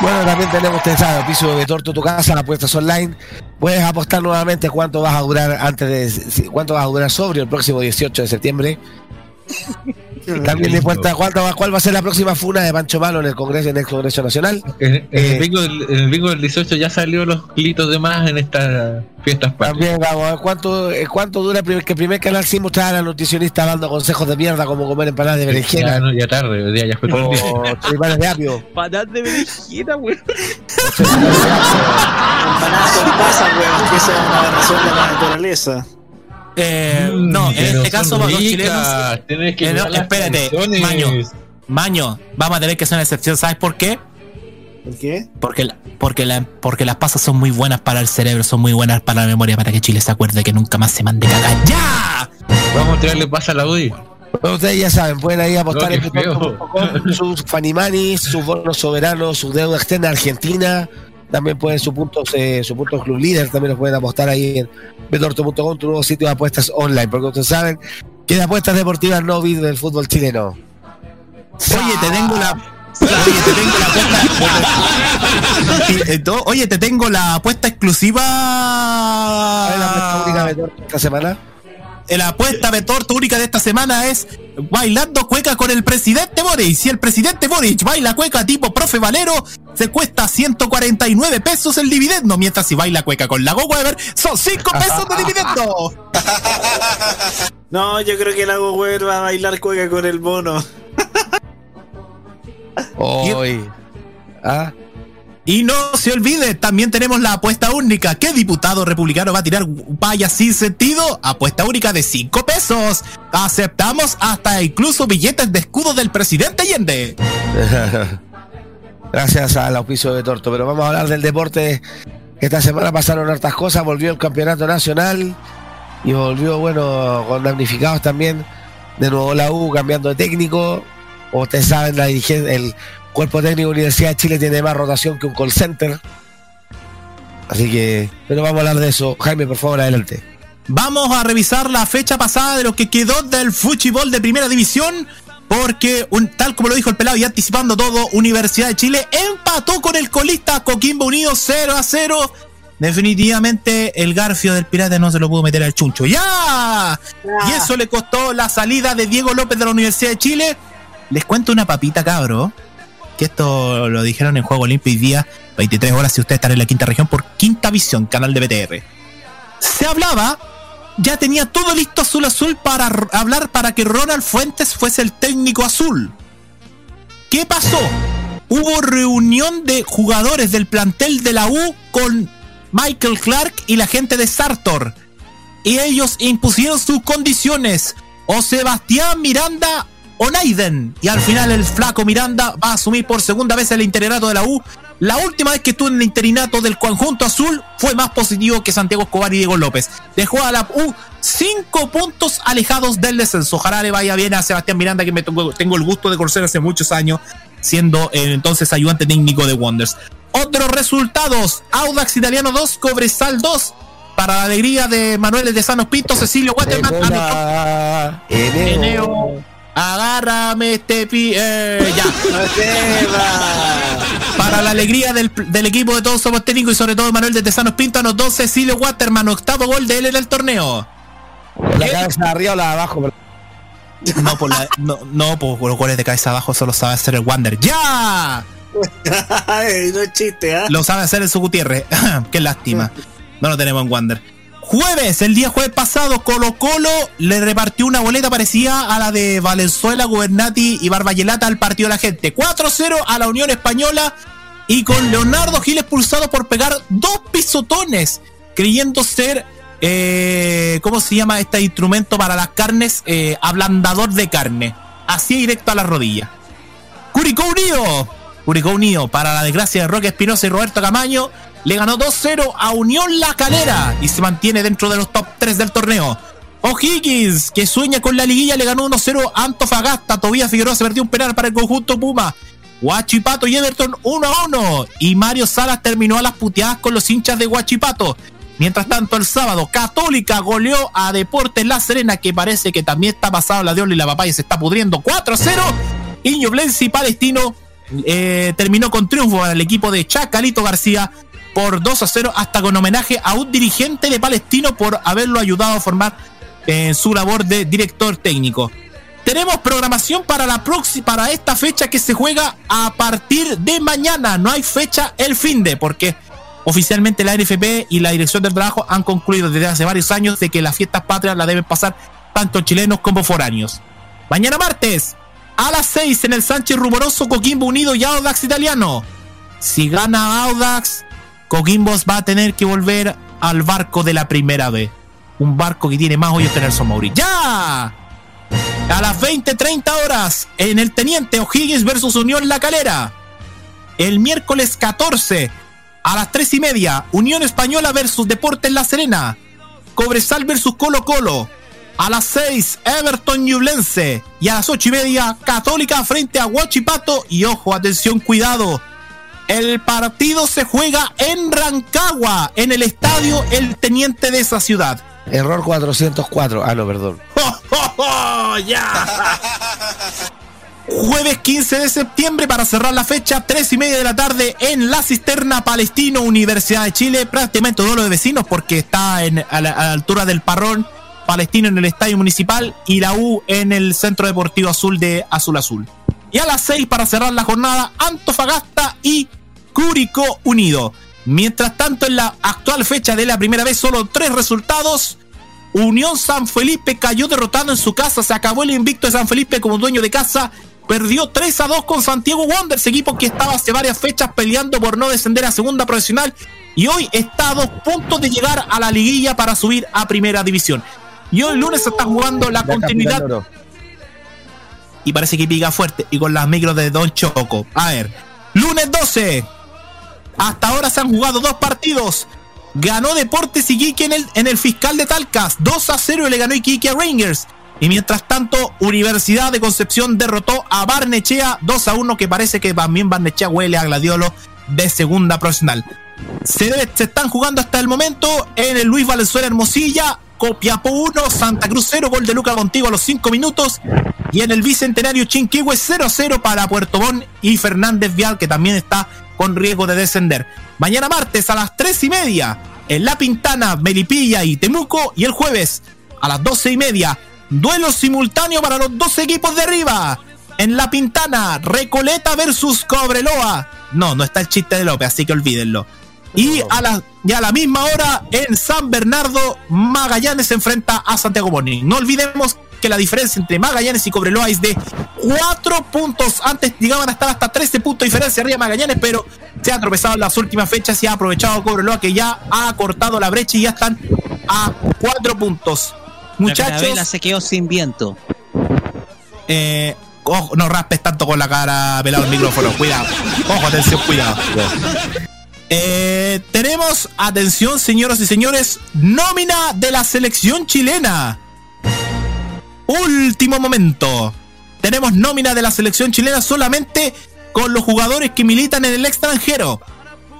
Bueno, también tenemos, usted sabe, piso de Betorto, tu casa, apuestas online. Puedes apostar nuevamente cuánto vas a durar antes de, cuánto vas a durar sobrio el próximo 18 de septiembre. También le cuenta cuál va a ser la próxima funa de Pancho Malo en el Congreso, en el Congreso Nacional. En, en Eh, el bingo del, en el bingo del 18 ya salió los kilitos de más en estas fiestas patrias. También vamos a ver cuánto, eh, cuánto dura el primer- que el primer canal sí mostraba a la nutricionista dando consejos de mierda como comer empanadas de Ya, berenjena no, ya tarde, hoy día ya fue todo el día. o choripanes de apio. Patas de berenjena, weón. Empanadas con pasas, weón, que esa es una aberración de la naturaleza. Eh, no, en este caso, son los chilenos. Que Eh, no, espérate. Maño. Maño, vamos a tener que hacer una excepción. ¿Sabes por qué? ¿Por qué? Porque, la- porque, la- porque las pasas son muy buenas para el cerebro, son muy buenas para la memoria, para que Chile se acuerde que nunca más se mande cagar. ¡Ya! Vamos a tirarle pasa a la UDI. Bueno, ustedes ya saben, pueden ahí apostar No, en sus Fanimanis, sus bonos soberanos, su deuda externa a Argentina. También pueden su puntos, eh, su punto club líder, también los pueden apostar ahí en betorto.com, tu nuevo sitio de apuestas online, porque ustedes saben que de apuestas deportivas no vive del fútbol chileno. Oye, te tengo la. Oye, te tengo la apuesta. Eh, Oye, te tengo la apuesta exclusiva. ¿Cuál la apuesta única de esta semana? La apuesta de torta única de esta semana es bailando cueca con el presidente Boric. Si el presidente Boric baila cueca tipo profe Valero, se cuesta 149 pesos el dividendo. Mientras si baila cueca con Lago Weber, son 5 pesos de dividendo. No, yo creo que el Lago Weber va a bailar cueca con el mono. Hoy. ¿Ah? Y no se olvide, también tenemos la apuesta única. ¿Qué diputado republicano va a tirar vallas sin sentido? Apuesta única de 5 pesos. Aceptamos hasta incluso billetes de escudo del presidente Allende. Gracias al auspicio de Torto. Pero vamos a hablar del deporte. Esta semana pasaron hartas cosas. Volvió el campeonato nacional. Y volvió, bueno, con damnificados también. De nuevo la U cambiando de técnico. Ustedes saben, la dirigencia, el cuerpo técnico de Universidad de Chile tiene más rotación que un call center. Así que, pero vamos a hablar de eso. Jaime, por favor, adelante. Vamos a revisar la fecha pasada de lo que quedó del fútbol de primera división. Porque, un- tal como lo dijo el pelado y anticipando todo, Universidad de Chile empató con el colista Coquimbo Unido 0 a 0. Definitivamente el garfio del pirata no se lo pudo meter al chuncho. ¡Ya! Y eso le costó la salida de Diego López de la Universidad de Chile. Les cuento una papita, cabro. Que esto lo dijeron en Juego Limpio y día, 23 horas si ustedes están en la quinta región por Quinta Visión, canal de BTR se hablaba, ya tenía todo listo azul azul para hablar para que Ronald Fuentes fuese el técnico azul. ¿Qué pasó? Hubo reunión de jugadores del plantel de la U con Michael Clark y la gente de Sartor. Y ellos impusieron sus condiciones. O Sebastián Miranda o Naiden. Y al final el flaco Miranda va a asumir por segunda vez el interinato de la U. La última vez que estuvo en el interinato del conjunto azul fue más positivo que Santiago Escobar y Diego López. Dejó a la U cinco puntos alejados del descenso. Ojalá le vaya bien a Sebastián Miranda, que me tengo, tengo el gusto de conocer hace muchos años, siendo eh, entonces ayudante técnico de Wonders. Otros resultados: Audax Italiano 2, Cobresal 2. Para la alegría de Manuel de Sanos Pinto, Cecilio Hola, Eneo. Agárrame este pi. eh, ya. Para la alegría del, del equipo de todos somos técnicos y sobre todo Manuel de Tesanos Pinto anotó Cecilio Waterman, octavo gol de él en el torneo. La cabeza arriba o la de abajo. pero- No, por la, no, no, por los goles de cabeza abajo solo sabe hacer el Wander. ¡Ya! No es chiste, ¿ah? Lo sabe hacer en su Gutiérrez. Qué lástima. No lo tenemos en Wander. Jueves, el día jueves pasado, Colo Colo le repartió una boleta parecida a la de Valenzuela, Gubernati y Barbayelata al partido de la gente. 4-0 a la Unión Española y con Leonardo Gil expulsado por pegar dos pisotones, creyendo ser, eh, ¿cómo se llama este instrumento para las carnes? Eh, ablandador de carne. Así directo a la rodilla. Curicó Unido. Curicó Unido, para la desgracia de Roque Espinosa y Roberto Camaño, le ganó 2-0 a Unión La Calera y se mantiene dentro de los top 3 del torneo. O'Higgins, que sueña con la liguilla, le ganó 1-0 a Antofagasta. Tobías Figueroa se perdió un penal para el conjunto Puma. Guachipato y Everton 1-1. Y Mario Salas terminó a las puteadas con los hinchas de Guachipato. Mientras tanto, el sábado, Católica goleó a Deportes La Serena, que parece que también está pasado la diola y la papaya se está pudriendo 4-0. Y Ñublense y Palestino eh, terminó con triunfo para el equipo de Chacalito García por 2 a 0, hasta con homenaje a un dirigente de Palestino por haberlo ayudado a formar en su labor de director técnico. Tenemos programación para la próxima, para esta fecha que se juega a partir de mañana. No hay fecha el fin de, porque oficialmente la NFP y la Dirección del Trabajo han concluido desde hace varios años de que las fiestas patrias las deben pasar tanto chilenos como foráneos. Mañana martes, a las 6 en el Sánchez Rumoroso, Coquimbo Unido y Audax Italiano. Si gana Audax, Coquimbo va a tener que volver al barco de la primera vez. Un barco que tiene más hoyos que Nelson Mauri. ¡Ya! A las 20.30 horas, en el Teniente O'Higgins versus Unión La Calera. El miércoles 14, a las 3 y media, Unión Española versus Deportes La Serena. Cobresal versus Colo Colo. A las 6, Everton Ñublense. Y a las 8 y media, Católica frente a Huachipato. Y ojo, atención, cuidado. El partido se juega en Rancagua, en el estadio El Teniente de esa ciudad. Error 404. Ah, no, perdón. ¡Ya! Jueves 15 de septiembre para cerrar la fecha, 3 y media de la tarde en La Cisterna Palestino, Universidad de Chile, prácticamente duelo de vecinos porque está en, a, la, a la altura del Parrón Palestino en el Estadio Municipal y la U en el Centro Deportivo Azul de Azul Azul. Y a las 6 para cerrar la jornada, Antofagasta y Curicó Unido. Mientras tanto, en la actual fecha de la primera vez, solo tres resultados. Unión San Felipe cayó derrotado en su casa. Se acabó el invicto de San Felipe como dueño de casa. Perdió 3 a 2 con Santiago Wanderers, equipo que estaba hace varias fechas peleando por no descender a segunda profesional. Y hoy está a dos puntos de llegar a la liguilla para subir a primera división. Y hoy lunes se está jugando la continuidad. Y parece que pica fuerte. Y con las micros de Don Choco. A ver. Lunes 12. Hasta ahora se han jugado dos partidos. Ganó Deportes Iquique en el, en el fiscal de Talcas. 2 a 0 y le ganó Iquique a Rangers. Y mientras tanto, Universidad de Concepción derrotó a Barnechea 2 a 1, que parece que también Barnechea huele a Gladiolo de segunda profesional. Se, se están jugando hasta el momento en el Luis Valenzuela Hermosilla, Copiapó 1, Santa Cruz 0, gol de Luca Contigo a los 5 minutos. Y en el Bicentenario Chinquihue 0 0 para Puerto Montt y Fernández Vial, que también está con riesgo de descender. Mañana martes a las 3 y media en La Pintana, Melipilla y Temuco. Y el jueves a las 12 y media, duelo simultáneo para los dos equipos de arriba. En La Pintana, Recoleta versus Cobreloa. No, no está el chiste de López, así que olvídenlo. Y a la, y a la misma hora en San Bernardo, Magallanes se enfrenta a Santiago Morning. No olvidemos que la diferencia entre Magallanes y Cobreloa es de 4 puntos. Antes llegaban a estar hasta 13 puntos de diferencia arriba de Magallanes, pero se ha tropezado en las últimas fechas y ha aprovechado Cobreloa que ya ha cortado la brecha y ya están a 4 puntos. La Muchachos, se quedó sin viento. eh, ojo, no raspes tanto con la cara pelado el micrófono. Cuidado. Ojo, atención, cuidado. Eh, tenemos, atención, señoras y señores, nómina de la selección chilena. Último momento. Tenemos nómina de la selección chilena solamente con los jugadores que militan en el extranjero.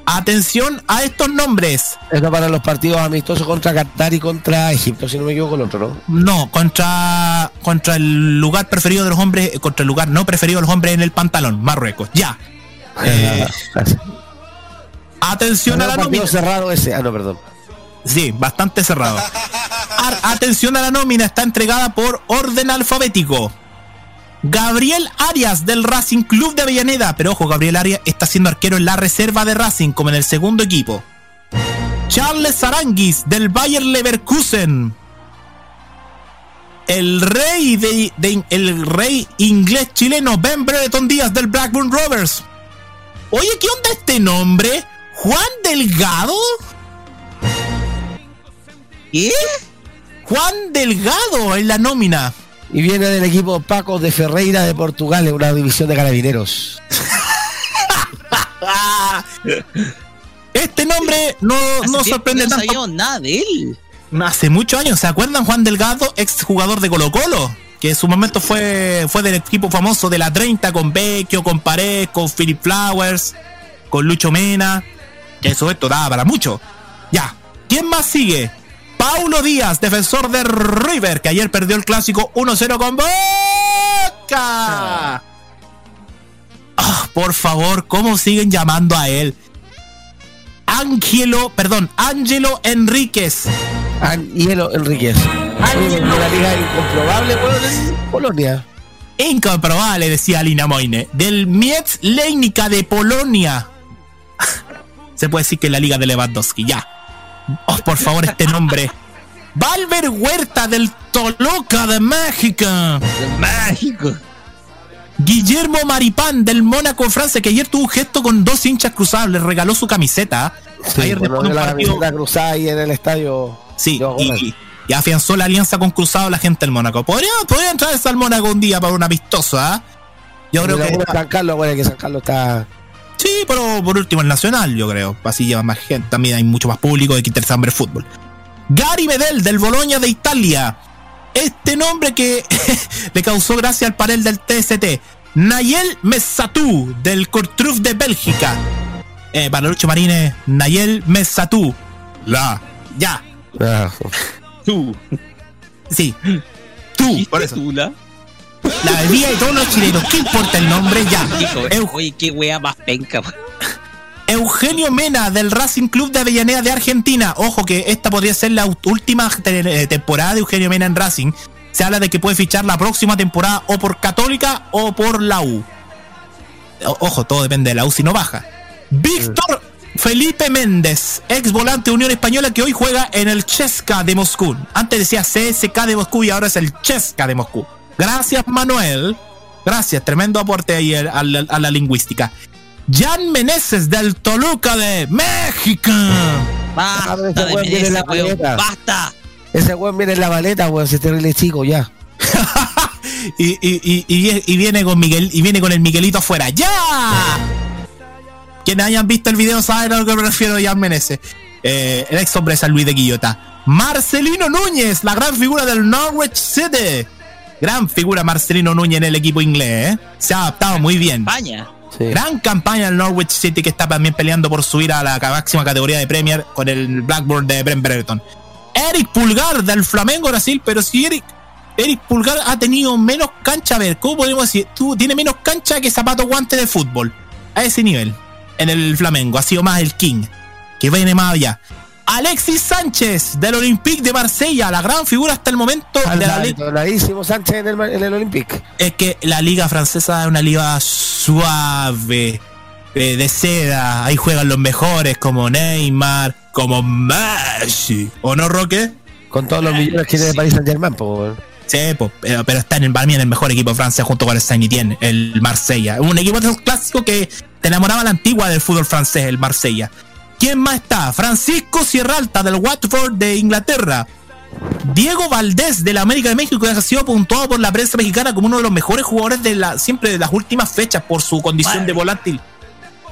Atención a estos nombres. Esto para los partidos amistosos contra Qatar y contra Egipto, si no me equivoco, el otro, ¿no? No, contra, contra el lugar preferido de los hombres, eh, contra el lugar no preferido de los hombres en el pantalón, Marruecos. Ya. Eh, atención a la nómina. cerrado ese. Ah, no, perdón. Sí, bastante cerrado. Atención a la nómina, está entregada por orden alfabético. Gabriel Arias del Racing Club de Avellaneda. Pero ojo, Gabriel Arias está siendo arquero en la reserva de Racing, como en el segundo equipo. Charles Aranguis del Bayer Leverkusen. El rey de, de- el rey inglés chileno Ben Brereton Díaz del Blackburn Rovers. Oye, ¿qué onda este nombre? Juan Delgado. ¿Qué? Juan Delgado en la nómina. Y viene del equipo Paco de Ferreira de Portugal, en una división de carabineros. Este nombre no, no sorprende que no tanto. sabíamos nada de él. Hace muchos años, ¿se acuerdan Juan Delgado, ex jugador de Colo Colo? Que en su momento fue, fue del equipo famoso de la 30 con Vecchio, con Pared, con Philip Flowers, con Lucho Mena. Que eso esto daba para mucho. Ya. ¿Quién más sigue? Paulo Díaz, defensor de River, que ayer perdió el clásico 1-0 con Boca. Ah, por favor, ¿cómo siguen llamando a él? Ángelo, perdón, Ángelo Enríquez. Ángelo Enríquez. De la liga incomprobable, Polonia. Incomprobable, decía Lina Moine. Del Mietz Leinica de Polonia. Se puede decir que es la liga de Lewandowski, ya. Oh, por favor, este nombre. Valver Huerta del Toluca de México. Mágico. Guillermo Maripán del Mónaco, Francia, que ayer tuvo un gesto con dos hinchas cruzados, le regaló su camiseta. Sí, ayer después de un la partido- camiseta cruzada ahí en el estadio. Sí, y, afianzó la alianza con Cruzado la gente del Mónaco. Podría, podría entrar al Mónaco un día para un amistoso, ¿ah? Yo creo Y que. San Carlos, bueno, que San Carlos está. Sí, pero por último el Nacional, yo creo. Así lleva más gente. También hay mucho más público de que interesa ver fútbol. Gary Bedel del Boloña de Italia. Este nombre que le causó gracia al panel del TST. Nayel Messatou del Cortruf de Bélgica. Eh, para Lucho Marines, Nayel Messatou. La. Ya. Ah, Tú. Sí. Tú, por eso. Tula. La bebida y todos los chilenos. ¿Qué importa el nombre? Ya. Oye, qué wea más penca. Eugenio Mena del Racing Club de Avellaneda de Argentina. Ojo que esta podría ser la última eh, temporada de Eugenio Mena en Racing. Se habla de que puede fichar la próxima temporada o por Católica o por la U. Ojo, todo depende de la U si no baja. Víctor Felipe Méndez, ex volante de Unión Española que hoy juega en el Chesca de Moscú. Antes decía CSK de Moscú y ahora es el Chesca de Moscú. Gracias, Manuel. Gracias, tremendo aporte ahí a la lingüística. Jan Meneses del Toluca de México. Basta ese de weón viene en la weón. maleta. Basta. Ese weón viene en la maleta, weón, terrible chico ya. Y, y- y- y- y viene con Miguel y viene con el Miguelito afuera. ¡Ya! Quienes hayan visto el video saben a lo que me refiero Jan Meneses. Eh, el ex hombre de San Luis de Quillota. Marcelino Núñez, la gran figura del Norwich City. Gran figura Marcelino Núñez en el equipo inglés, ¿eh? Se ha adaptado muy bien. España. Sí. Gran campaña del Norwich City que está también peleando por subir a la máxima categoría de Premier con el Blackburn de Brent Brereton. Eric Pulgar del Flamengo Brasil, pero si Eric, Eric Pulgar ha tenido menos cancha, a ver, ¿cómo podemos decir? Tú tiene menos cancha que zapato guante de fútbol. A ese nivel. En el Flamengo. Ha sido más el King. Que viene más allá. Alexis Sánchez del Olympique de Marsella, la gran figura hasta el momento de la liga. Sánchez en el, en el Olympique. Es que la liga francesa es una liga suave, eh, de seda. Ahí juegan los mejores como Neymar, como Messi. ¿O no, Roque? Con todos los millones que tiene Paris Saint Germain, weón. Sí, po, pero, pero está en el, para mí en el mejor equipo de Francia junto con el Saint-Étienne, el Marsella. Un equipo de esos clásicos que te enamoraba la antigua del fútbol francés, el Marsella. ¿Quién más está? Francisco Sierralta del Watford de Inglaterra. Diego Valdés de la América de México que ha sido puntuado por la prensa mexicana como uno de los mejores jugadores de la siempre de las últimas fechas por su condición de volátil.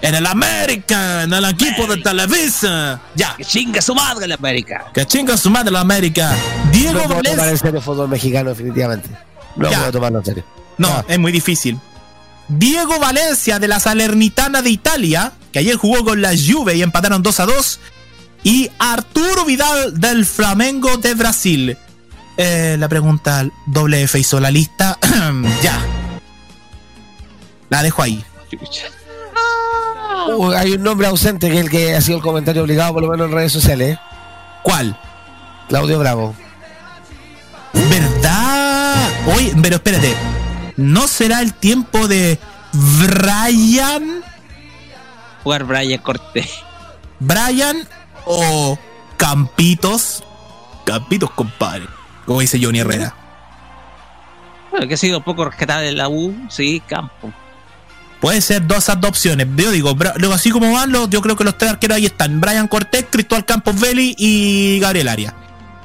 En el América, en el equipo de Televisa. Ya, Que chinga su madre la América. que chinga su madre la América. Diego No Valdés. tomar en serio fútbol mexicano, definitivamente. No Ya. puedo tomarlo en serio. No, Ah. es muy difícil. Diego Valencia de la Salernitana de Italia, que ayer jugó con la Juve y empataron 2 a 2. Y Arturo Vidal del Flamengo de Brasil. Eh, la pregunta, doble F hizo la lista. ya. La dejo ahí. Uh, hay un nombre ausente que es el que ha sido el comentario obligado, por lo menos en redes sociales. ¿eh? ¿Cuál? Claudio Bravo. ¿Verdad? Oye, pero espérate. ¿No será el tiempo de Brian? Jugar Brian Cortés. ¿Brian o Campitos? Campitos, compadre. Como dice Johnny Herrera. Bueno, que ha sido poco rescatable en la U, sí, campo. Puede ser dos opciones. Yo digo, luego así como van, los, yo creo que los tres arqueros ahí están. Brian Cortés, Cristóbal Campos Veli y Gabriel Arias.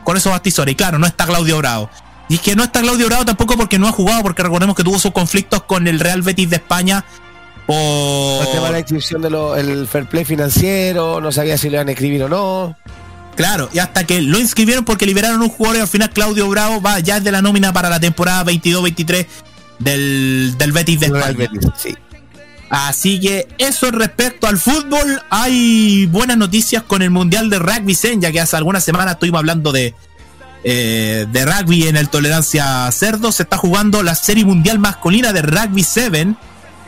Con esos bastizores. Y claro, no está Claudio Bravo. Y es que no está Claudio Bravo tampoco porque no ha jugado, porque recordemos que tuvo sus conflictos con el Real Betis de España por... El tema de la inscripción del fair play financiero, no sabía si lo iban a escribir o no. Claro, y hasta que lo inscribieron porque liberaron un jugador y al final Claudio Bravo va ya es de la nómina para la temporada 22-23 del, del Betis de España. Betis, sí. Así que eso respecto al fútbol, hay buenas noticias con el Mundial de Rugby Zen, ya que hace algunas semanas estuvimos hablando de, eh, de rugby en el Tolerancia Cerdo. Se está jugando la serie mundial masculina de Rugby 7,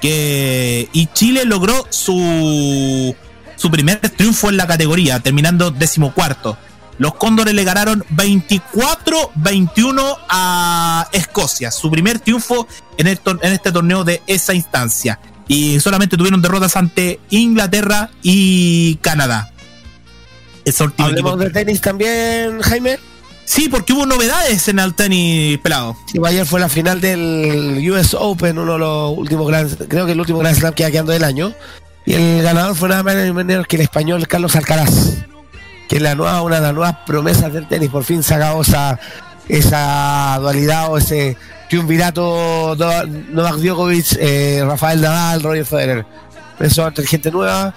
que, y Chile logró su, su primer triunfo en la categoría, terminando decimocuarto. Los Cóndores le ganaron 24-21 a Escocia, su primer triunfo en, el en este torneo de esa instancia. Y solamente tuvieron derrotas ante Inglaterra y Canadá. Hablemos de tenis también, Jaime. Sí, porque hubo novedades en el tenis pelado. Sí, ayer fue la final del US Open, uno de los últimos grandes, creo que el último Grand Slam que ha quedando del año. Y el ganador fue nada menos que el español Carlos Alcaraz, que es la nueva, una de las nuevas promesas del tenis. Por fin se esa, esa dualidad o ese triunvirato Novak Djokovic, eh, Rafael Nadal, Roger Federer. Eso entre gente nueva,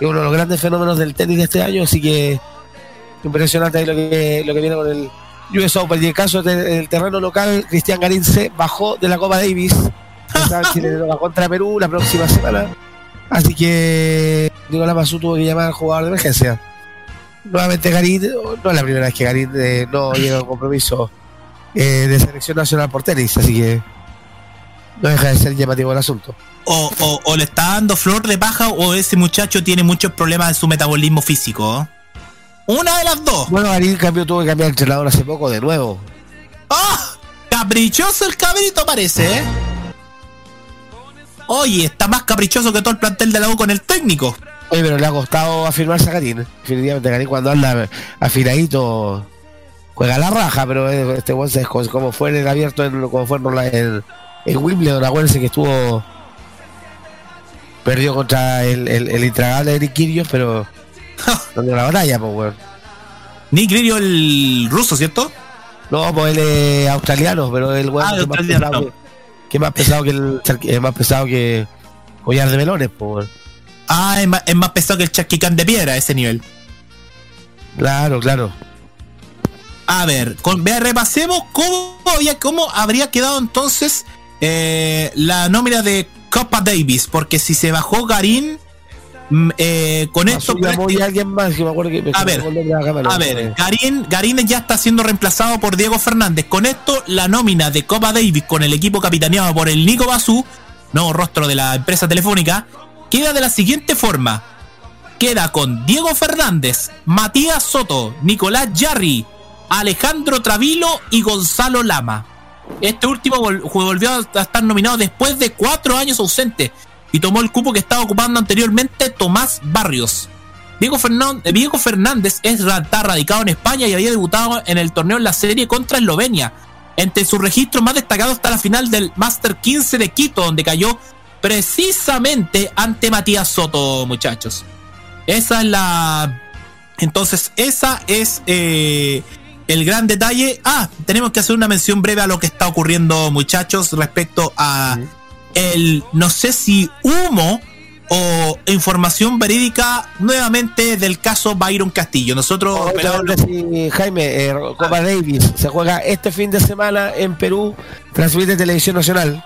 y uno de los grandes fenómenos del tenis de este año, así que impresionante ahí lo que, lo que viene con el US Open. Y el caso del terreno local, Cristian Garín se bajó de la Copa Davis. Pensaba que le toca contra Perú la próxima semana. Así que Nicolás Mazú tuvo que llamar al jugador de emergencia. Nuevamente Garín, no es la primera vez que Garín eh, no llega a un compromiso eh, de selección nacional por tenis, así que no deja de ser llamativo el asunto. O, o- o le está dando flor de paja o ese muchacho tiene muchos problemas en su metabolismo físico. Una de las dos. Bueno, Garín cambió, tuvo que cambiar de entrenador hace poco de nuevo. ¡Ah! Caprichoso el cabrito parece, ¿eh? Oye, está más caprichoso que todo el plantel de la U con el técnico. Oye, pero le ha costado afirmarse a Garín. Definitivamente Garín cuando anda afiladito juega la raja, pero este buen es co- como fue en el abierto, en, como fue en, la- en, en Wimbledon, acuérdense que estuvo perdió contra el, el, el intragable Eric Kyrgios, pero no dio la batalla, pues weón. Nick Lirio, el ruso, ¿cierto? No, pues él es australiano, pero el weón Ah, que, es más pesado que, que es más pesado que el es más pesado que collar de melones, pues weón. Ah, es más, es más pesado que el chasquicán de piedra a ese nivel. Claro, claro. A ver, con, vea, repasemos cómo, había, cómo habría quedado entonces eh, la nómina de Copa Davis. Porque si se bajó Garín, eh, con esto. Azul llamó y alguien más que me acuerdo que me A ver. A ver, Garín, Garín ya está siendo reemplazado por Diego Fernández. Con esto, la nómina de Copa Davis con el equipo capitaneado por el Nico Basú, nuevo rostro de la empresa telefónica, queda de la siguiente forma. Queda con Diego Fernández, Matías Soto, Nicolás Yarri, Alejandro Travilo y Gonzalo Lama. Este último vol- volvió a estar nominado después de cuatro años ausente y tomó el cupo que estaba ocupando anteriormente Tomás Barrios. Diego, eh, Diego Fernández está radicado en España y había debutado en el torneo en la serie contra Eslovenia. Entre sus registros más destacados está la final del Master 15 de Quito, donde cayó precisamente ante Matías Soto, muchachos. Esa es la. Entonces, esa es eh, el gran detalle. Ah, tenemos que hacer una mención breve a lo que está ocurriendo, muchachos, respecto a el, no sé si humo o información verídica nuevamente del caso Byron Castillo. Nosotros, pelado, vez, sí, Jaime, eh, Copa Davis se juega este fin de semana en Perú, transmite Televisión Nacional.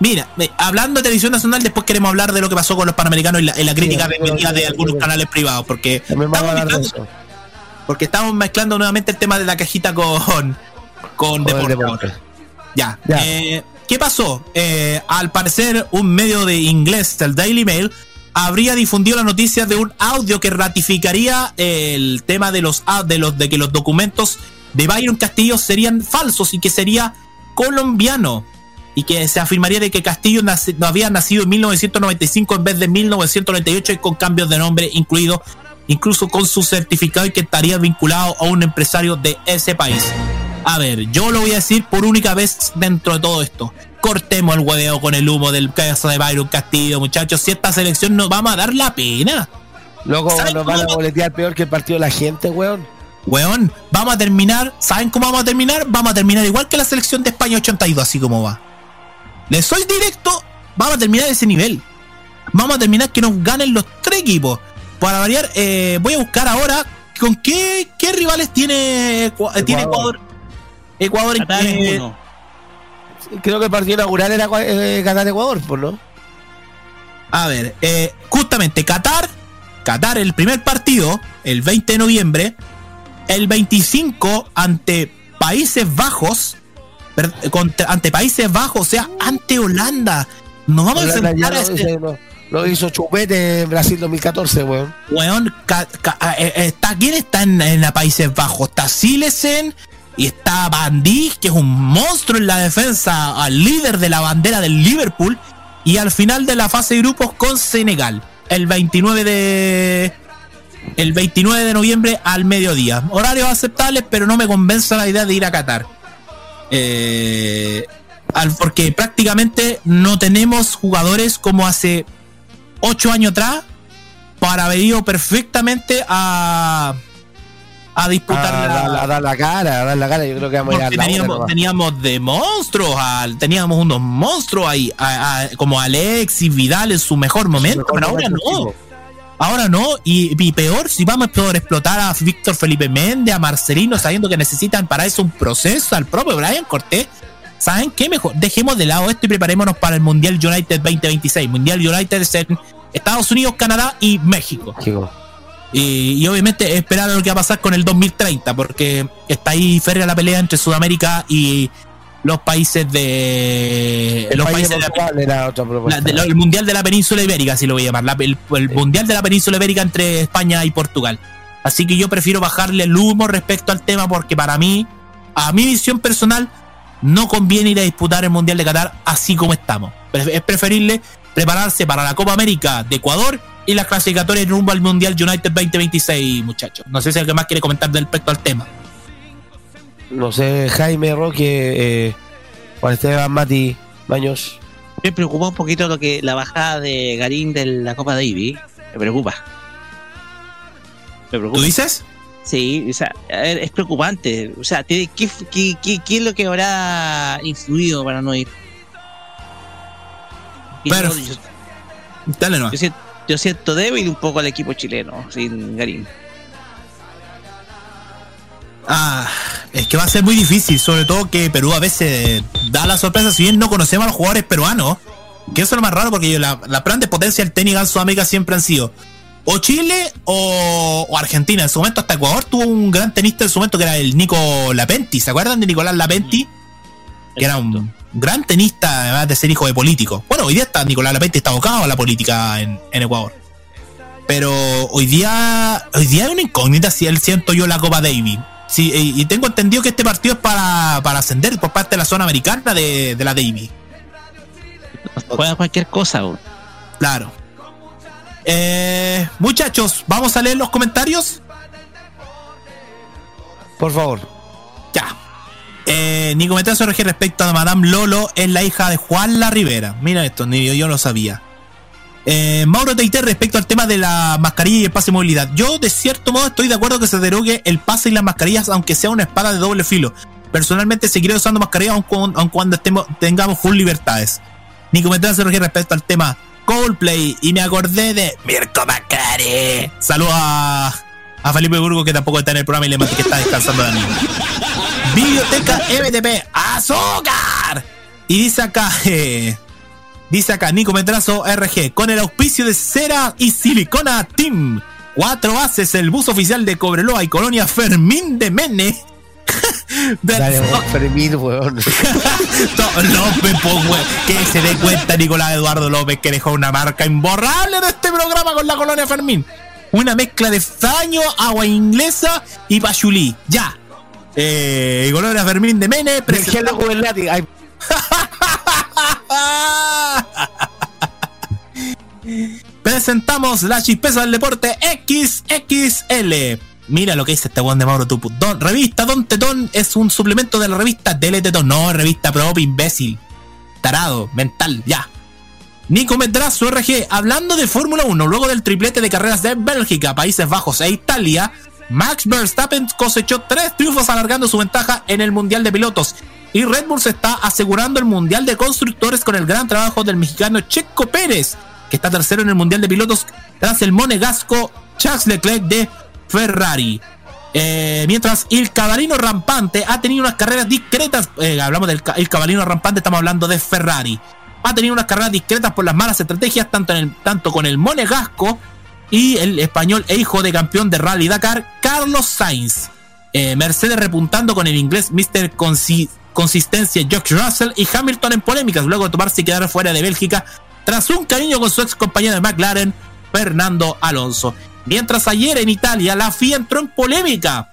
Mira, hablando de televisión nacional, después queremos hablar de lo que pasó con los panamericanos y la, y la crítica Sí, de algunos canales privados, porque estamos mezclando, eso. porque estamos mezclando nuevamente el tema de la cajita con, con Con deporte. Ya. Ya. Eh, ¿Qué pasó? Eh, al parecer, un medio de inglés, el Daily Mail, habría difundido la noticia de un audio que ratificaría el tema de los au- de los de que los documentos de Byron Castillo serían falsos y que sería colombiano y que se afirmaría de que Castillo no había nacido en 1995 en vez de 1998 y con cambios de nombre incluido incluso con su certificado y que estaría vinculado a un empresario de ese país. A ver, yo lo voy a decir por única vez dentro de todo esto. Cortemos el hueveo con el humo del caso de Byron Castillo, muchachos. Si esta selección nos vamos a dar la pena. ¿Saben nos van a boletear peor que el partido de la gente, weón. Weón, vamos a terminar. ¿Saben cómo vamos a terminar? Vamos a terminar igual que la selección de España 82, así como va. Les soy directo, vamos a terminar ese nivel. Vamos a terminar que nos ganen los tres equipos. Para variar, eh, voy a buscar ahora con qué, qué rivales tiene, eh, tiene Ecuador. Ecuador. Qatar es eh, uno. Creo que el partido inaugural era eh, Qatar-Ecuador, pues, ¿no? A ver, eh, justamente Qatar, Qatar el primer partido, el 20 de noviembre, el 25 ante Países Bajos, per- contra- ante Países Bajos, o sea, ante Holanda. Nos vamos a Holanda enfrentar a lo, este hizo, lo- lo hizo Chupete en Brasil 2014, weón. weón. ca- ca- eh, eh, está, ¿Quién está en, en la Países Bajos? Está Silesen y está Van que es un monstruo en la defensa, al líder de la bandera del Liverpool. Y al final de la fase de grupos con Senegal, el 29 de. El 29 de noviembre al mediodía. Horarios aceptables, pero no me convence la idea de ir a Qatar. Eh, porque prácticamente no tenemos jugadores como hace 8 años atrás para haber ido perfectamente a, a disputar A, la, dar- a dar la cara, a dar la cara. Yo creo que vamos a ir a la teníamos, teníamos de monstruos, al- teníamos unos monstruos ahí, a- como Alexis Vidal en su mejor momento, Mejor pero ahora no. Ahora no, y, y peor, si vamos a poder explotar a Víctor Felipe Méndez, a Marcelino, sabiendo que necesitan para eso un proceso, al propio Brian Cortés. ¿Saben qué? Mejor dejemos de lado esto y preparémonos para el Mundial United 2026. Mundial United es en Estados Unidos, Canadá y México. Chico. Y, y obviamente esperar a lo que va a pasar con el 2030, porque está ahí férrea la pelea entre Sudamérica y los países de. El los país países de la- otra la- de- el mundial de la península ibérica, así lo voy a llamar. la- el el mundial de la península ibérica entre España y Portugal. Así que yo prefiero bajarle el humo respecto al tema porque para mí, a mi visión personal, no conviene ir a disputar el mundial de Qatar así como estamos. Es preferible prepararse para la Copa América de Ecuador y las clasificatorias rumbo al Mundial United 2026, muchachos. No sé si alguien más quiere comentar respecto al tema. No sé, Jaime, Roque, eh, Juan Esteban, Mati, Baños. Me preocupa un poquito lo que la bajada de Garín de la Copa Davis. Me preocupa. Me preocupa. ¿Tú dices? Sí, o sea, a ver, es preocupante. O sea, tiene- ¿qué, qué, qué, qué es lo que habrá influido para no ir? Y Pero- yo- Dale no. yo siento, yo siento débil un poco al equipo chileno sin Garín. Ah, es que va a ser muy difícil, sobre todo que Perú a veces da la sorpresa, si bien no conocemos a los jugadores peruanos, que eso es lo más raro porque la, de potencia del tenis en Sudamérica siempre han sido o Chile o Argentina. En su momento hasta Ecuador tuvo un gran tenista en su momento que era el Nico Lapenti, ¿se acuerdan de Nicolás Lapenti? Que era un gran tenista, además de ser hijo de político. Bueno, hoy día está Nicolás Lapenti está abocado a la política en, en Ecuador. Pero hoy día, hoy día es una incógnita si él siento yo la Copa Davis. Sí, y, y tengo entendido que este partido es para, para ascender por parte de la zona americana de, de la Davis. Juega cualquier cosa. bro. Claro. Eh, muchachos, vamos a leer los comentarios. Por favor. Eh, Nico RG respecto a Madame Lolo es la hija de Juan La Rivera. Mira esto, ni yo, lo sabía. Eh, Mauro Teiter respecto al tema de la mascarilla y el pase de movilidad. Yo de cierto modo estoy de acuerdo que se derogue el pase y las mascarillas aunque sea una espada de doble filo. Personalmente seguiré usando mascarilla aun, cu- aun cuando estemos, tengamos full libertades. Nico Metazo RG respecto al tema Coldplay y me acordé de Mirko Macari. Saludos a, a Felipe Burgo que tampoco está en el programa y le que está descansando de mí. Biblioteca MTP, azúcar. Y dice acá, eh, Dice acá Nico Metrazo RG, con el auspicio de Cera y Silicona Team. Cuatro haces el bus oficial de Cobreloa y Colonia Fermín de Mene. Dale, Fermín, weón. López, pues, güey, que se dé cuenta Nicolás Eduardo López que dejó una marca imborrable en este programa con la colonia Fermín. Una mezcla de zaño, agua inglesa y pachulí. Ya. Eh, colonia Fermín de Mene presentamos- Presentamos la chispeza del deporte XXL. Mira lo que dice este weón de Mauro Tupu. Don, revista Don Tetón es un suplemento de la revista Tele Tetón. No, revista propia, imbécil. Tarado, mental, ya. Nico Medrazo RG, hablando de Fórmula 1, luego del triplete de carreras de Bélgica, Países Bajos e Italia, Max Verstappen cosechó tres triunfos alargando su ventaja en el Mundial de Pilotos. Y Red Bull se está asegurando el Mundial de Constructores con el gran trabajo del mexicano Checo Pérez, que está tercero en el Mundial de Pilotos tras el monegasco Charles Leclerc de Ferrari. Eh, mientras el cabalino rampante ha tenido unas carreras discretas, eh, hablamos del el cabalino rampante, estamos hablando de Ferrari. Ha tenido unas carreras discretas por las malas estrategias, tanto, tanto con el monegasco y el español e hijo de campeón de Rally Dakar, Carlos Sainz. Eh, Mercedes repuntando con el inglés Mr. Consi- Consistencia George Russell y Hamilton en polémicas luego de tomarse y quedar fuera de Bélgica tras un cariño con su ex compañero de McLaren, Fernando Alonso. Mientras ayer en Italia la FIA entró en polémica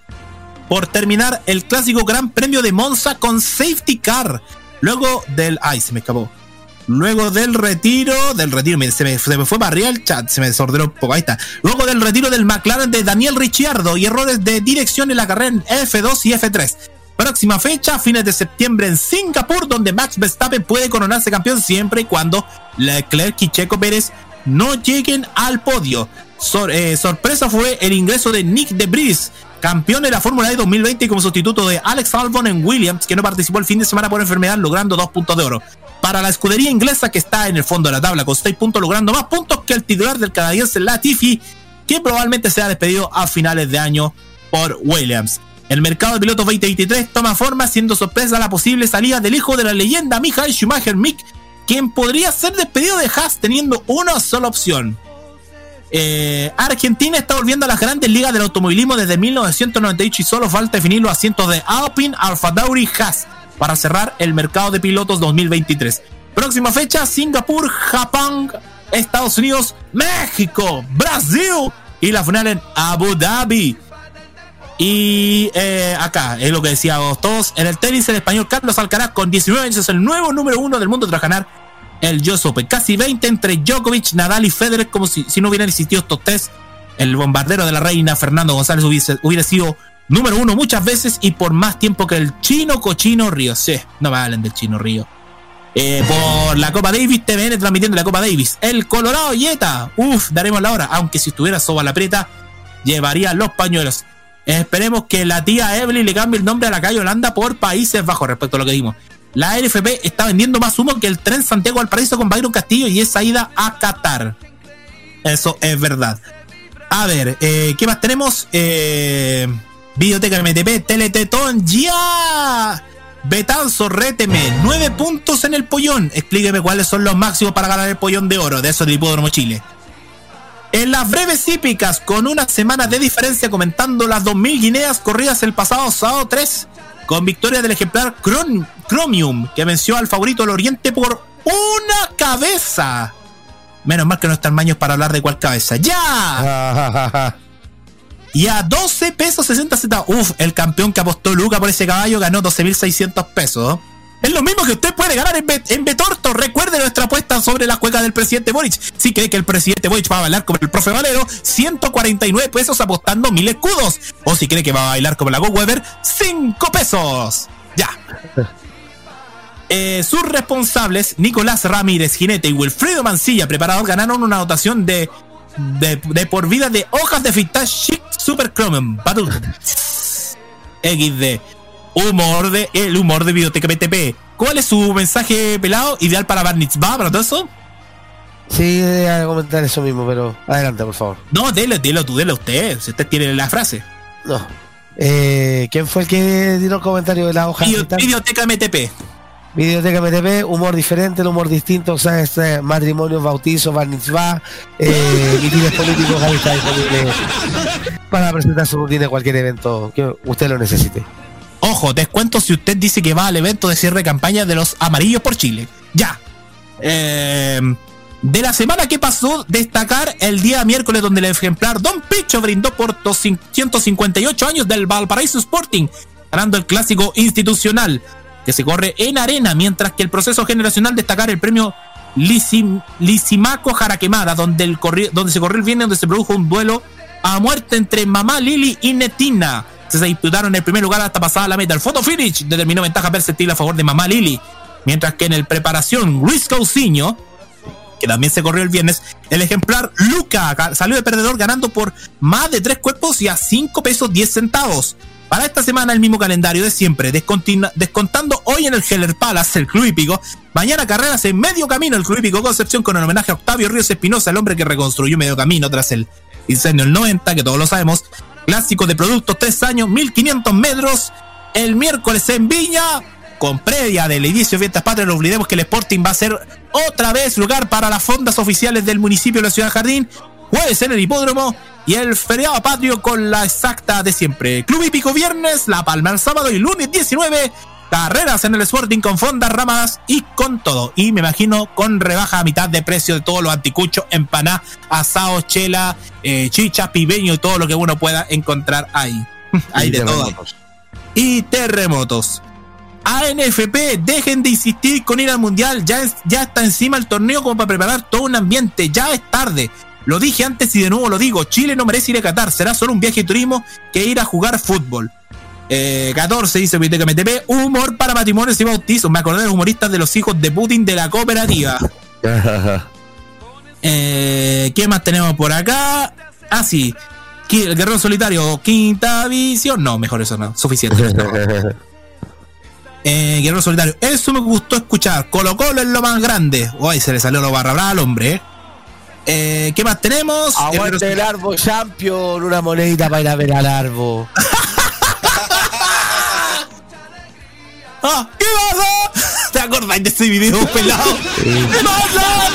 por terminar el clásico Gran Premio de Monza con safety car. Luego del. Ay, se me escapó. Luego del retiro, del retiro, se me, fue para arriba el chat, se me desordenó un poco, ahí está. Luego del retiro del McLaren de Daniel Ricciardo y errores de dirección en la carrera en F2 y F3. Próxima fecha, fines de septiembre en Singapur, donde Max Verstappen puede coronarse campeón siempre y cuando Leclerc y Checo Pérez no lleguen al podio. Eh, sorpresa fue el ingreso de Nick DeBris, campeón de la Fórmula E 2020 como sustituto de Alex Albon en Williams, que no participó el fin de semana por enfermedad, logrando dos puntos de oro. Para la escudería inglesa que está en el fondo de la tabla con 6 puntos, logrando más puntos que el titular del canadiense Latifi, que probablemente sea despedido a finales de año por Williams. El mercado de pilotos 2023 toma forma, siendo sorpresa la posible salida del hijo de la leyenda Michael Schumacher Mick, quien podría ser despedido de Haas teniendo una sola opción. Eh, Argentina está volviendo a las grandes ligas del automovilismo desde 1998 y solo falta definir los asientos de Alpine, Alfa Tauri Haas para cerrar el mercado de pilotos 2023. Próxima fecha, Singapur, Japón, Estados Unidos, México, Brasil y la final en Abu Dhabi. Y eh, acá es lo que decíamos todos. En el tenis, el español Carlos Alcaraz, con 19 años, es el nuevo número uno del mundo tras ganar el US. Casi 20 entre Djokovic, Nadal y Federer, como si, si no hubieran existido estos test. El bombardero de la reina, Fernando González, hubiese, hubiera sido número uno muchas veces y por más tiempo que el chino cochino Río. Sí, no me hablen del chino Río. Eh, por la Copa Davis, TVN transmitiendo la Copa Davis. El Colorado Yeta, uff, daremos la hora. Aunque si estuviera Soba la Prieta, llevaría los pañuelos. Esperemos que la tía Evelyn le cambie el nombre a la calle Holanda por Países Bajos respecto a lo que dimos. La RFP está vendiendo más humo que el tren Santiago al Paraíso con Byron Castillo y esa ida a Qatar. Eso es verdad. A ver, eh, ¿qué más tenemos? Eh, Videoteca MTP, Teletetón, ya. Betanzo, réteme, nueve puntos en el pollón. Explíqueme cuáles son los máximos para ganar el pollón de oro de eso del Hipódromo Chile. En las breves hípicas, con una semana de diferencia comentando las 2.000 guineas corridas el pasado sábado 3, con victoria del ejemplar Cron- Chromium, que venció al favorito del Oriente por una cabeza. Menos mal que no están maños para hablar de cuál cabeza. ¡Ya! Y a 12 pesos 60 centavos. Uf, el campeón que apostó Luca por ese caballo ganó 12.600 pesos. Es lo mismo que usted puede ganar en, Bet- en Betorto. Recuerde nuestra apuesta sobre la cueca del presidente Boric. Si cree que el presidente Boric va a bailar como el profe Valero, 149 pesos apostando mil escudos. O si cree que va a bailar como la Go Weber, 5 pesos. Ya. Eh, sus responsables, Nicolás Ramírez, jinete y Wilfredo Mancilla, preparador, ganaron una dotación de, de, de por vida de hojas de fitas Chic Super. Battle. XD. Humor de el humor de Videoteca PTP. ¿Cuál es su mensaje pelado? ¿Ideal para Bar Mitzvah, para todo eso? Sí, voy a comentar eso mismo, pero adelante, por favor. No, dele, dele tú, dele usted. Si usted tiene la frase. No. Eh, ¿Quién fue el que dio el comentario de la hoja? Videoteca MTP. Videoteca MTP, humor diferente, el humor distinto, o sea, este, matrimonios, bautizos, bar mitzvah, eh, mítines políticos, ahí está disponible para presentar su rutina en cualquier evento que usted lo necesite. Ojo, descuento si usted dice que va al evento de cierre de campaña de los amarillos por Chile. Ya. Eh, de la semana que pasó, destacar el día miércoles donde el ejemplar Don Picho brindó por 258 años del Valparaíso Sporting, ganando el clásico institucional que se corre en arena, mientras que el proceso generacional destacar el premio Lisim- Lisimaco Jaraquemada, donde, el corri- donde se corrió el viernes, donde se produjo un duelo a muerte entre Mamá Lili y Netina. Se disputaron el primer lugar hasta pasada la meta. El photo finish determinó ventaja perceptible a favor de Mamá Lili. Mientras que en el preparación, Luis Cauciño, que también se corrió el viernes, el ejemplar Luca salió de perdedor ganando por más de tres cuerpos y a 5 pesos 10 centavos. Para esta semana el mismo calendario de siempre, descontando hoy en el Heller Palace, el Club Hípico, mañana carreras en medio camino el Club Hípico Concepción con el homenaje a Octavio Ríos Espinosa, el hombre que reconstruyó medio camino tras el incendio del 90, que todos lo sabemos, clásico de productos, 3 años, 1500 metros, el miércoles en Viña, con previa del inicio de Fiestas Patrias, no olvidemos que el Sporting va a ser otra vez lugar para las fondas oficiales del municipio de la Ciudad Jardín, jueves en el hipódromo y el feriado patrio con la exacta de siempre. Club Hípico viernes, La Palma el sábado y lunes 19, carreras en el Sporting con fondas, ramadas y con todo. Y me imagino con rebaja a mitad de precio de todos los anticuchos, empanadas, asados, chela, eh, chichas, pibeño y todo lo que uno pueda encontrar ahí. Hay de todo. Y terremotos. ANFP, dejen de insistir con ir al mundial. Ya, es- ya está encima el torneo como para preparar todo un ambiente. Ya es tarde. Lo dije antes y de nuevo lo digo. Chile no merece ir a Qatar. Será solo un viaje de turismo que ir a jugar fútbol. Eh, 14 dice MTP. Humor para matrimonios y bautizos. Me acordé de los humoristas de los hijos de Putin de la cooperativa. Eh, ¿Qué más tenemos por acá? Ah, sí. El Guerrero Solitario, quinta visión. No, mejor eso no. Suficiente. Eh, Guerrero Solitario. Eso me gustó escuchar. Colo Colo es lo más grande. Uy, se le salió lo barra brava al hombre. eh. Eh, ¿Qué más tenemos? Aguante el Arbo Champion, una monedita para ir a ver al Arbo. ¡Ah! ¿Qué pasa? ¿Te acordáis de ese video pelado? ¿Qué pasa?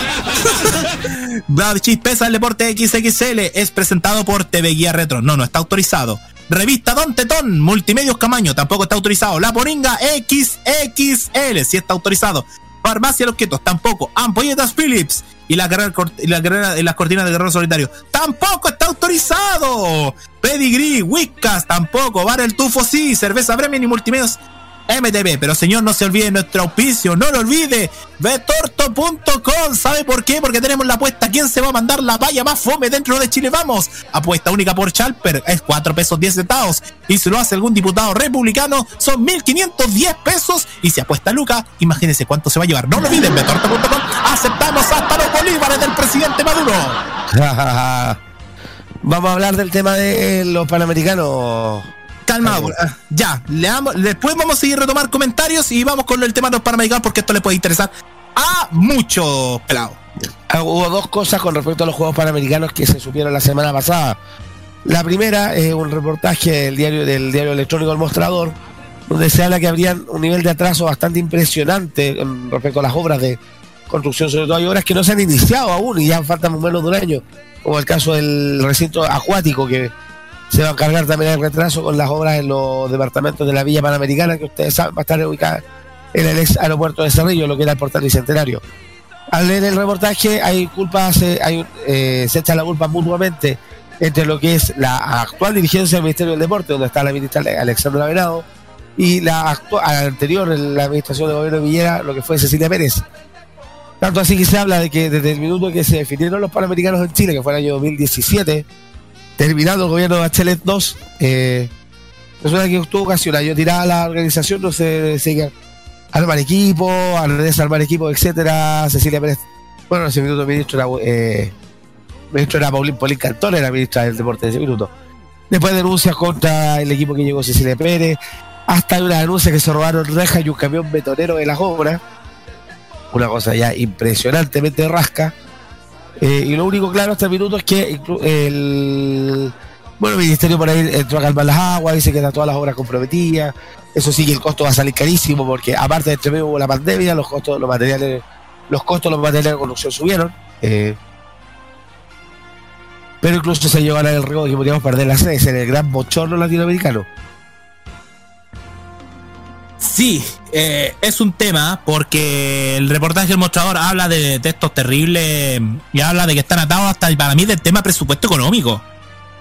Brad Chispeza el deporte XXL es presentado por TV Guía Retro. No, no está autorizado. Revista Don Tetón, Multimedios Camaño, tampoco está autorizado. La Poringa XXL, sí está autorizado. Farmacia Los Quietos, tampoco. Ampolletas Philips y la carrera, la carrera- y las cortinas de Guerrero Solitario, tampoco está autorizado. Pedigree, Whiskas, tampoco. Bar El Tufo, sí. Cerveza Bremen y Multimedios MTV. Pero señor, no se olvide de nuestro auspicio, no lo olvide. Betorto.com. ¿Sabe por qué? Porque tenemos la apuesta. ¿Quién se va a mandar la valla más fome dentro de Chile? Vamos. Apuesta única por Chalper. Es 4 pesos 10 centavos. Y si lo hace algún diputado republicano, son 1510 pesos. Y si apuesta Luca, imagínense cuánto se va a llevar. No lo olviden, Betorto.com. Aceptamos hasta los bolívares del presidente Maduro. Vamos a hablar del tema de los panamericanos. Calma, ah, ya, le damos- después vamos a seguir retomar comentarios y vamos con el tema de los panamericanos porque esto le puede interesar a muchos pelados. Ah, Hubo dos cosas con respecto a los Juegos Panamericanos que se supieron la semana pasada. La primera es un reportaje del diario, del diario electrónico El Mostrador, donde se habla que habrían un nivel de atraso bastante impresionante respecto a las obras de construcción. Sobre todo hay obras que no se han iniciado aún y ya faltan menos de un año, como el caso del recinto acuático que se va a encargar también el retraso con las obras en los departamentos de la Villa Panamericana, que ustedes saben va a estar ubicada en el ex aeropuerto de Cerrillo, lo que era el portal bicentenario. Al leer el reportaje hay culpas, eh, hay, eh, se echa la culpa mutuamente entre lo que es la actual dirigencia del Ministerio del Deporte, donde está la ministra Ale- Alexandra Venado, y la actua- anterior, la administración de gobierno de Villera, lo que fue Cecilia Pérez. Tanto así que se habla de que desde el minuto que se definieron los Panamericanos en Chile, que fue el año 2017, terminando el gobierno de Bachelet 2, eh, resulta que estuvo casi un año tirada la organización, no se sigue armar equipo, al desarmar equipo, etcétera. Cecilia Pérez, bueno, en ese minuto ministro era, eh, ministro era Paulín Polín Cantón, era ministra del deporte en ese minuto. Después denuncias contra el equipo que llegó Cecilia Pérez, hasta hay una denuncia que se robaron rejas y un camión betonero de las obras. Una cosa ya impresionantemente rasca. Eh, y lo único claro hasta el minuto es que el, Bueno, el ministerio por ahí entró a calmar las aguas, dice que están todas las obras comprometidas. Eso sí que el costo va a salir carísimo porque aparte de entre medio hubo la pandemia, los costos los materiales, los costos los materiales de construcción subieron. eh, pero incluso se llevó a el riesgo de que podríamos perder la sede, en el gran bochorno latinoamericano. Sí, eh, es un tema porque el reportaje del mostrador habla de textos terribles y habla de que están atados hasta para mí del tema presupuesto económico.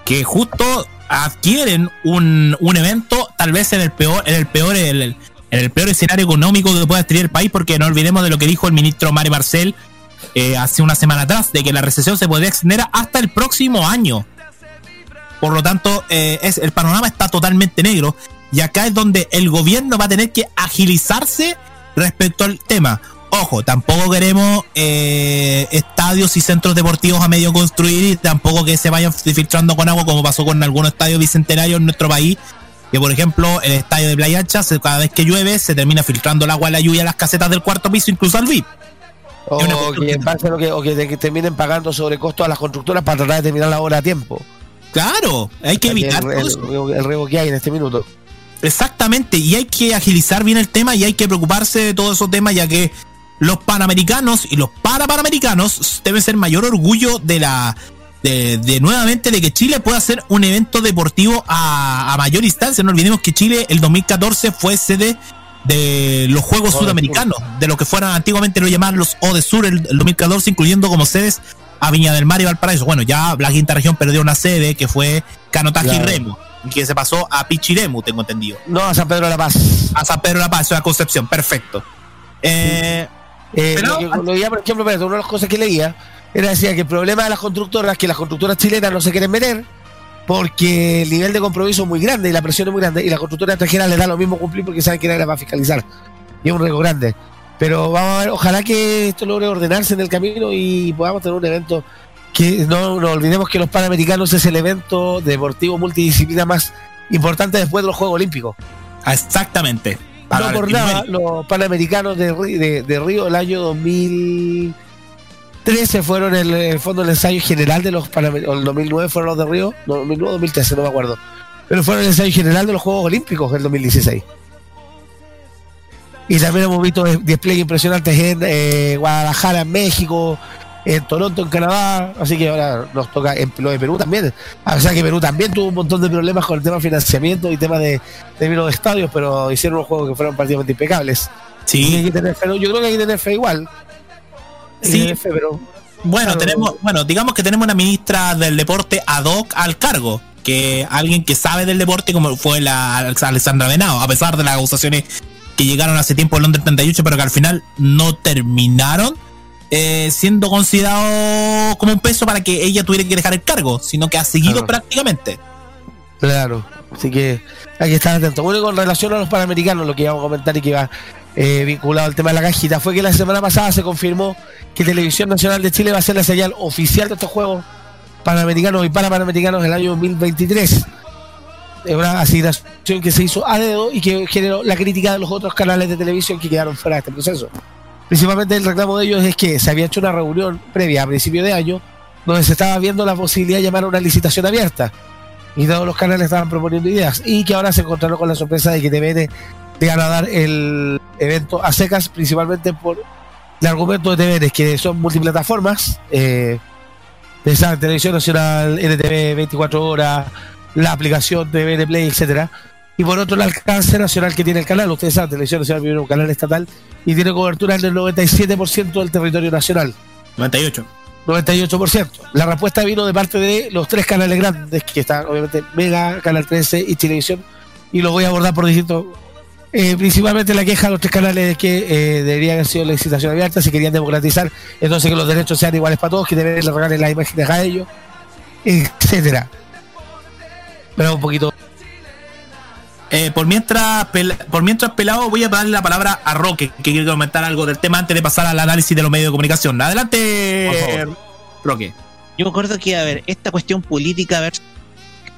Que justo adquieren un, un evento tal vez en el peor, en el peor, el, en el peor escenario económico que pueda tener el país, porque no olvidemos de lo que dijo el ministro Mari Marcel eh, hace una semana atrás, de que la recesión se podría extender hasta el próximo año. Por lo tanto, eh, el panorama está totalmente negro. Y acá es donde el gobierno va a tener que agilizarse respecto al tema. Ojo, tampoco queremos eh, estadios y centros deportivos a medio construir y tampoco que se vayan filtrando con agua como pasó con algunos estadios bicentenarios en nuestro país. Que por ejemplo, el estadio de Playa Ancha, cada vez que llueve, se termina filtrando el agua a la lluvia a las casetas del cuarto piso, incluso al VIP. O que, lo o que, terminen pagando sobrecostos a las constructoras para tratar de terminar la obra a tiempo. Claro, hay que evitar el, el- el riesgo que hay en este minuto. Exactamente, y hay que agilizar bien el tema y hay que preocuparse de todos esos temas, ya que los panamericanos y los parapanamericanos deben ser mayor orgullo de la. De, de nuevamente de que Chile pueda hacer un evento deportivo a, a mayor instancia. No olvidemos que Chile el 2014 fue sede de los Juegos. Sudamericanos, de lo que fueran antiguamente lo llamaban los O de Sur el, el 2014, incluyendo como sedes a Viña del Mar y Valparaíso. Bueno, ya la quinta región perdió una sede que fue Canotaje y. Remo, que se pasó a Pichiremu, tengo entendido No, a San Pedro de la Paz. a San Pedro de la Paz, eso es a Concepción, perfecto. Eh, Eh, Pero- lo que lo leía, por ejemplo, una de las cosas que leía era decía que el problema de las constructoras es que las constructoras chilenas no se quieren meter porque el nivel de compromiso es muy grande y la presión es muy grande y las constructoras extranjeras les da lo mismo cumplir porque saben que nadie las va a fiscalizar. Y es un riesgo grande. Pero vamos a ver, ojalá que esto logre ordenarse en el camino y podamos tener un evento que no nos olvidemos que los Panamericanos es el evento deportivo multidisciplina más importante después de los Juegos Olímpicos. exactamente. No por nada, los Panamericanos de, de, de Río el año 2013 fueron el, el fondo del ensayo general de los Panamericanos. El 2009 fueron los de Río, no, 2009 2013, no me acuerdo. Pero fueron el ensayo general de los Juegos Olímpicos en 2016. Y también hemos visto des- despliegues impresionantes en eh, Guadalajara, en México, en Toronto, en Canadá. Así que ahora nos toca en lo de Perú también. O sea que Perú también tuvo un montón de problemas con el tema de financiamiento y tema de, de los estadios, pero hicieron unos juegos que fueron prácticamente impecables. Y hay Sí, que tener. Yo creo que hay que tener fe igual. Hay Sí. fe, pero bueno, Claro. tenemos, bueno, digamos que tenemos una ministra del deporte ad hoc al cargo, que alguien que sabe del deporte como fue la Alexandra Venado, a pesar de las acusaciones que llegaron hace tiempo en Londres 38, pero que al final no terminaron eh, siendo considerado como un peso para que ella tuviera que dejar el cargo, sino que ha seguido Claro. prácticamente. Claro, así que hay que estar atento. Bueno, con relación a los panamericanos, lo que íbamos a comentar y que iba eh, vinculado al tema de la cajita, fue que la semana pasada se confirmó que Televisión Nacional de Chile va a ser la señal oficial de estos Juegos Panamericanos y Parapanamericanos del año 2023. Es una asignación que se hizo a dedo y que generó la crítica de los otros canales de televisión que quedaron fuera de este proceso. Principalmente el reclamo de ellos es que se había hecho una reunión previa a principio de año donde se estaba viendo la posibilidad de llamar a una licitación abierta. Y todos los canales estaban proponiendo ideas. Y que ahora se encontraron con la sorpresa de que TVN le van a dar el evento a secas principalmente por el argumento de TVN que son multiplataformas eh, de televisión nacional NTV 24 horas la aplicación TVN Play etcétera y por otro el alcance nacional que tiene el canal ustedes saben televisión nacional en un canal estatal y tiene cobertura en el 97% del territorio nacional 98. 98%. La respuesta vino de parte de los tres canales grandes, que están obviamente Mega, Canal 13 y Televisión, y lo voy a abordar por distintos. Eh, principalmente la queja de los tres canales es que eh, debería haber sido la licitación abierta, si querían democratizar, entonces que los derechos sean iguales para todos, que deben le regalen las imágenes a ellos, etcétera. Pero un poquito. Eh, por mientras por mientras pelado voy a darle la palabra a Roque que quiere comentar algo del tema antes de pasar al análisis de los medios de comunicación adelante Por Roque Yo me acuerdo que, a ver, esta cuestión política, a ver,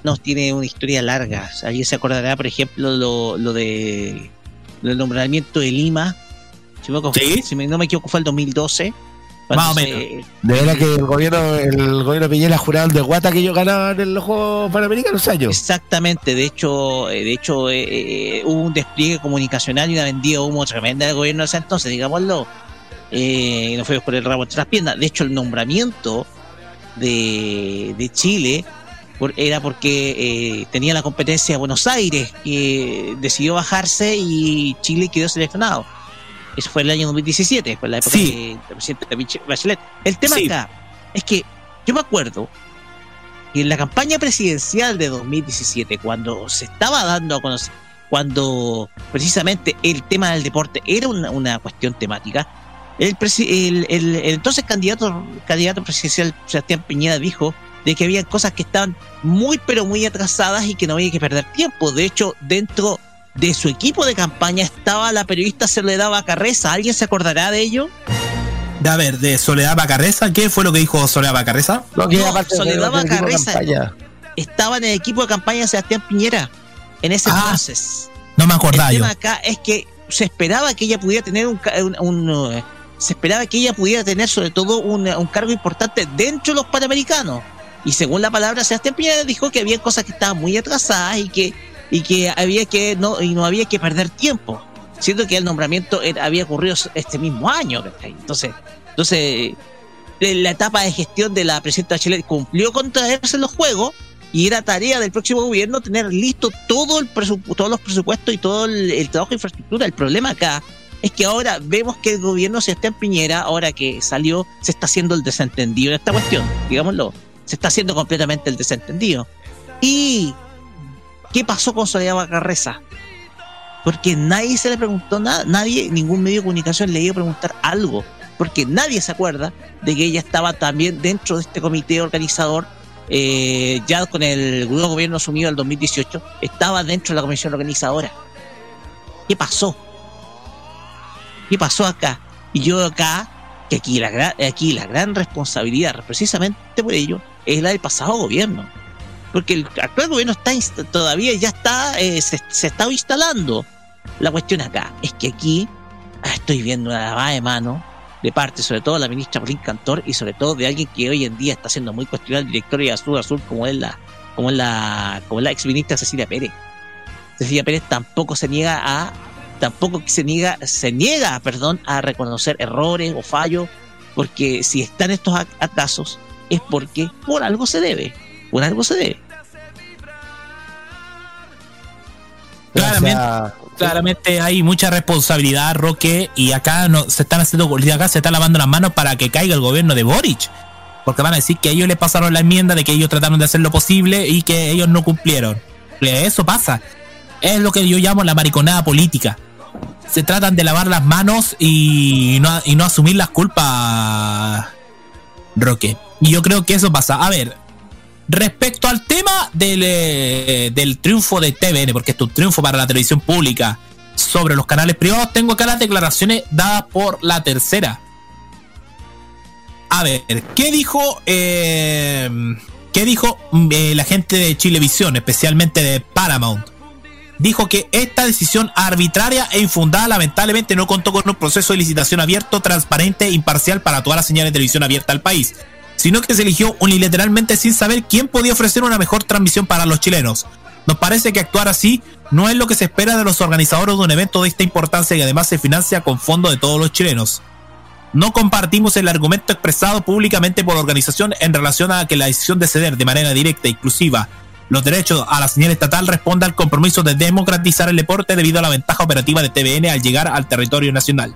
nos tiene una historia larga. Alguien se acordará, por ejemplo, lo, lo de del nombramiento de Lima. Si, me, Sí. si me- no me equivoco, fue el 2012. Más o menos. De verdad que el gobierno, el gobierno Piñera juraron de guata que ellos ganaban en los Juegos Panamericanos años. Exactamente, de hecho, eh, de hecho eh, eh, hubo un despliegue comunicacional y una vendida humo tremenda del gobierno de ese entonces, digámoslo. Eh, y nos fuimos por el rabo entre las piernas. De hecho, el nombramiento de, de Chile por- era porque eh, tenía la competencia de Buenos Aires, que decidió bajarse y Chile quedó seleccionado. Eso fue el año 2017, fue la época Sí. de- presidente Bachelet. El tema Sí. acá es que yo me acuerdo que en la campaña presidencial de 2017, cuando se estaba dando a conocer, cuando precisamente el tema del deporte era una, una cuestión temática, el, el- el- el entonces candidato, candidato presidencial Sebastián Piñera dijo de que había cosas que estaban muy pero muy atrasadas y que no había que perder tiempo. De hecho, dentro de su equipo de campaña estaba la periodista Soledad Bacarreza. ¿Alguien se acordará de ello? De, a ver, de Soledad Bacarreza, ¿qué fue lo que dijo Soledad Bacarreza? No, que Soledad Bacarreza. Estaba en el equipo de campaña de Sebastián Piñera en ese Ah, entonces. No me acordaba el yo. tema acá es que se esperaba que ella pudiera tener un, ca- un- un, eh, se esperaba que ella pudiera tener sobre todo un, un cargo importante dentro de los panamericanos y según la palabra Sebastián Piñera dijo que había cosas que estaban muy atrasadas y que y que había que no y no había que perder tiempo siendo que el nombramiento era- había ocurrido este mismo año entonces entonces eh, la etapa de gestión de la presidenta Bachelet cumplió con traerse los juegos y era tarea del próximo gobierno tener listo todo el todos los presupuestos y todo el, el trabajo de infraestructura. El problema acá es que ahora vemos que el gobierno se está en Piñera, ahora que salió, se está haciendo el desentendido en esta cuestión, digámoslo. Se está haciendo completamente el desentendido. ¿Y qué pasó con Soledad Bacarreza? Porque nadie se le preguntó nada, nadie, ningún medio de comunicación le iba a preguntar algo, porque nadie se acuerda de que ella estaba también dentro de este comité organizador eh, ya con el nuevo gobierno asumido el 2018, estaba dentro de la comisión organizadora. ¿Qué pasó? ¿Qué pasó acá? Y yo acá, que aquí la, aquí la gran responsabilidad, precisamente por ello, es la del pasado gobierno. Porque el actual gobierno está todavía ya está, eh, se, se está instalando. La cuestión acá es que aquí ah, estoy viendo una lavada de mano de parte, sobre todo de la ministra Pauline Cantor y sobre todo de alguien que hoy en día está siendo muy cuestionado, el director de Azul Azul, como es la, como es la, como la ex ministra Cecilia Pérez. Cecilia Pérez tampoco se niega a, tampoco se niega, se niega, perdón, a reconocer errores o fallos, porque si están estos ac- atrasos es porque por algo se debe, por algo se debe. Claramente, sea, claramente hay mucha responsabilidad, Roque, y acá no se están haciendo, acá se están lavando las manos para que caiga el gobierno de Boric. Porque van a decir que ellos les pasaron la enmienda de que ellos trataron de hacer lo posible y que ellos no cumplieron. Eso pasa. Es lo que yo llamo la mariconada política. Se tratan de lavar las manos y no, y no asumir las culpas, Roque. Y yo creo que eso pasa. A ver, Respecto al tema del, eh, del triunfo de TVN, porque es un triunfo para la televisión pública sobre los canales privados, tengo acá las declaraciones dadas por la tercera. A ver, ¿qué dijo, eh, ¿qué dijo mm, eh, la gente de Chilevisión, especialmente de Paramount? Dijo que esta decisión arbitraria e infundada lamentablemente no contó con un proceso de licitación abierto, transparente e imparcial para todas las señales de televisión abierta al país sino que se eligió unilateralmente sin saber quién podía ofrecer una mejor transmisión para los chilenos. Nos parece que actuar así no es lo que se espera de los organizadores de un evento de esta importancia y además se financia con fondos de todos los chilenos. No compartimos el argumento expresado públicamente por la organización en relación a que la decisión de ceder de manera directa e inclusiva los derechos a la señal estatal responde al compromiso de democratizar el deporte debido a la ventaja operativa de TVN al llegar al territorio nacional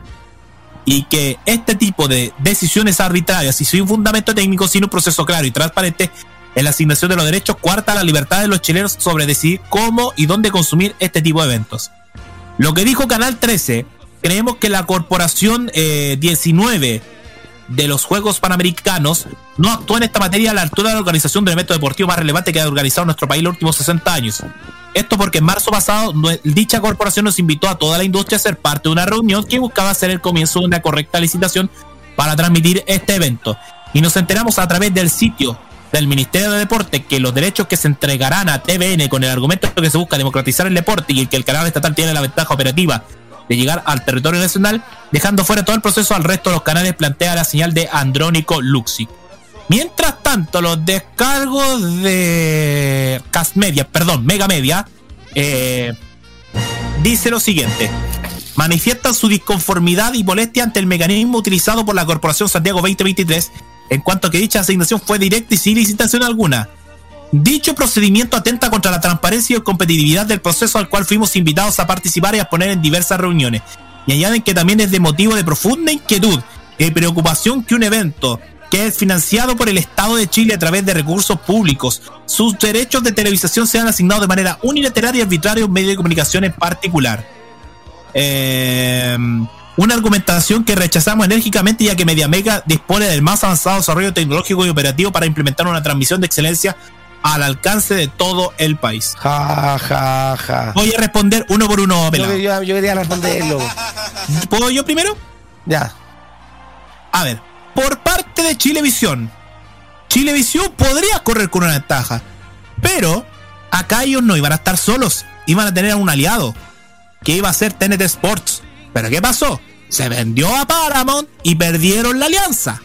y que este tipo de decisiones arbitrarias y sin fundamento técnico, sin un proceso claro y transparente en la asignación de los derechos, cuarta la libertad de los chilenos sobre decidir cómo y dónde consumir este tipo de eventos. Lo que dijo Canal 13, creemos que la corporación eh, 19 de los Juegos Panamericanos no actúa en esta materia a la altura de la organización del evento deportivo más relevante que ha organizado nuestro país en los últimos 60 años. Esto porque en marzo pasado dicha corporación nos invitó a toda la industria a ser parte de una reunión que buscaba ser el comienzo de una correcta licitación para transmitir este evento. Y nos enteramos a través del sitio del Ministerio de Deporte que los derechos que se entregarán a TVN con el argumento de que se busca democratizar el deporte y que el canal estatal tiene la ventaja operativa de llegar al territorio nacional, dejando fuera todo el proceso al resto de los canales, plantea la señal de Andrónico Luxic. Mientras tanto, los descargos de Cast Media, perdón, Mega Media, eh, dice lo siguiente. Manifiestan su disconformidad y molestia ante el mecanismo utilizado por la Corporación Santiago 2023, en cuanto a que dicha asignación fue directa y sin licitación alguna. Dicho procedimiento atenta contra la transparencia y competitividad del proceso al cual fuimos invitados a participar y a poner en diversas reuniones. Y añaden que también es de motivo de profunda inquietud y preocupación que un evento que es financiado por el Estado de Chile a través de recursos públicos, sus derechos de televisación sean asignados de manera unilateral y arbitraria a un medio de comunicación en particular. Eh, una argumentación que rechazamos enérgicamente ya que MediaMega dispone del más avanzado desarrollo tecnológico y operativo para implementar una transmisión de excelencia al alcance de todo el país. Ja, ja, ja. Voy a responder uno por uno, Yo, yo- yo quería responderlo. ¿Puedo yo primero? Ya. A ver, por parte de Chilevisión, Chilevisión podría correr con una ventaja, pero acá ellos no iban a estar solos, iban a tener a un aliado, que iba a ser TNT Sports. Pero ¿qué pasó? Se vendió a Paramount y perdieron la alianza.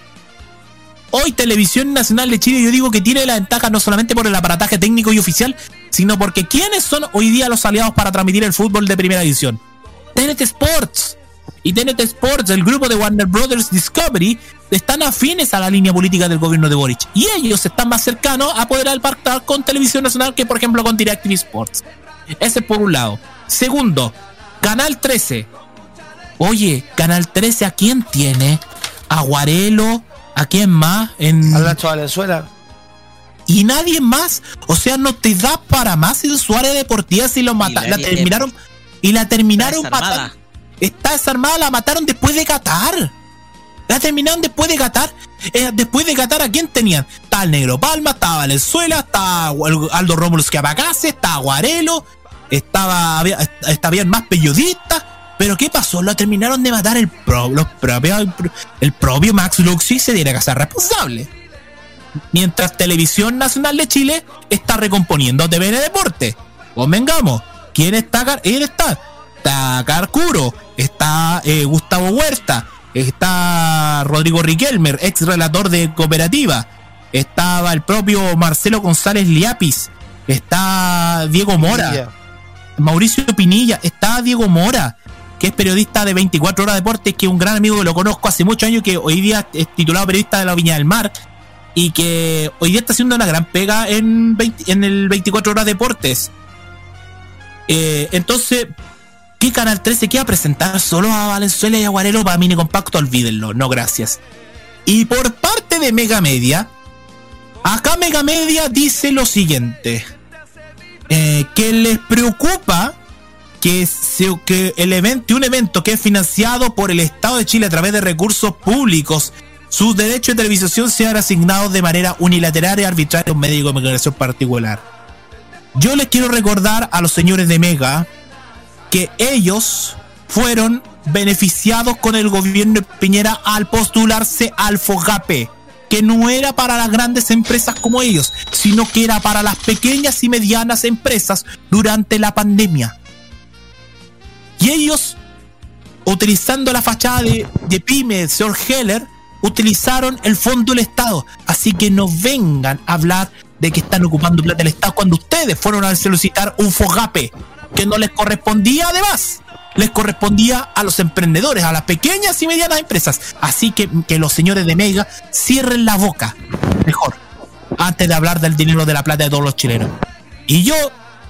Hoy Televisión Nacional de Chile yo digo que tiene la ventaja no solamente por el aparataje técnico y oficial, sino porque ¿quiénes son hoy día los aliados para transmitir el fútbol de primera división? TNT Sports. Y TNT Sports, el grupo de Warner Brothers Discovery, están afines a la línea política del gobierno de Boric. Y ellos están más cercanos a poder pactar con Televisión Nacional que, por ejemplo, con DirecTV Sports. Ese por un lado. Segundo, Canal 13. Oye, Canal 13, ¿a quién tiene? ¿A Guarelo? ¿A quién más? En... Al Nacho Valenzuela. y nadie más. O sea, no te da para más en su área deportiva si lo mataron. La nadie- terminaron. Y la terminaron matando. Está desarmada, la mataron después de Qatar. La terminaron después de Qatar. Eh, después de Qatar, ¿a quién tenían? Estaba el Negro Palma, estaba Valenzuela, estaba Aldo Rómulo Escapacase, estaba Guarelo, estaba, había, est- habían más periodistas. Pero ¿qué pasó? Lo terminaron de matar el, pro- los propios- el propio Max Luxi se tiene que hacer responsable. Mientras Televisión Nacional de Chile está recomponiendo TVN Deporte. Convengamos. ¿Quién está? Él está. Está Carcuro. Está eh, Gustavo Huerta. Está Rodrigo Riquelmer, ex relator de cooperativa. Estaba el propio Marcelo González Liapis. Está Diego Mora. Pinilla. Mauricio Pinilla. Está Diego Mora, que es periodista de 24 horas de deportes, que es un gran amigo que lo conozco hace muchos años, que hoy día es titulado periodista de la Viña del Mar y que hoy día está haciendo una gran pega en, 20 en el 24 horas deportes. Eh, entonces, ¿qué Canal 13 queda presentar solo a Valenzuela y a Guarelo para mini compacto? Olvídenlo, no gracias. Y por parte de Mega Media, acá Mega Media dice lo siguiente: eh, que les preocupa que, se- el evento, un evento que es financiado por el Estado de Chile a través de recursos públicos, sus derechos de televisación sean asignados de manera unilateral y arbitraria a un medio de comunicación particular. Yo les quiero recordar a los señores de Mega que ellos fueron beneficiados con el gobierno de Piñera al postularse al FOGAPE, que no era para las grandes empresas como ellos, sino que era para las pequeñas y medianas empresas durante la pandemia. Y ellos, utilizando la fachada de, pyme del señor Heller, utilizaron el fondo del Estado. Así que no vengan a hablar de que están ocupando plata del Estado cuando ustedes fueron a solicitar un FOGAPE que no les correspondía además. Les correspondía a los emprendedores, a las pequeñas y medianas empresas. Así que que los señores de Mega cierren la boca. Mejor. Antes de hablar del dinero de la plata de todos los chilenos. Y yo,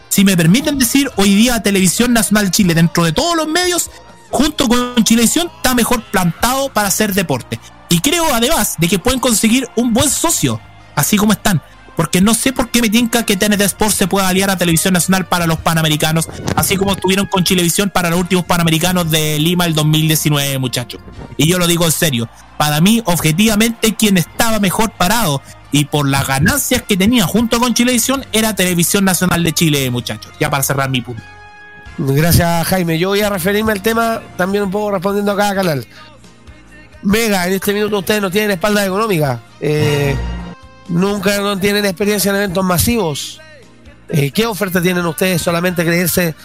si me permiten decir, hoy día Televisión Nacional Chile, dentro de todos los medios, junto con Chilevisión, está mejor plantado para hacer deporte. Y creo además de que pueden conseguir un buen socio, así como están. Porque no sé por qué me tinca que TNT Sports se pueda aliar a Televisión Nacional para los Panamericanos, así como estuvieron con Chilevisión para los últimos Panamericanos de Lima el 2019, muchachos. Y yo lo digo en serio, para mí, objetivamente, quien estaba mejor parado y por las ganancias que tenía junto con Chilevisión era Televisión Nacional de Chile, muchachos. Ya para cerrar mi punto. Gracias, Jaime. Yo voy a referirme al tema también un poco respondiendo a cada canal. Mega, en este minuto ustedes no tienen espalda económica. Eh, nunca no tienen experiencia en eventos masivos. Eh, ¿Qué oferta tienen ustedes? Solamente creerse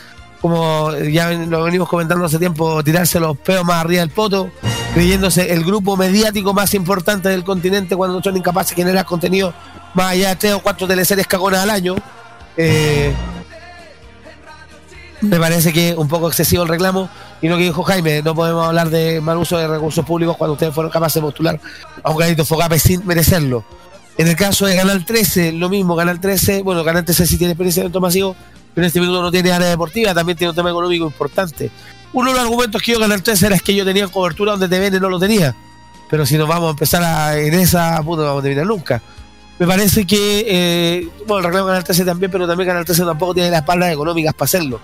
como ya lo venimos comentando hace tiempo, tirarse los peos más arriba del poto, creyéndose el grupo mediático más importante del continente cuando son incapaces de generar contenido más allá de tres o cuatro teleseries cagonas al año. Eh, me parece que un poco excesivo el reclamo y lo que dijo Jaime, no podemos hablar de mal uso de recursos públicos cuando ustedes fueron capaces de postular a un candidato Fogape sin merecerlo. En el caso de Canal 13, lo mismo, Canal 13, bueno, Canal 13 sí tiene experiencia en evento masivo, pero en este minuto no tiene área deportiva, también tiene un tema económico importante. Uno de los argumentos que yo Canal 13 era es que yo tenía cobertura donde TVN no lo tenía. Pero si nos vamos a empezar a, en esa, puta, no vamos a terminar nunca. Me parece que, eh, bueno, el reclamo Canal 13 también, pero también Canal 13 tampoco tiene las espaldas económicas para hacerlo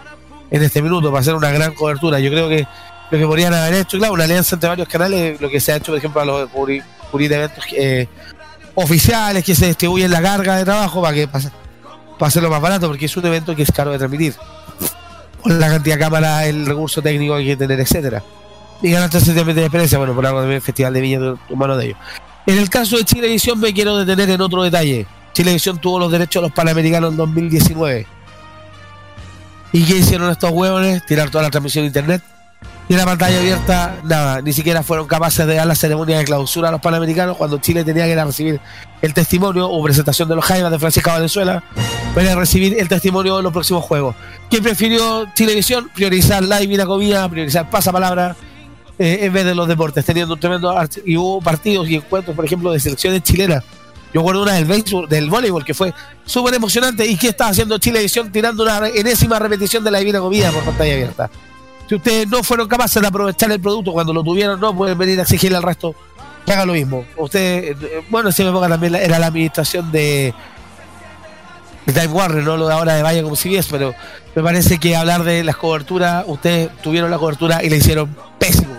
en este minuto, para hacer una gran cobertura. Yo creo que lo que podrían haber hecho, claro, una alianza entre varios canales, lo que se ha hecho, por ejemplo, a los cubrir eventos eh, oficiales que se distribuyen la carga de trabajo para que para, para hacerlo más barato, porque es un evento que es caro de transmitir. Con la cantidad de cámaras, el recurso técnico que hay que tener, etcétera. Y Canal 13 también tiene experiencia, bueno, por algo también el Festival de Viña de humano de ellos. En el caso de Chilevisión me quiero detener en otro detalle. Chilevisión tuvo los derechos a los Panamericanos en 2019. ¿Y qué hicieron estos huevones? Tirar toda la transmisión de internet. Y la pantalla abierta, nada, ni siquiera fueron capaces de dar la ceremonia de clausura a los Panamericanos cuando Chile tenía que ir a recibir el testimonio o presentación de los Jaivas de Francisca Valenzuela para recibir el testimonio de los próximos juegos. ¿Quién prefirió Chilevisión? Priorizar la divina comida, priorizar pasapalabra eh, en vez de los deportes, teniendo un tremendo. Y hubo partidos y encuentros, por ejemplo, de selecciones chilenas. Yo recuerdo una del béisbol, del voleibol, que fue súper emocionante. ¿Y qué estaba haciendo Chilevisión tirando una enésima repetición de la divina comida por pantalla abierta? Si ustedes no fueron capaces de aprovechar el producto cuando lo tuvieron, no pueden venir a exigirle al resto que haga lo mismo. Ustedes, eh, bueno, en esa época también era la administración de, de Time Warner, no lo de ahora de Vaya como si vies, pero me parece que hablar de las coberturas, ustedes tuvieron la cobertura y la hicieron pésimo.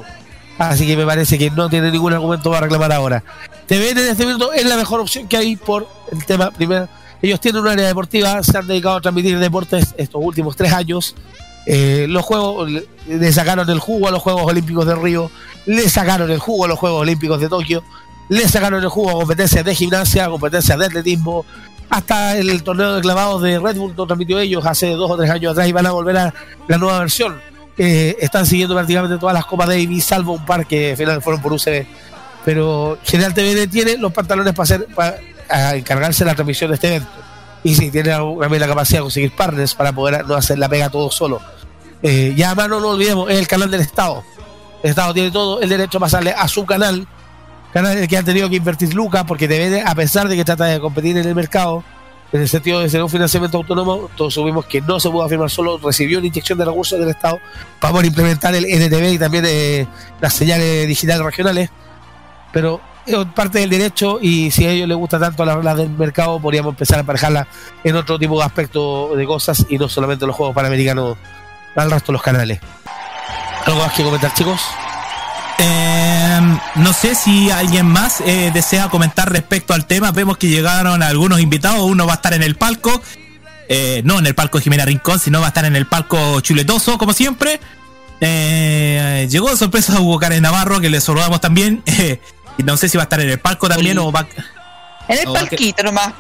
Así que me parece que no tiene ningún argumento para reclamar ahora. TVN en este minuto es la mejor opción que hay por el tema. Primero, ellos tienen un área deportiva, se han dedicado a transmitir deportes estos últimos tres años. Eh, los juegos le, sacaron el jugo a los Juegos Olímpicos de Río, le sacaron el jugo a los Juegos Olímpicos de Tokio, le sacaron el jugo a competencias de gimnasia, competencias de atletismo, hasta el torneo de clavados de Red Bull lo transmitió ellos hace dos o tres años atrás y van a volver a la nueva versión. Eh, están siguiendo prácticamente todas las Copas Davis, salvo un par que al final fueron por UCB. Pero General TVN tiene los pantalones para hacer para encargarse de la transmisión de este evento. Y sí, tiene también la capacidad de conseguir partners para poder no hacer la pega todo solo. Eh, y además no nos olvidemos, es el canal del Estado. El Estado tiene todo el derecho a pasarle a su canal, canal en el que han tenido que invertir lucas, porque TVN, a pesar de que trata de competir en el mercado, en el sentido de ser un financiamiento autónomo, todos supimos que no se pudo afirmar solo, recibió una inyección de recursos del Estado para poder implementar el NTV y también eh, las señales digitales regionales, pero es parte del derecho y si a ellos les gusta tanto reglas del mercado, podríamos empezar a emparejarla en otro tipo de aspectos de cosas y no solamente los Juegos Panamericanos al resto de los canales. ¿Algo más que comentar, chicos? Eh, no sé si alguien más eh, desea comentar respecto al tema. Vemos que llegaron algunos invitados. Uno va a estar en el palco. eh, no en el palco de Jimena Rincón, sino va a estar en el palco chuletoso, como siempre. Eh, llegó de sorpresa a Hugo Karen Navarro, que le saludamos también. eh, y no sé si va a estar en el palco también o va En el o va a- palquito nomás.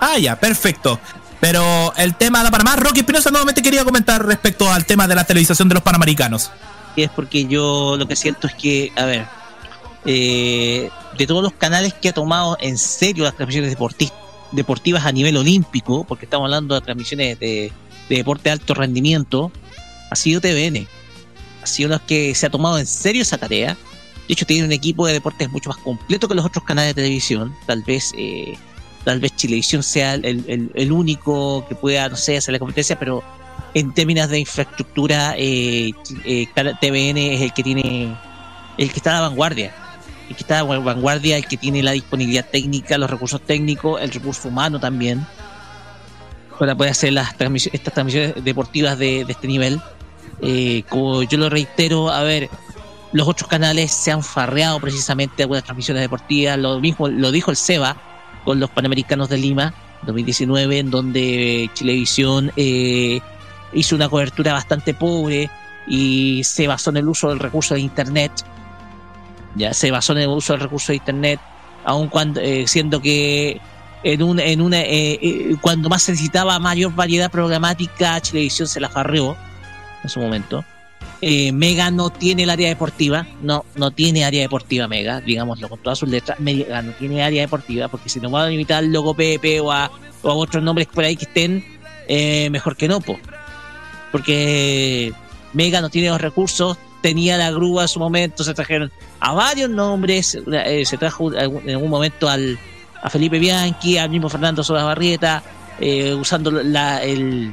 Ah, ya, perfecto. Pero el tema da para más. Rocky Espinosa nuevamente quería comentar respecto al tema de la televisación de los Panamericanos. Y es porque yo lo que siento es que, a ver, eh, de todos los canales que ha tomado en serio las transmisiones deporti- deportivas a nivel olímpico, porque estamos hablando de transmisiones de, de deporte de alto rendimiento, ha sido TVN. Ha sido los que se ha tomado en serio esa tarea. De hecho, tiene un equipo de deportes mucho más completo que los otros canales de televisión. Tal vez, eh, tal vez Chilevisión sea el, único que pueda, no sé, hacer la competencia, pero en términos de infraestructura, eh, eh, TVN es el que tiene, el que está a la vanguardia. El que está a la vanguardia, el que tiene la disponibilidad técnica, los recursos técnicos, el recurso humano también, para poder hacer las transmisiones, estas transmisiones deportivas de, de este nivel. Eh, como yo lo reitero, a ver, los otros canales se han farreado precisamente algunas transmisiones deportivas, lo mismo lo dijo el SEBA con los Panamericanos de Lima 2019, en donde Chilevisión eh, hizo una cobertura bastante pobre y se basó en el uso del recurso de Internet. Ya se basó en el uso del recurso de Internet, aun cuando eh, siendo que en un, en una, eh, eh, cuando más necesitaba mayor variedad programática, Chilevisión se la farreó. en su momento. Eh, Mega no tiene el área deportiva, no, no tiene área deportiva Mega, digámoslo con todas sus letras. Mega no tiene área deportiva, porque si nos van a limitar al logo Pepe o a, otros nombres por ahí que estén, eh, mejor que no, po. porque Mega no tiene los recursos, tenía la grúa en su momento, se trajeron a varios nombres, eh, se trajo en algún momento al, a Felipe Bianchi, al mismo Fernando Solas Barrieta, eh, usando la, el,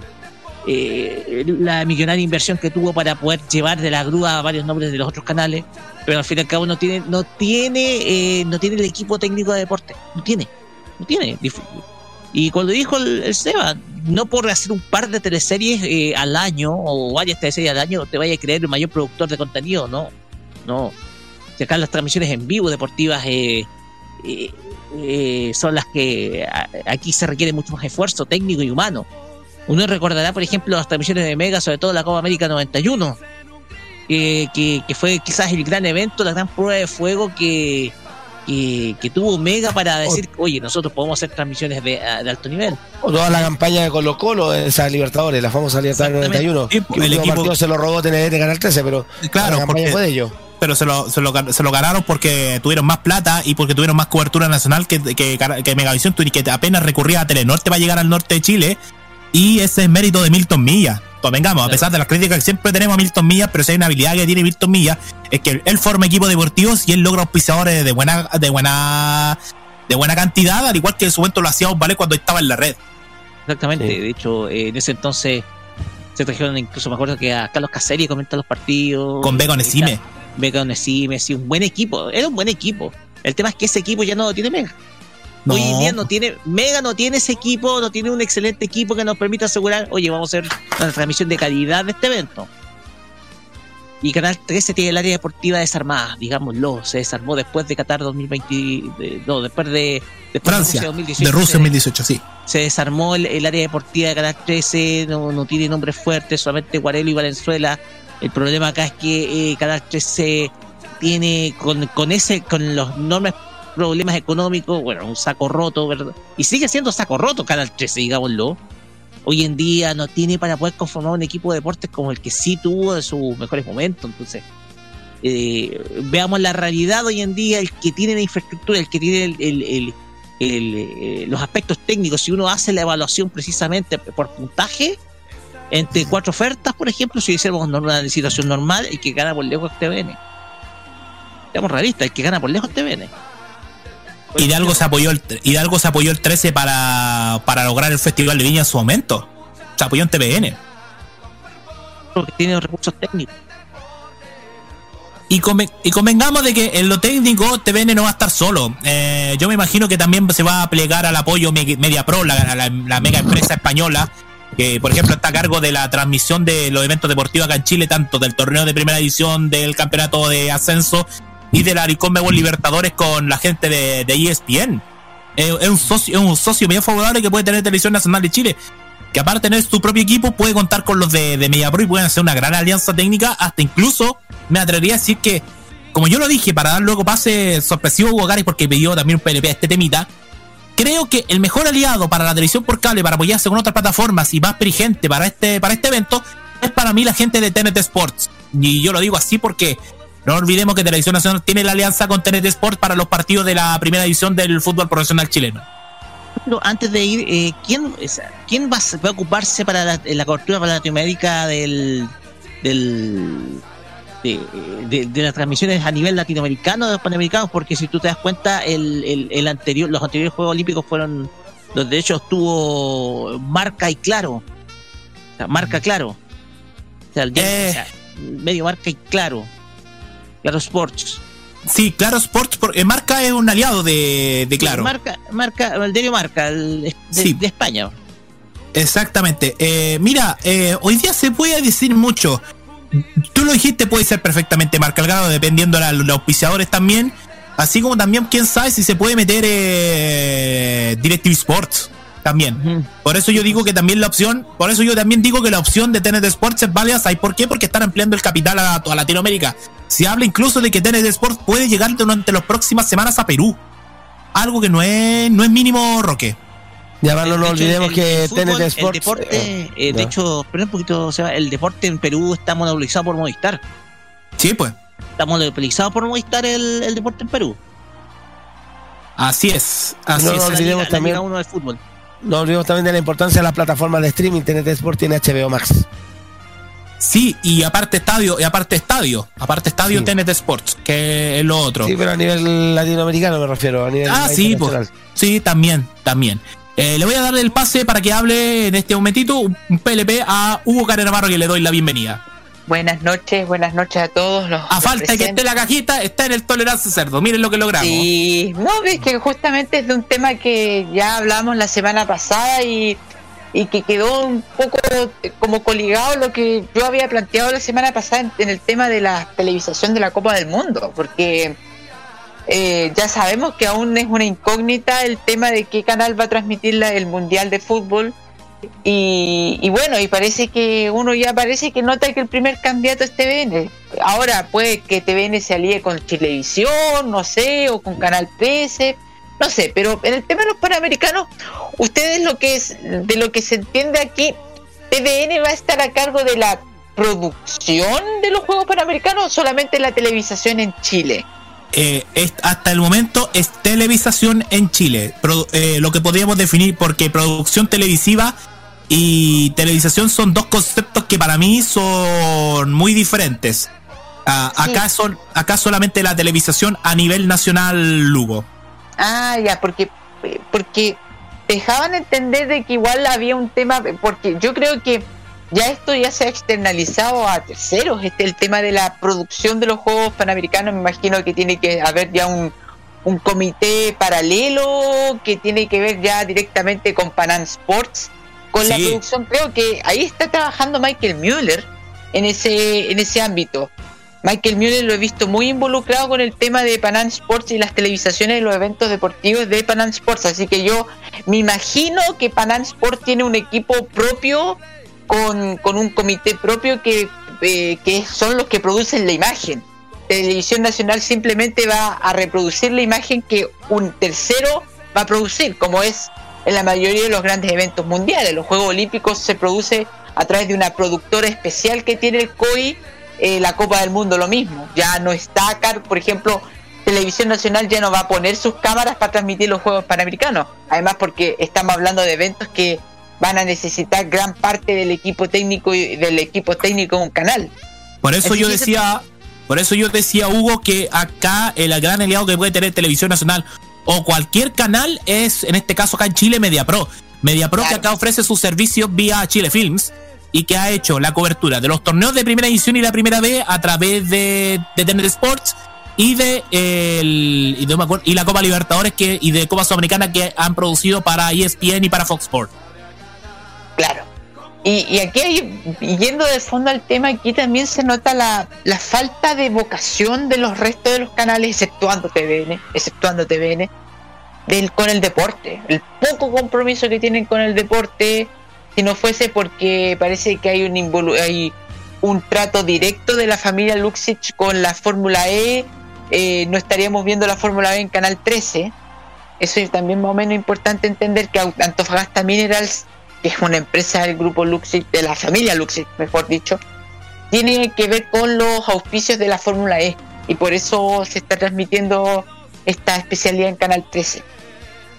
eh, la millonaria inversión que tuvo para poder llevar de la grúa a varios nombres de los otros canales, pero al fin y al cabo no tiene, no tiene, eh, no tiene el equipo técnico de deporte, no tiene, no tiene. Y cuando dijo el, Seba, no por hacer un par de teleseries eh, al año o varias teleseries al año te vaya a creer el mayor productor de contenido, no, no. Si acá las transmisiones en vivo deportivas eh, son las que aquí se requiere mucho más esfuerzo técnico y humano. Uno recordará, por ejemplo, las transmisiones de Mega, sobre todo la Copa América 91, que, que, que fue quizás el gran evento, la gran prueba de fuego que, que, que tuvo Mega para decir, oye, nosotros podemos hacer transmisiones de, de alto nivel. O toda la campaña de Colo Colo, esa Libertadores, la famosa Libertadores Exactamente. 91. Sí, que el el último equipo- partido se lo robó TNT Canal 13, pero Claro, la campaña porque- fue de ellos. pero se lo, se, lo, se lo ganaron porque tuvieron más plata y porque tuvieron más cobertura nacional que, que, que Megavisión, que apenas recurría a Telenorte para llegar al norte de Chile. Y ese es mérito de Milton Milla. Pues vengamos, a pesar de las críticas que siempre tenemos a Milton Milla, pero si hay una habilidad que tiene Milton Milla, es que él forma equipos deportivos y él logra auspiciadores de buena, de buena, de buena cantidad, al igual que en su momento lo hacía Vale cuando estaba en la red. Exactamente, Sí. de hecho, eh, en ese entonces se trajeron, incluso me acuerdo que a Carlos Caseri comenta los partidos. Con Eh, Esime. Vega Onesime, sí, un buen equipo, era un buen equipo. El tema es que ese equipo ya no lo tiene Mega. Hoy en día no tiene, Mega no tiene ese equipo, no tiene un excelente equipo que nos permita asegurar, oye, vamos a hacer una transmisión de calidad de este evento. Y Canal 13 tiene el área deportiva desarmada, digámoslo, se desarmó después de Qatar 2020, de- no, después de, después Francia, de Rusia 2018. de Rusia se- 2018, sí. se desarmó el, el área deportiva de Canal 13, no, no tiene nombres fuertes, solamente Guarelo y Valenzuela. El problema acá es que eh, Canal 13 tiene con, con ese, con los enormes problemas económicos, bueno, un saco roto, ¿verdad? Y sigue siendo saco roto Canal 13, digámoslo. Hoy en día no tiene para poder conformar un equipo de deportes como el que sí tuvo de sus mejores momentos. Entonces, eh, veamos la realidad hoy en día, el que tiene la infraestructura, el que tiene eh, los aspectos técnicos, si uno hace la evaluación precisamente por puntaje, entre cuatro ofertas, por ejemplo, si hiciéramos una situación normal, el que gana por lejos es TVN. Seamos realistas, el que gana por lejos es TVN. Hidalgo se apoyó el, Hidalgo se apoyó el 13 para, para lograr el Festival de Viña en su momento. Se apoyó en TVN. Porque tiene los recursos técnicos. Y, conven- y convengamos de que en lo técnico TVN no va a estar solo. Eh, yo me imagino que también se va a plegar al apoyo Me- Media Pro, la, la- la mega empresa española, que por ejemplo está a cargo de la transmisión de los eventos deportivos acá en Chile, tanto del torneo de primera edición, del campeonato de ascenso y de la Conmebol Libertadores con la gente de, de E ESPN. Es, un socio, es un socio bien favorable que puede tener Televisión Nacional de Chile. Que aparte de tener su propio equipo, puede contar con los de, de Mediapro y pueden hacer una gran alianza técnica. Hasta incluso me atrevería a decir que, como yo lo dije, para dar luego pase sorpresivo a Hugo porque pidió también un PLP a este temita. Creo que el mejor aliado para la televisión por cable, para apoyarse con otras plataformas y más perigente para este, para este evento, es para mí la gente de TNT Sports. Y yo lo digo así porque no olvidemos que Televisión Nacional tiene la alianza con TNT Sports para los partidos de la primera edición del fútbol profesional chileno. Pero antes de ir, eh, ¿quién, ¿quién va, a- va a ocuparse para la, la cobertura para Latinoamérica del, del de, de- de las transmisiones a nivel latinoamericano de los panamericanos? Porque si tú te das cuenta, el, el, el anterior, los anteriores Juegos Olímpicos fueron, los derechos tuvo marca y claro. O sea, marca claro. O sea, el- Eh. o sea, medio marca y claro. Claro Sports. Sí, Claro Sports, porque Marca es un aliado de, de Claro. Marca, marca, el diario Marca, el, de, Sí. de España. Exactamente. Eh, mira, eh, hoy día se puede decir mucho. Tú lo dijiste, puede ser perfectamente marca al grado, dependiendo de los auspiciadores también. Así como también, quién sabe si se puede meter eh, Directive Sports también. Por eso yo digo que también la opción, por eso yo también digo que la opción de TNT Sports es válida. ¿Sabes por qué? Porque están ampliando el capital a toda Latinoamérica. Se habla incluso de que TNT Sports puede llegar durante las próximas semanas a Perú. Algo que no es, no es mínimo, Roque. Y además no De nos hecho, olvidemos el- que el fútbol, TNT El Sports. deporte, eh, eh, de ya. hecho, perdón un poquito, Seba, el deporte en Perú está monopolizado por Movistar. Sí, pues. Está monopolizado por Movistar el, el deporte en Perú. Así es. Así No es. nos La olvidemos la también- Liga uno de fútbol. No olvidemos también de la importancia de las plataformas de streaming. TNT Sport tiene HBO Max. Sí, y aparte estadio, y aparte estadio, aparte estadio Sí. TNT Sports, que es lo otro. Sí, pero a nivel latinoamericano me refiero. A nivel Ah, sí, pues. Sí, también, también. Eh, le voy a darle el pase para que hable en este momentito un PLP a Hugo Carenavarro que le doy la bienvenida. Buenas noches, buenas noches a todos los. A falta de que esté la cajita, está en el Tolerancia Cerdo. Miren lo que logramos. Sí, no, ves que justamente es de un tema que ya hablamos la semana pasada y, y que quedó un poco eh, como coligado lo que yo había planteado la semana pasada en, en el tema de la televisación de la Copa del Mundo, porque eh, ya sabemos que aún es una incógnita el tema de qué canal va a transmitir la- el Mundial de Fútbol. Y, y bueno, y parece que uno ya parece que nota que el primer candidato es TVN. Ahora puede que TVN se alíe con Chilevisión, no sé, o con Canal 13, no sé, pero en el tema de los panamericanos, ustedes lo que es, de lo que se entiende aquí, TVN va a estar a cargo de la producción de los Juegos Panamericanos o solamente la televisación en Chile. Eh, es- hasta el momento es televisación en Chile. Pro- eh, lo que podríamos definir porque producción televisiva y televisación son dos conceptos que para mí son muy diferentes. Ah, Sí. acá son acá solamente la televisación a nivel nacional Lugo. Ah, ya, porque, porque dejaban entender de que igual había un tema, porque yo creo que ya esto ya se ha externalizado a terceros, este el tema de la producción de los Juegos Panamericanos, me imagino que tiene que haber ya un, un comité paralelo que tiene que ver ya directamente con Panam Sports, con la producción, creo que ahí está trabajando Michael Müller en ese, en ese ámbito. Michael Müller lo he visto muy involucrado con el tema de Panam Sports y las televisaciones de los eventos deportivos de Panam Sports. Así que yo me imagino que Panam Sports tiene un equipo propio con, un comité propio que, eh, que son los que producen la imagen. Televisión Nacional simplemente va a reproducir la imagen que un tercero va a producir, como es en la mayoría de los grandes eventos mundiales. Los Juegos Olímpicos se produce a través de una productora especial que tiene el COI eh, la Copa del Mundo lo mismo. Ya no está acá, por ejemplo, Televisión Nacional ya no va a poner sus cámaras para transmitir los Juegos Panamericanos. Además porque estamos hablando de eventos que van a necesitar gran parte del equipo técnico y del equipo técnico de un canal. Por eso yo que decía, por eso yo decía Hugo que acá el gran aliado que puede tener Televisión Nacional o cualquier canal es en este caso acá en Chile MediaPro. MediaPro que Claro. acá ofrece sus servicios vía Chile Films y que ha hecho la cobertura de los torneos de primera edición y la primera B a través de, de TNT Sports y de el, y, la Copa Libertadores que y de Copa Sudamericana que han producido para ESPN y para Fox Sports. Claro. Y, aquí, hay, yendo de fondo al tema, aquí también se nota la, la falta de vocación de los restos de los canales, exceptuando TVN, exceptuando TVN, del, con el deporte. El poco compromiso que tienen con el deporte, si no fuese porque parece que hay un, hay un trato directo de la familia Luxich con la Fórmula E, eh, no estaríamos viendo la Fórmula E en Canal 13. Eso es también más o menos importante entender que Antofagasta Minerals que es una empresa del grupo Luxit, de la familia Luxit, mejor dicho, tiene que ver con los auspicios de la Fórmula E y por eso se está transmitiendo esta especialidad en Canal 13.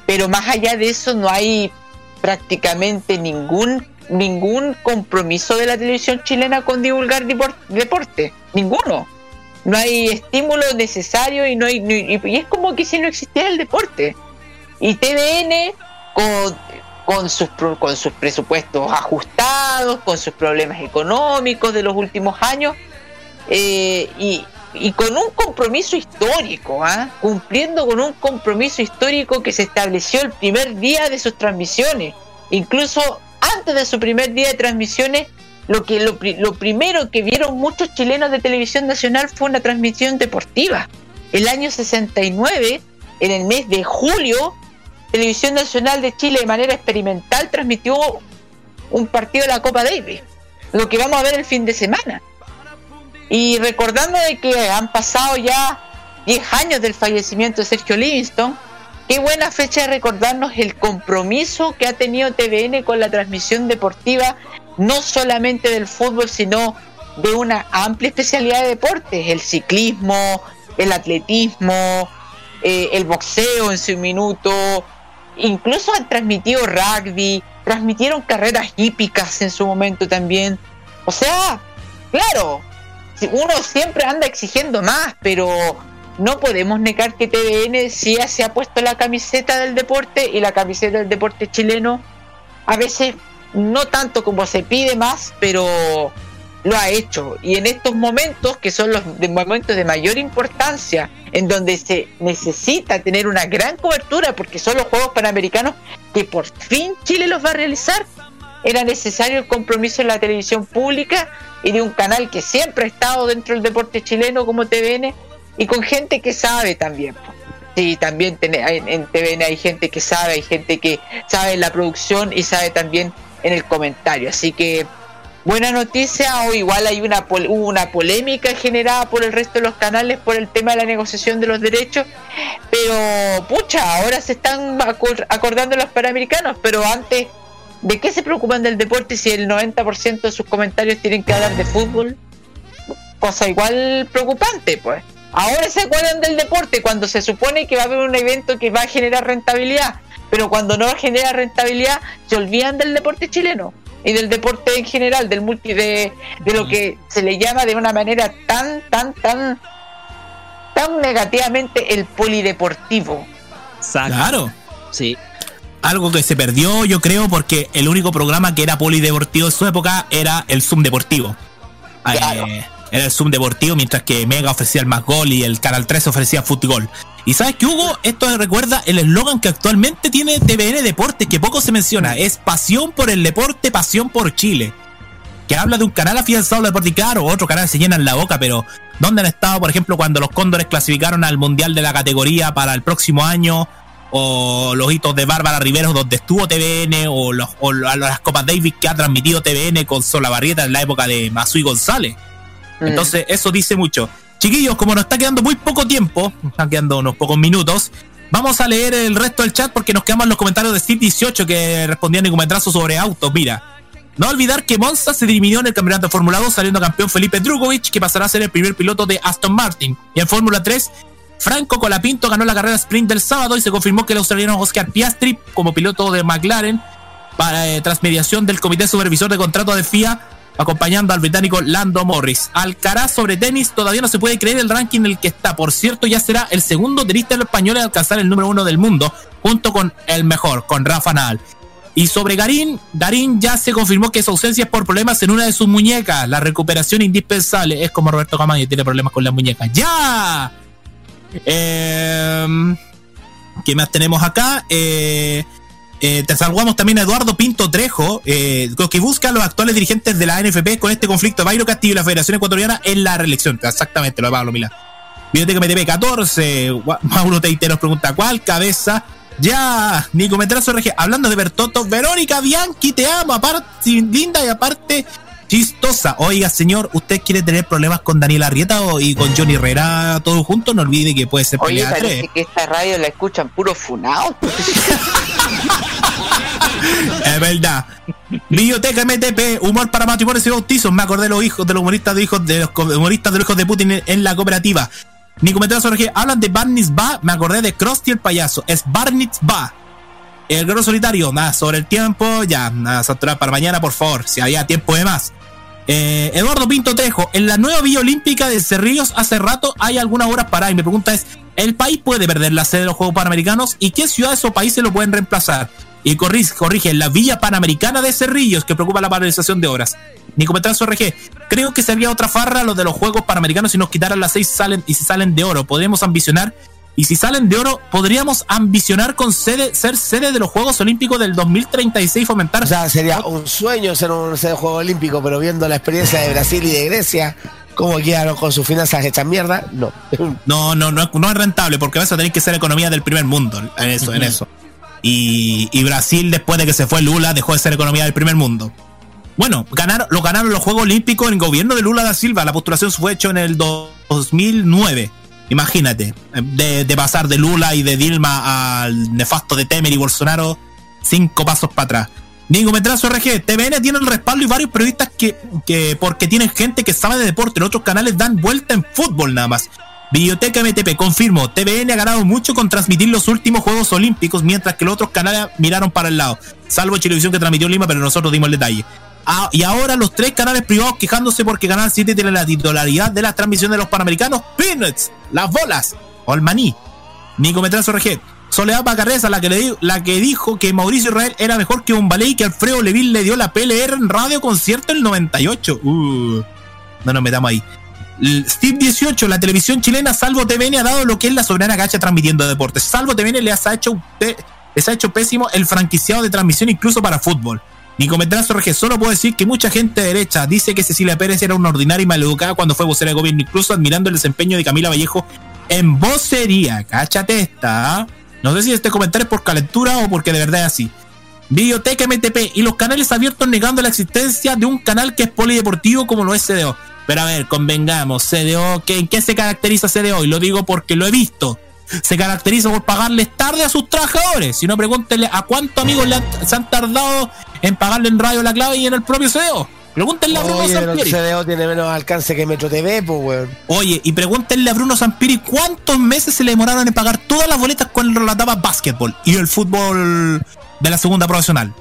Pero más allá de eso no hay prácticamente ningún ningún compromiso de la televisión chilena con divulgar depor- deporte, ninguno. No hay estímulo necesario y no hay y es como que si no existiera el deporte. Y TVN con con sus, con sus presupuestos ajustados, con sus problemas económicos de los últimos años eh, y, con un compromiso histórico, ¿ah? cumpliendo con un compromiso histórico que se estableció el primer día de sus transmisiones. Incluso antes de su primer día de transmisiones, lo, que, lo primero que vieron muchos chilenos de televisión nacional fue una transmisión deportiva. El año 69, en el mes de julio, Televisión Nacional de Chile de manera experimental transmitió un partido de la Copa Davis, lo que vamos a ver el fin de semana. Y recordando de que han pasado ya 10 años del fallecimiento de Sergio Livingston, qué buena fecha de recordarnos el compromiso que ha tenido TVN con la transmisión deportiva, no solamente del fútbol, sino de una amplia especialidad de deportes, el ciclismo, el atletismo, eh, el boxeo en su minuto, incluso han transmitido rugby, transmitieron carreras hípicas en su momento también. O sea, claro, uno siempre anda exigiendo más, pero no podemos negar que TVN sí se ha puesto la camiseta del deporte y la camiseta del deporte chileno a veces no tanto como se pide más, pero lo ha hecho. Y en estos momentos, que son los de momentos de mayor importancia, en donde se necesita tener una gran cobertura, porque son los Juegos Panamericanos que por fin Chile los va a realizar, era necesario el compromiso en la televisión pública y de un canal que siempre ha estado dentro del deporte chileno como TVN y con gente que sabe también. Sí, también en TVN hay gente que sabe, hay gente que sabe en la producción y sabe también en el comentario. Así que buena noticia, o igual hay una, pol- una polémica generada por el resto de los canales por el tema de la negociación de los derechos, pero pucha, ahora se están acor- acordando los panamericanos, pero antes, ¿de qué se preocupan del deporte si el 90% de sus comentarios tienen que hablar de fútbol? Cosa igual preocupante, pues. Ahora se acuerdan del deporte cuando se supone que va a haber un evento que va a generar rentabilidad, pero cuando no genera rentabilidad se olvidan del deporte chileno y del deporte en general, del multi de, de lo que se le llama de una manera tan, tan, tan, tan negativamente el polideportivo. Claro. Sí. Algo que se perdió, yo creo, porque el único programa que era polideportivo en su época era el Zoom Deportivo. Eh, era el Zoom Deportivo, mientras que Mega ofrecía el más gol y el Canal 3 ofrecía fútbol. ¿Y sabes qué, Hugo? Esto recuerda el eslogan que actualmente tiene TVN Deportes, que poco se menciona. Es pasión por el deporte, pasión por Chile. Que habla de un canal afianzado al deporte claro, otro canal se llenan la boca, pero ¿dónde han estado, por ejemplo, cuando los Cóndores clasificaron al Mundial de la categoría para el próximo año? o los hitos de Bárbara Riveros donde estuvo TVN o, los, o la- las Copas Davis que ha transmitido TVN con Solabarrieta en la época de Masui González. Entonces eso dice mucho. Chiquillos, como nos está quedando muy poco tiempo, nos están quedando unos pocos minutos, vamos a leer el resto del chat porque nos quedamos en los comentarios de Steve 18 que respondían en comentarios sobre autos. Mira, no olvidar que Monza se dividió en el campeonato de Fórmula 2 saliendo campeón Felipe Drugovich que pasará a ser el primer piloto de Aston Martin. Y en Fórmula 3 Franco Colapinto ganó la carrera sprint del sábado y se confirmó que el australiano Oscar Piastri, como piloto de McLaren, para eh, tras mediación del Comité Supervisor de Contrato de FIA, acompañando al británico Lando Morris. Alcaraz sobre tenis todavía no se puede creer el ranking en el que está. Por cierto, ya será el segundo tenista español en alcanzar el número uno del mundo, junto con el mejor, con Rafa Nadal. Y sobre Garín, Garín ya se confirmó que su ausencia es por problemas en una de sus muñecas. La recuperación indispensable es como Roberto Camaño, tiene problemas con las muñecas. ¡Ya! Eh, ¿Qué más tenemos acá? Eh, eh, te saludamos también a Eduardo Pinto Trejo, eh, que busca a los actuales dirigentes de la NFP con este conflicto de Bayro Castillo y la Federación Ecuatoriana en la reelección. Exactamente, lo de Pablo Milán. Biblioteca MTP 14, Gua- Mauro Teite nos pregunta cuál cabeza. Ya, Nico Metrazo RG, hablando de Bertotto, Verónica Bianchi, te amo, aparte linda y aparte chistosa. Oiga, señor, ¿usted quiere tener problemas con Daniel Arrieta o, y con Johnny Herrera todos juntos? No olvide que puede ser Oye, pelea parece que esta radio la escuchan puro funao. Es verdad. Biblioteca MTP, humor para matrimonios y bautizos. Me acordé de los hijos de los humoristas de los humoristas de los hijos de Putin en, la cooperativa. Nico Metrazo RG, hablan de Barney's Ba. Me acordé de Krusty el payaso. Es Barney's Ba. El guerrero solitario, nada, sobre el tiempo, ya, nada, para mañana, por favor, si había tiempo de más. Eh, Eduardo Pinto Trejo, en la nueva Villa Olímpica de Cerrillos hace rato hay algunas horas paradas y mi pregunta es, ¿el país puede perder la sede de los Juegos Panamericanos y qué ciudades o países lo pueden reemplazar? Y corrige, corrige la Villa Panamericana de Cerrillos que preocupa la paralización de horas. Nico Metrazo RG, creo que sería otra farra lo de los Juegos Panamericanos si nos quitaran las seis salen y si salen de oro. Podríamos ambicionar y si salen de oro, podríamos ambicionar con sede, ser sede de los Juegos Olímpicos del 2036 y fomentar. O sea, sería un sueño ser un ser juego olímpico, pero viendo la experiencia de Brasil y de Grecia, cómo quedaron con sus finanzas hechas mierda, no. No, no, no, es- no es rentable porque vas a tener que ser economía del primer mundo en eso, en eso. Y, y Brasil, después de que se fue Lula, dejó de ser economía del primer mundo. Bueno, ganaron, lo ganaron los Juegos Olímpicos en el gobierno de Lula da Silva. La postulación fue hecha en el do- 2009. Imagínate, de, pasar de Lula y de Dilma al nefasto de Temer y Bolsonaro, cinco pasos para atrás. Nico Metrazo RG, TVN tiene el respaldo y varios periodistas que, que porque tienen gente que sabe de deporte, en otros canales dan vuelta en fútbol nada más. Biblioteca MTP, confirmo, TVN ha ganado mucho con transmitir los últimos Juegos Olímpicos, mientras que los otros canales miraron para el lado. Salvo Chilevisión que transmitió Lima, pero nosotros dimos el detalle. Ah, y ahora los tres canales privados quejándose porque Canal 7 tiene la titularidad de la transmisión de los Panamericanos, Peanuts, las bolas, o el maní. Nico Metrazo RG, Soledad Pacarreza, la que, la que dijo que Mauricio Israel era mejor que un ballet y que Alfredo Leville le dio la PLR en radio concierto el 98. Uh, no nos metamos ahí. Steve 18, la televisión chilena, salvo TVN, ha dado lo que es la soberana gacha transmitiendo deportes. Salvo TVN les ha hecho, les ha hecho pésimo el franquiciado de transmisión incluso para fútbol. Nico Metrazo RG, solo puedo decir que mucha gente de derecha dice que Cecilia Pérez era una ordinaria y maleducada cuando fue vocera de gobierno, incluso admirando el desempeño de Camila Vallejo en vocería. Cáchate esta. ¿ah? No sé si este comentario es por calentura o porque de verdad es así. Videoteca MTP y los canales abiertos negando la existencia de un canal que es polideportivo como lo es CDO. Pero a ver, convengamos, CDO, ¿qué- ¿en qué se caracteriza CDO? Y lo digo porque lo he visto. Se caracteriza por pagarles tarde a sus trabajadores. Si no, pregúntenle a cuántos amigos le se han tardado en pagarle en Radio La Clave y en el propio CDO. Pregúntenle a Bruno Oye, el. CDO tiene menos alcance que Metro TV, pues, weón. Oye, y pregúntenle a Bruno Sampieri cuántos meses se le demoraron en pagar todas las boletas cuando relataba básquetbol y el fútbol de la segunda profesional.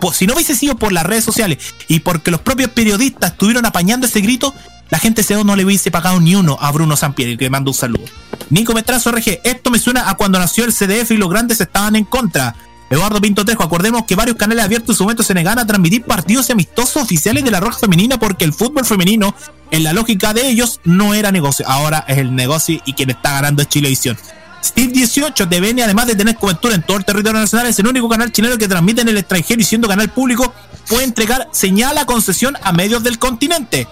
Pues, si no hubiese sido por las redes sociales y porque los propios periodistas estuvieron apañando ese grito, la gente CEO no le hubiese pagado ni uno a Bruno Sampieri, que le mando un saludo. Nico Metrazo RG, esto me suena a cuando nació el CDF y los grandes estaban en contra. Eduardo Pinto Trejo, acordemos que varios canales abiertos en su momento se negaban a transmitir partidos amistosos oficiales de la Roja Femenina porque el fútbol femenino, en la lógica de ellos, no era negocio. Ahora es el negocio y quien está ganando es Chilevisión. Steve 18 TVN, además de tener cobertura en todo el territorio nacional, es el único canal chileno que transmite en el extranjero y siendo canal público puede entregar señal a concesión a medios del continente.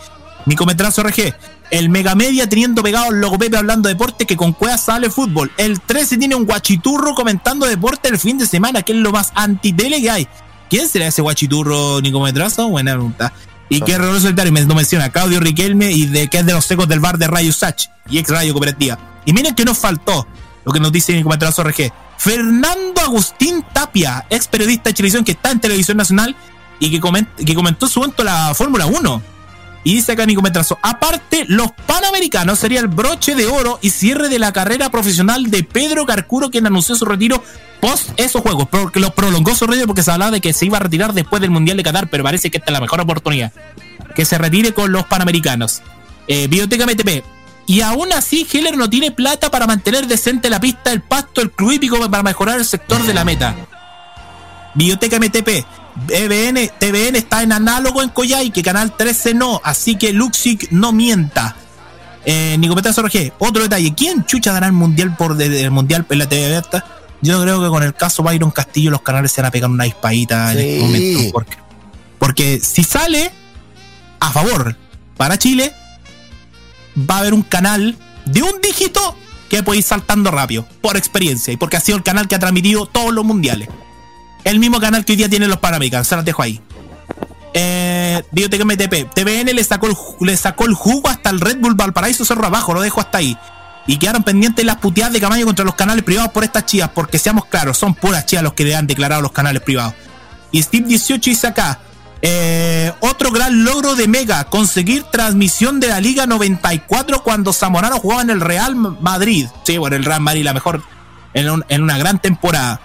Nico Metrazo RG. El Megamedia teniendo pegado el logo Pepe hablando de deporte que con Cueva sale fútbol. El 13 tiene un guachiturro comentando deporte el fin de semana, que es lo más antitele que hay. ¿Quién será ese guachiturro, Nico Metrazo? Buena pregunta. Y qué error solitario, me no menciona Claudio Riquelme y de que es de los secos del bar de Rayo Sach y ex Rayo Cooperativa. Y miren que nos faltó lo que nos dice Nico Metrazo RG. Fernando Agustín Tapia, ex periodista de televisión que está en Televisión Nacional y que, coment- que comentó su momento la Fórmula 1. Y dice acá Nico Metrazo, aparte, los Panamericanos sería el broche de oro y cierre de la carrera profesional de Pedro Carcuro, quien anunció su retiro post esos juegos, porque lo prolongó su retiro porque se hablaba de que se iba a retirar después del Mundial de Qatar, pero parece que esta es la mejor oportunidad. Que se retire con los Panamericanos. Eh, Biblioteca MTP. Y aún así, Heller no tiene plata para mantener decente la pista, el pasto, el club hípico para mejorar el sector de la meta. Biblioteca MTP. BBN, TVN está en análogo en Coyay, que Canal 13 no, así que Luxic no mienta. Eh, Nico Petrazo RG, otro detalle, ¿quién chucha dará el mundial por de- el mundial en la TV abierta? Yo creo que con el caso Byron Castillo los canales se van a pegar una dispadita en este momento. Porque, porque si sale a favor para Chile, va a haber un canal de un dígito que puede ir saltando rápido, por experiencia, y porque ha sido el canal que ha transmitido todos los mundiales. El mismo canal que hoy día tienen los Panamericanos, se los dejo ahí. Eh, Biblioteca MTP. TVN le sacó, el, le sacó el jugo hasta el Red Bull Valparaíso Cerro Abajo, lo dejo hasta ahí. Y quedaron pendientes las puteadas de Camaño contra los canales privados por estas chivas, porque seamos claros, son puras chivas los que le han declarado los canales privados. Y Steve 18 dice acá, eh, otro gran logro de Mega, conseguir transmisión de la Liga 94 cuando Zamorano jugaba en el Real Madrid. Sí, bueno, el Real Madrid la mejor en una gran temporada.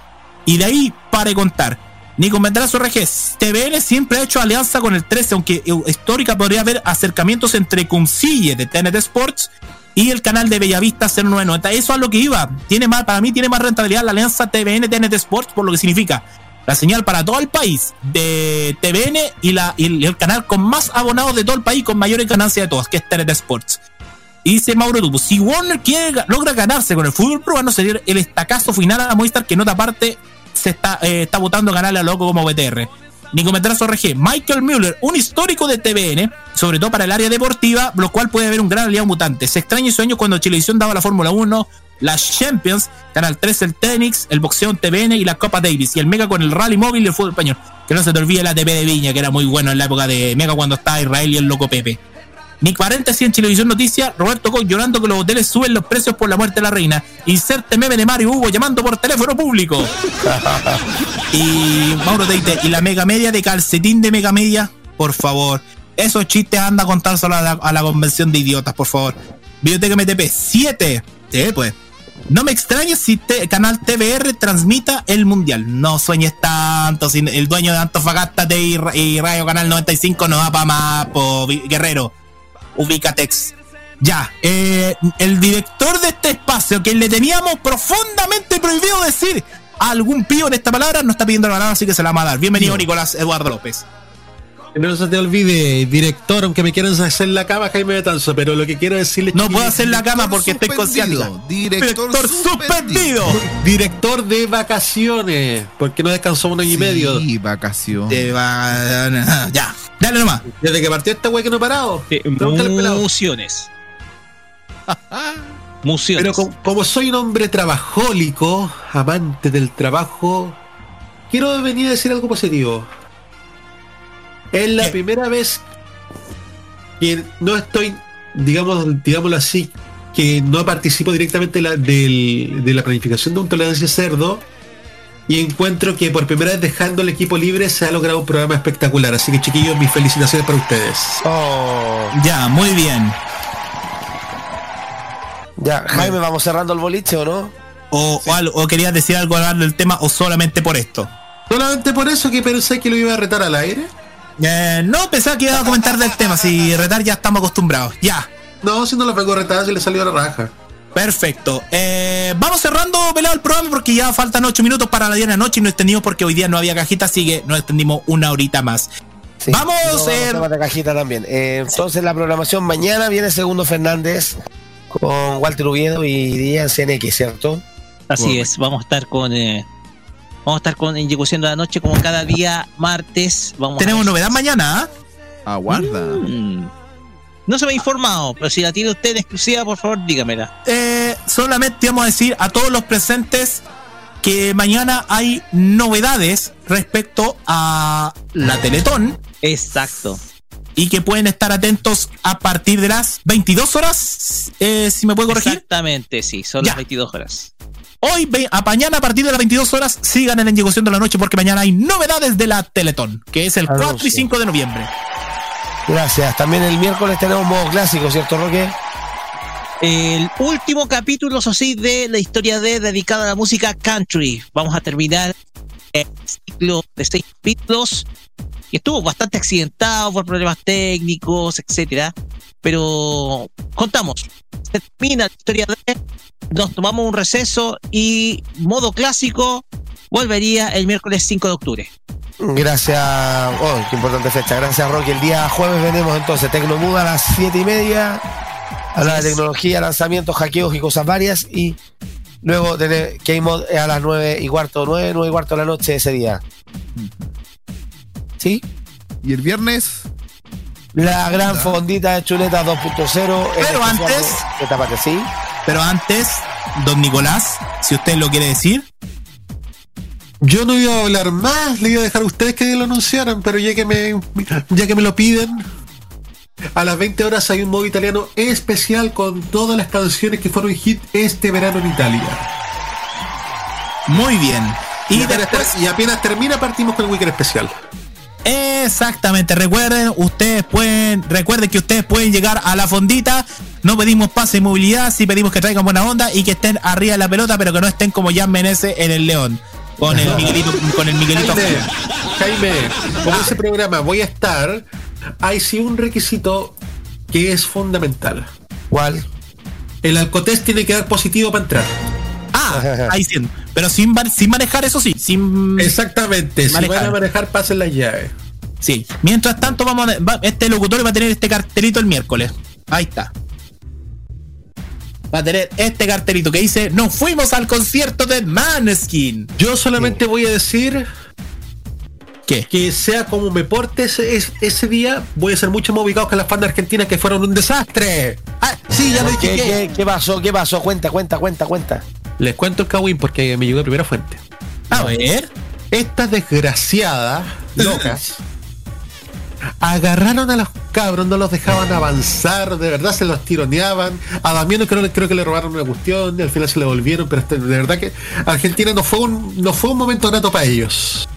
Y de ahí, para contar. Nico Mendrazo RG, TVN siempre ha hecho alianza con el 13, aunque eh, histórica podría haber acercamientos entre Cumcille de TNT Sports y el canal de Bellavista 0990. Eso es lo que iba. Tiene más, para mí tiene más rentabilidad la alianza TVN TNT Sports por lo que significa la señal para todo el país de TVN y, el, canal con más abonados de todo el país con mayores ganancias de todos, que es TNT Sports. Y dice Mauro Tupo, si Warner quiere, logra ganarse con el fútbol peruano, sería el estacazo final a Movistar que en otra parte se está, eh, está votando canales a loco como BTR. Nico Metrazo RG, Michael Müller, un histórico de TVN, sobre todo para el área deportiva, lo cual puede haber un gran aliado mutante. Se extraña ese año cuando Chilevisión daba la Fórmula 1, las Champions, Canal 3 el tenis, el boxeo en TVN y la Copa Davis, y el Mega con el rally móvil y el fútbol español. Que no se te olvide la TV de Viña, que era muy bueno en la época de Mega cuando estaba Israel y el loco Pepe. Ni paréntesis en Televisión Noticias, Roberto Coy llorando que los hoteles suben los precios por la muerte de la reina. Inserte meme de Mario Hugo llamando por teléfono público. y Mauro Teite, y la mega media de calcetín de mega media, por favor. Esos chistes anda a contárselo a la, a la convención de idiotas, por favor. Biblioteca MTP 7. Sí, pues. No me extraña si te- Canal TVR transmita el mundial. No sueñes tanto. Si el dueño de Antofagasta y, y Radio Canal 95 no va para más, po, Guerrero. Ubicatex. Ya, eh, el director de este espacio, que le teníamos profundamente prohibido decir algún pío en esta palabra, no está pidiendo la palabra, así que se la vamos a dar. Bienvenido, Nicolás Eduardo López. No se te olvide, director, aunque me quieran hacer la cama, Jaime Betanzo, pero lo que quiero decirle No puedo hacer la cama porque estoy con ciática. Director, suspendido. Director de vacaciones, porque no descansó un año y medio. Y vacación. De va- Ya, dale nomás. Desde que partió esta wey que no he parado. Muciones. Muciones. Pero como, como soy un hombre trabajólico, amante del trabajo, quiero venir a decir algo positivo. Es la primera vez que no estoy, digamos, digámoslo así, que no participo directamente de la, del- de la planificación de un tolerancia cerdo y encuentro que por primera vez dejando el equipo libre se ha logrado un programa espectacular. Así que chiquillos, mis felicitaciones para ustedes. Ya, muy bien. Ya, Jaime, vamos cerrando el boliche o no? O, o, algo- o querías decir algo al del tema o solamente por esto. Solamente por eso que pensé que lo iba a retar al aire. Eh, no, pensaba que iba a comentar del tema. Si retar ya estamos acostumbrados. Ya. No, si no lo a retar, se le salió a la raja. Perfecto. Eh, vamos cerrando pelado el programa porque ya faltan 8 minutos para la 10 de la noche y no extendimos porque hoy día no había cajita, así que nos extendimos una horita más. Vamos, No, eh, temas de cajita también. Eh, entonces la programación mañana viene Segundo Fernández con Walter Oviedo y Díaz CNX, ¿cierto? Así es, vamos a estar con. eh, vamos a estar con Ejecución de la Noche como cada día martes. Vamos Tenemos a novedad mañana. ¿ah? Aguarda. Mm. No se me ha informado, pero si la tiene usted en exclusiva, por favor, dígamela. Eh, solamente vamos a decir a todos los presentes que mañana hay novedades respecto a la Teletón. Exacto. Y que pueden estar atentos a partir de las 22 horas, eh, si me puede corregir. Exactamente, sí, son las 22 horas. Hoy, ve- a mañana a partir de las 22 horas, sigan en la Ejecución de la Noche porque mañana hay novedades de la Teletón, que es el 4 y 5 de noviembre. Gracias. También el miércoles tenemos modo clásico, ¿cierto, Roque? El último capítulo, eso sí, de la historia de dedicada a la música country. Vamos a terminar el ciclo de seis capítulos que estuvo bastante accidentado por problemas técnicos, etcétera. Pero contamos, se termina la historia de, nos tomamos un receso y modo clásico volvería el miércoles 5 de octubre. Gracias. Oh, qué importante fecha. Gracias, Roque. El día jueves venimos entonces Tecnomuda a las 7 y media. Hablar de tecnología, lanzamientos, hackeos y cosas varias. Y luego tener K-Mod a las 9 y cuarto, 9, 9 y cuarto de la noche ese día. ¿Sí? ¿Y el viernes? La gran fondita de chuleta 2.0. Pero antes- De, de Tapate, ¿sí? Pero antes, don Nicolás, si usted lo quiere decir. Yo no iba a hablar más, le iba a dejar a ustedes que lo anunciaran, pero ya que me, ya que me lo piden, a las 20 horas hay un modo italiano especial con todas las canciones que fueron hit este verano en Italia. Muy bien. Y, apenas, ter- y apenas termina partimos con el weekend especial. Exactamente, recuerden, ustedes pueden, recuerden que ustedes pueden llegar a la fondita. No pedimos pase y movilidad, sí pedimos que traigan buena onda y que estén arriba de la pelota, pero que no estén como Jan Menezes en el León. Con el Miguelito, con el Miguelito. Jaime, Jaime, como ese programa voy a estar, hay sí un requisito que es fundamental. ¿Cuál? El alcotest tiene que dar positivo para entrar. Ah, ahí sí. Pero sin, sin manejar, eso sí. Sin Exactamente. Si van a manejar, pasen las llaves. Sí. Mientras tanto, vamos a, va- este locutor va a tener este cartelito el miércoles. Ahí está. Va a tener este cartelito que dice: Nos fuimos al concierto de Maneskin. Yo solamente voy a decir ¿Qué? que sea como me porte ese, es- ese día, voy a ser mucho más ubicado que las bandas argentinas que fueron un desastre. Ah, sí, ya lo dije. ¿Qué, que- qué, qué pasó? ¿Qué pasó? Cuenta, cuenta, cuenta, cuenta. Les cuento el Kawin porque me llegó de primera fuente. A ver. Estas desgraciadas locas agarraron a los cabros, no los dejaban avanzar, de verdad se los tironeaban. A Damiano creo, creo que le robaron una cuestión y al final se le volvieron, pero este, de verdad que Argentina no fue un, no fue un momento grato para ellos.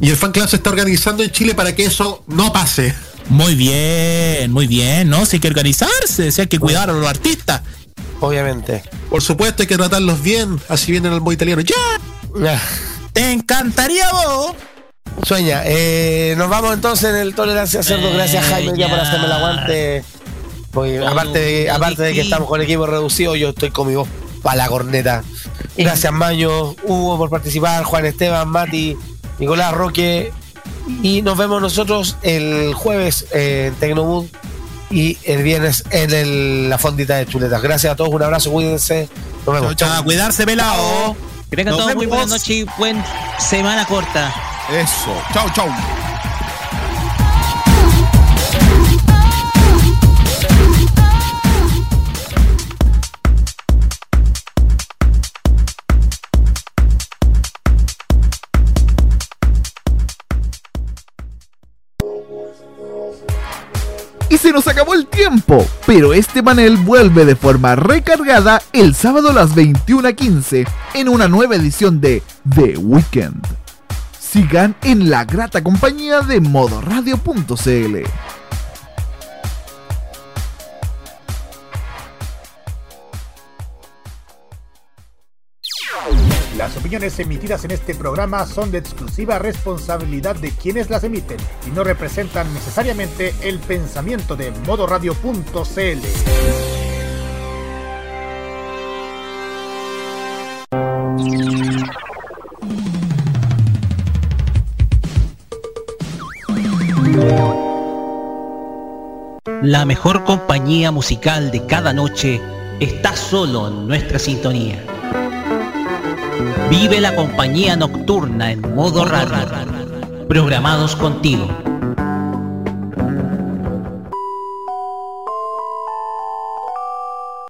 Y el fan club se está organizando en Chile para que eso no pase. Muy bien, muy bien, ¿no? Si hay que organizarse, si hay que cuidar a los artistas. Obviamente. Por supuesto, hay que tratarlos bien, así vienen al modo italiano. ¡Ya! Te encantaría vos. Sueña, eh, nos vamos entonces en el Tolerancia Cerdo. Gracias Jaime ya por hacerme el aguante. Porque aparte de, aparte de que estamos con equipo reducido, yo estoy con mi voz para la corneta. Gracias Maño, Hugo por participar, Juan Esteban, Mati, Nicolás Roque. Y nos vemos nosotros el jueves eh, en Tecnomood y el viernes en el- la fondita de chuletas. Gracias a todos, un abrazo, cuídense. Nos vemos. Chao, chao, cuidarse, pelado. Que tengan todos muy buenas noches y buen semana corta. Eso. Chau, chau. Y se nos acabó el tiempo, pero este panel vuelve de forma recargada el sábado a las 21.15 en una nueva edición de The Weekend. Sigan en la grata compañía de modoradio.cl. Las opiniones emitidas en este programa son de exclusiva responsabilidad de quienes las emiten y no representan necesariamente el pensamiento de modoradio.cl. La mejor compañía musical de cada noche está solo en nuestra sintonía. Vive la compañía nocturna en modo radio. Programados contigo.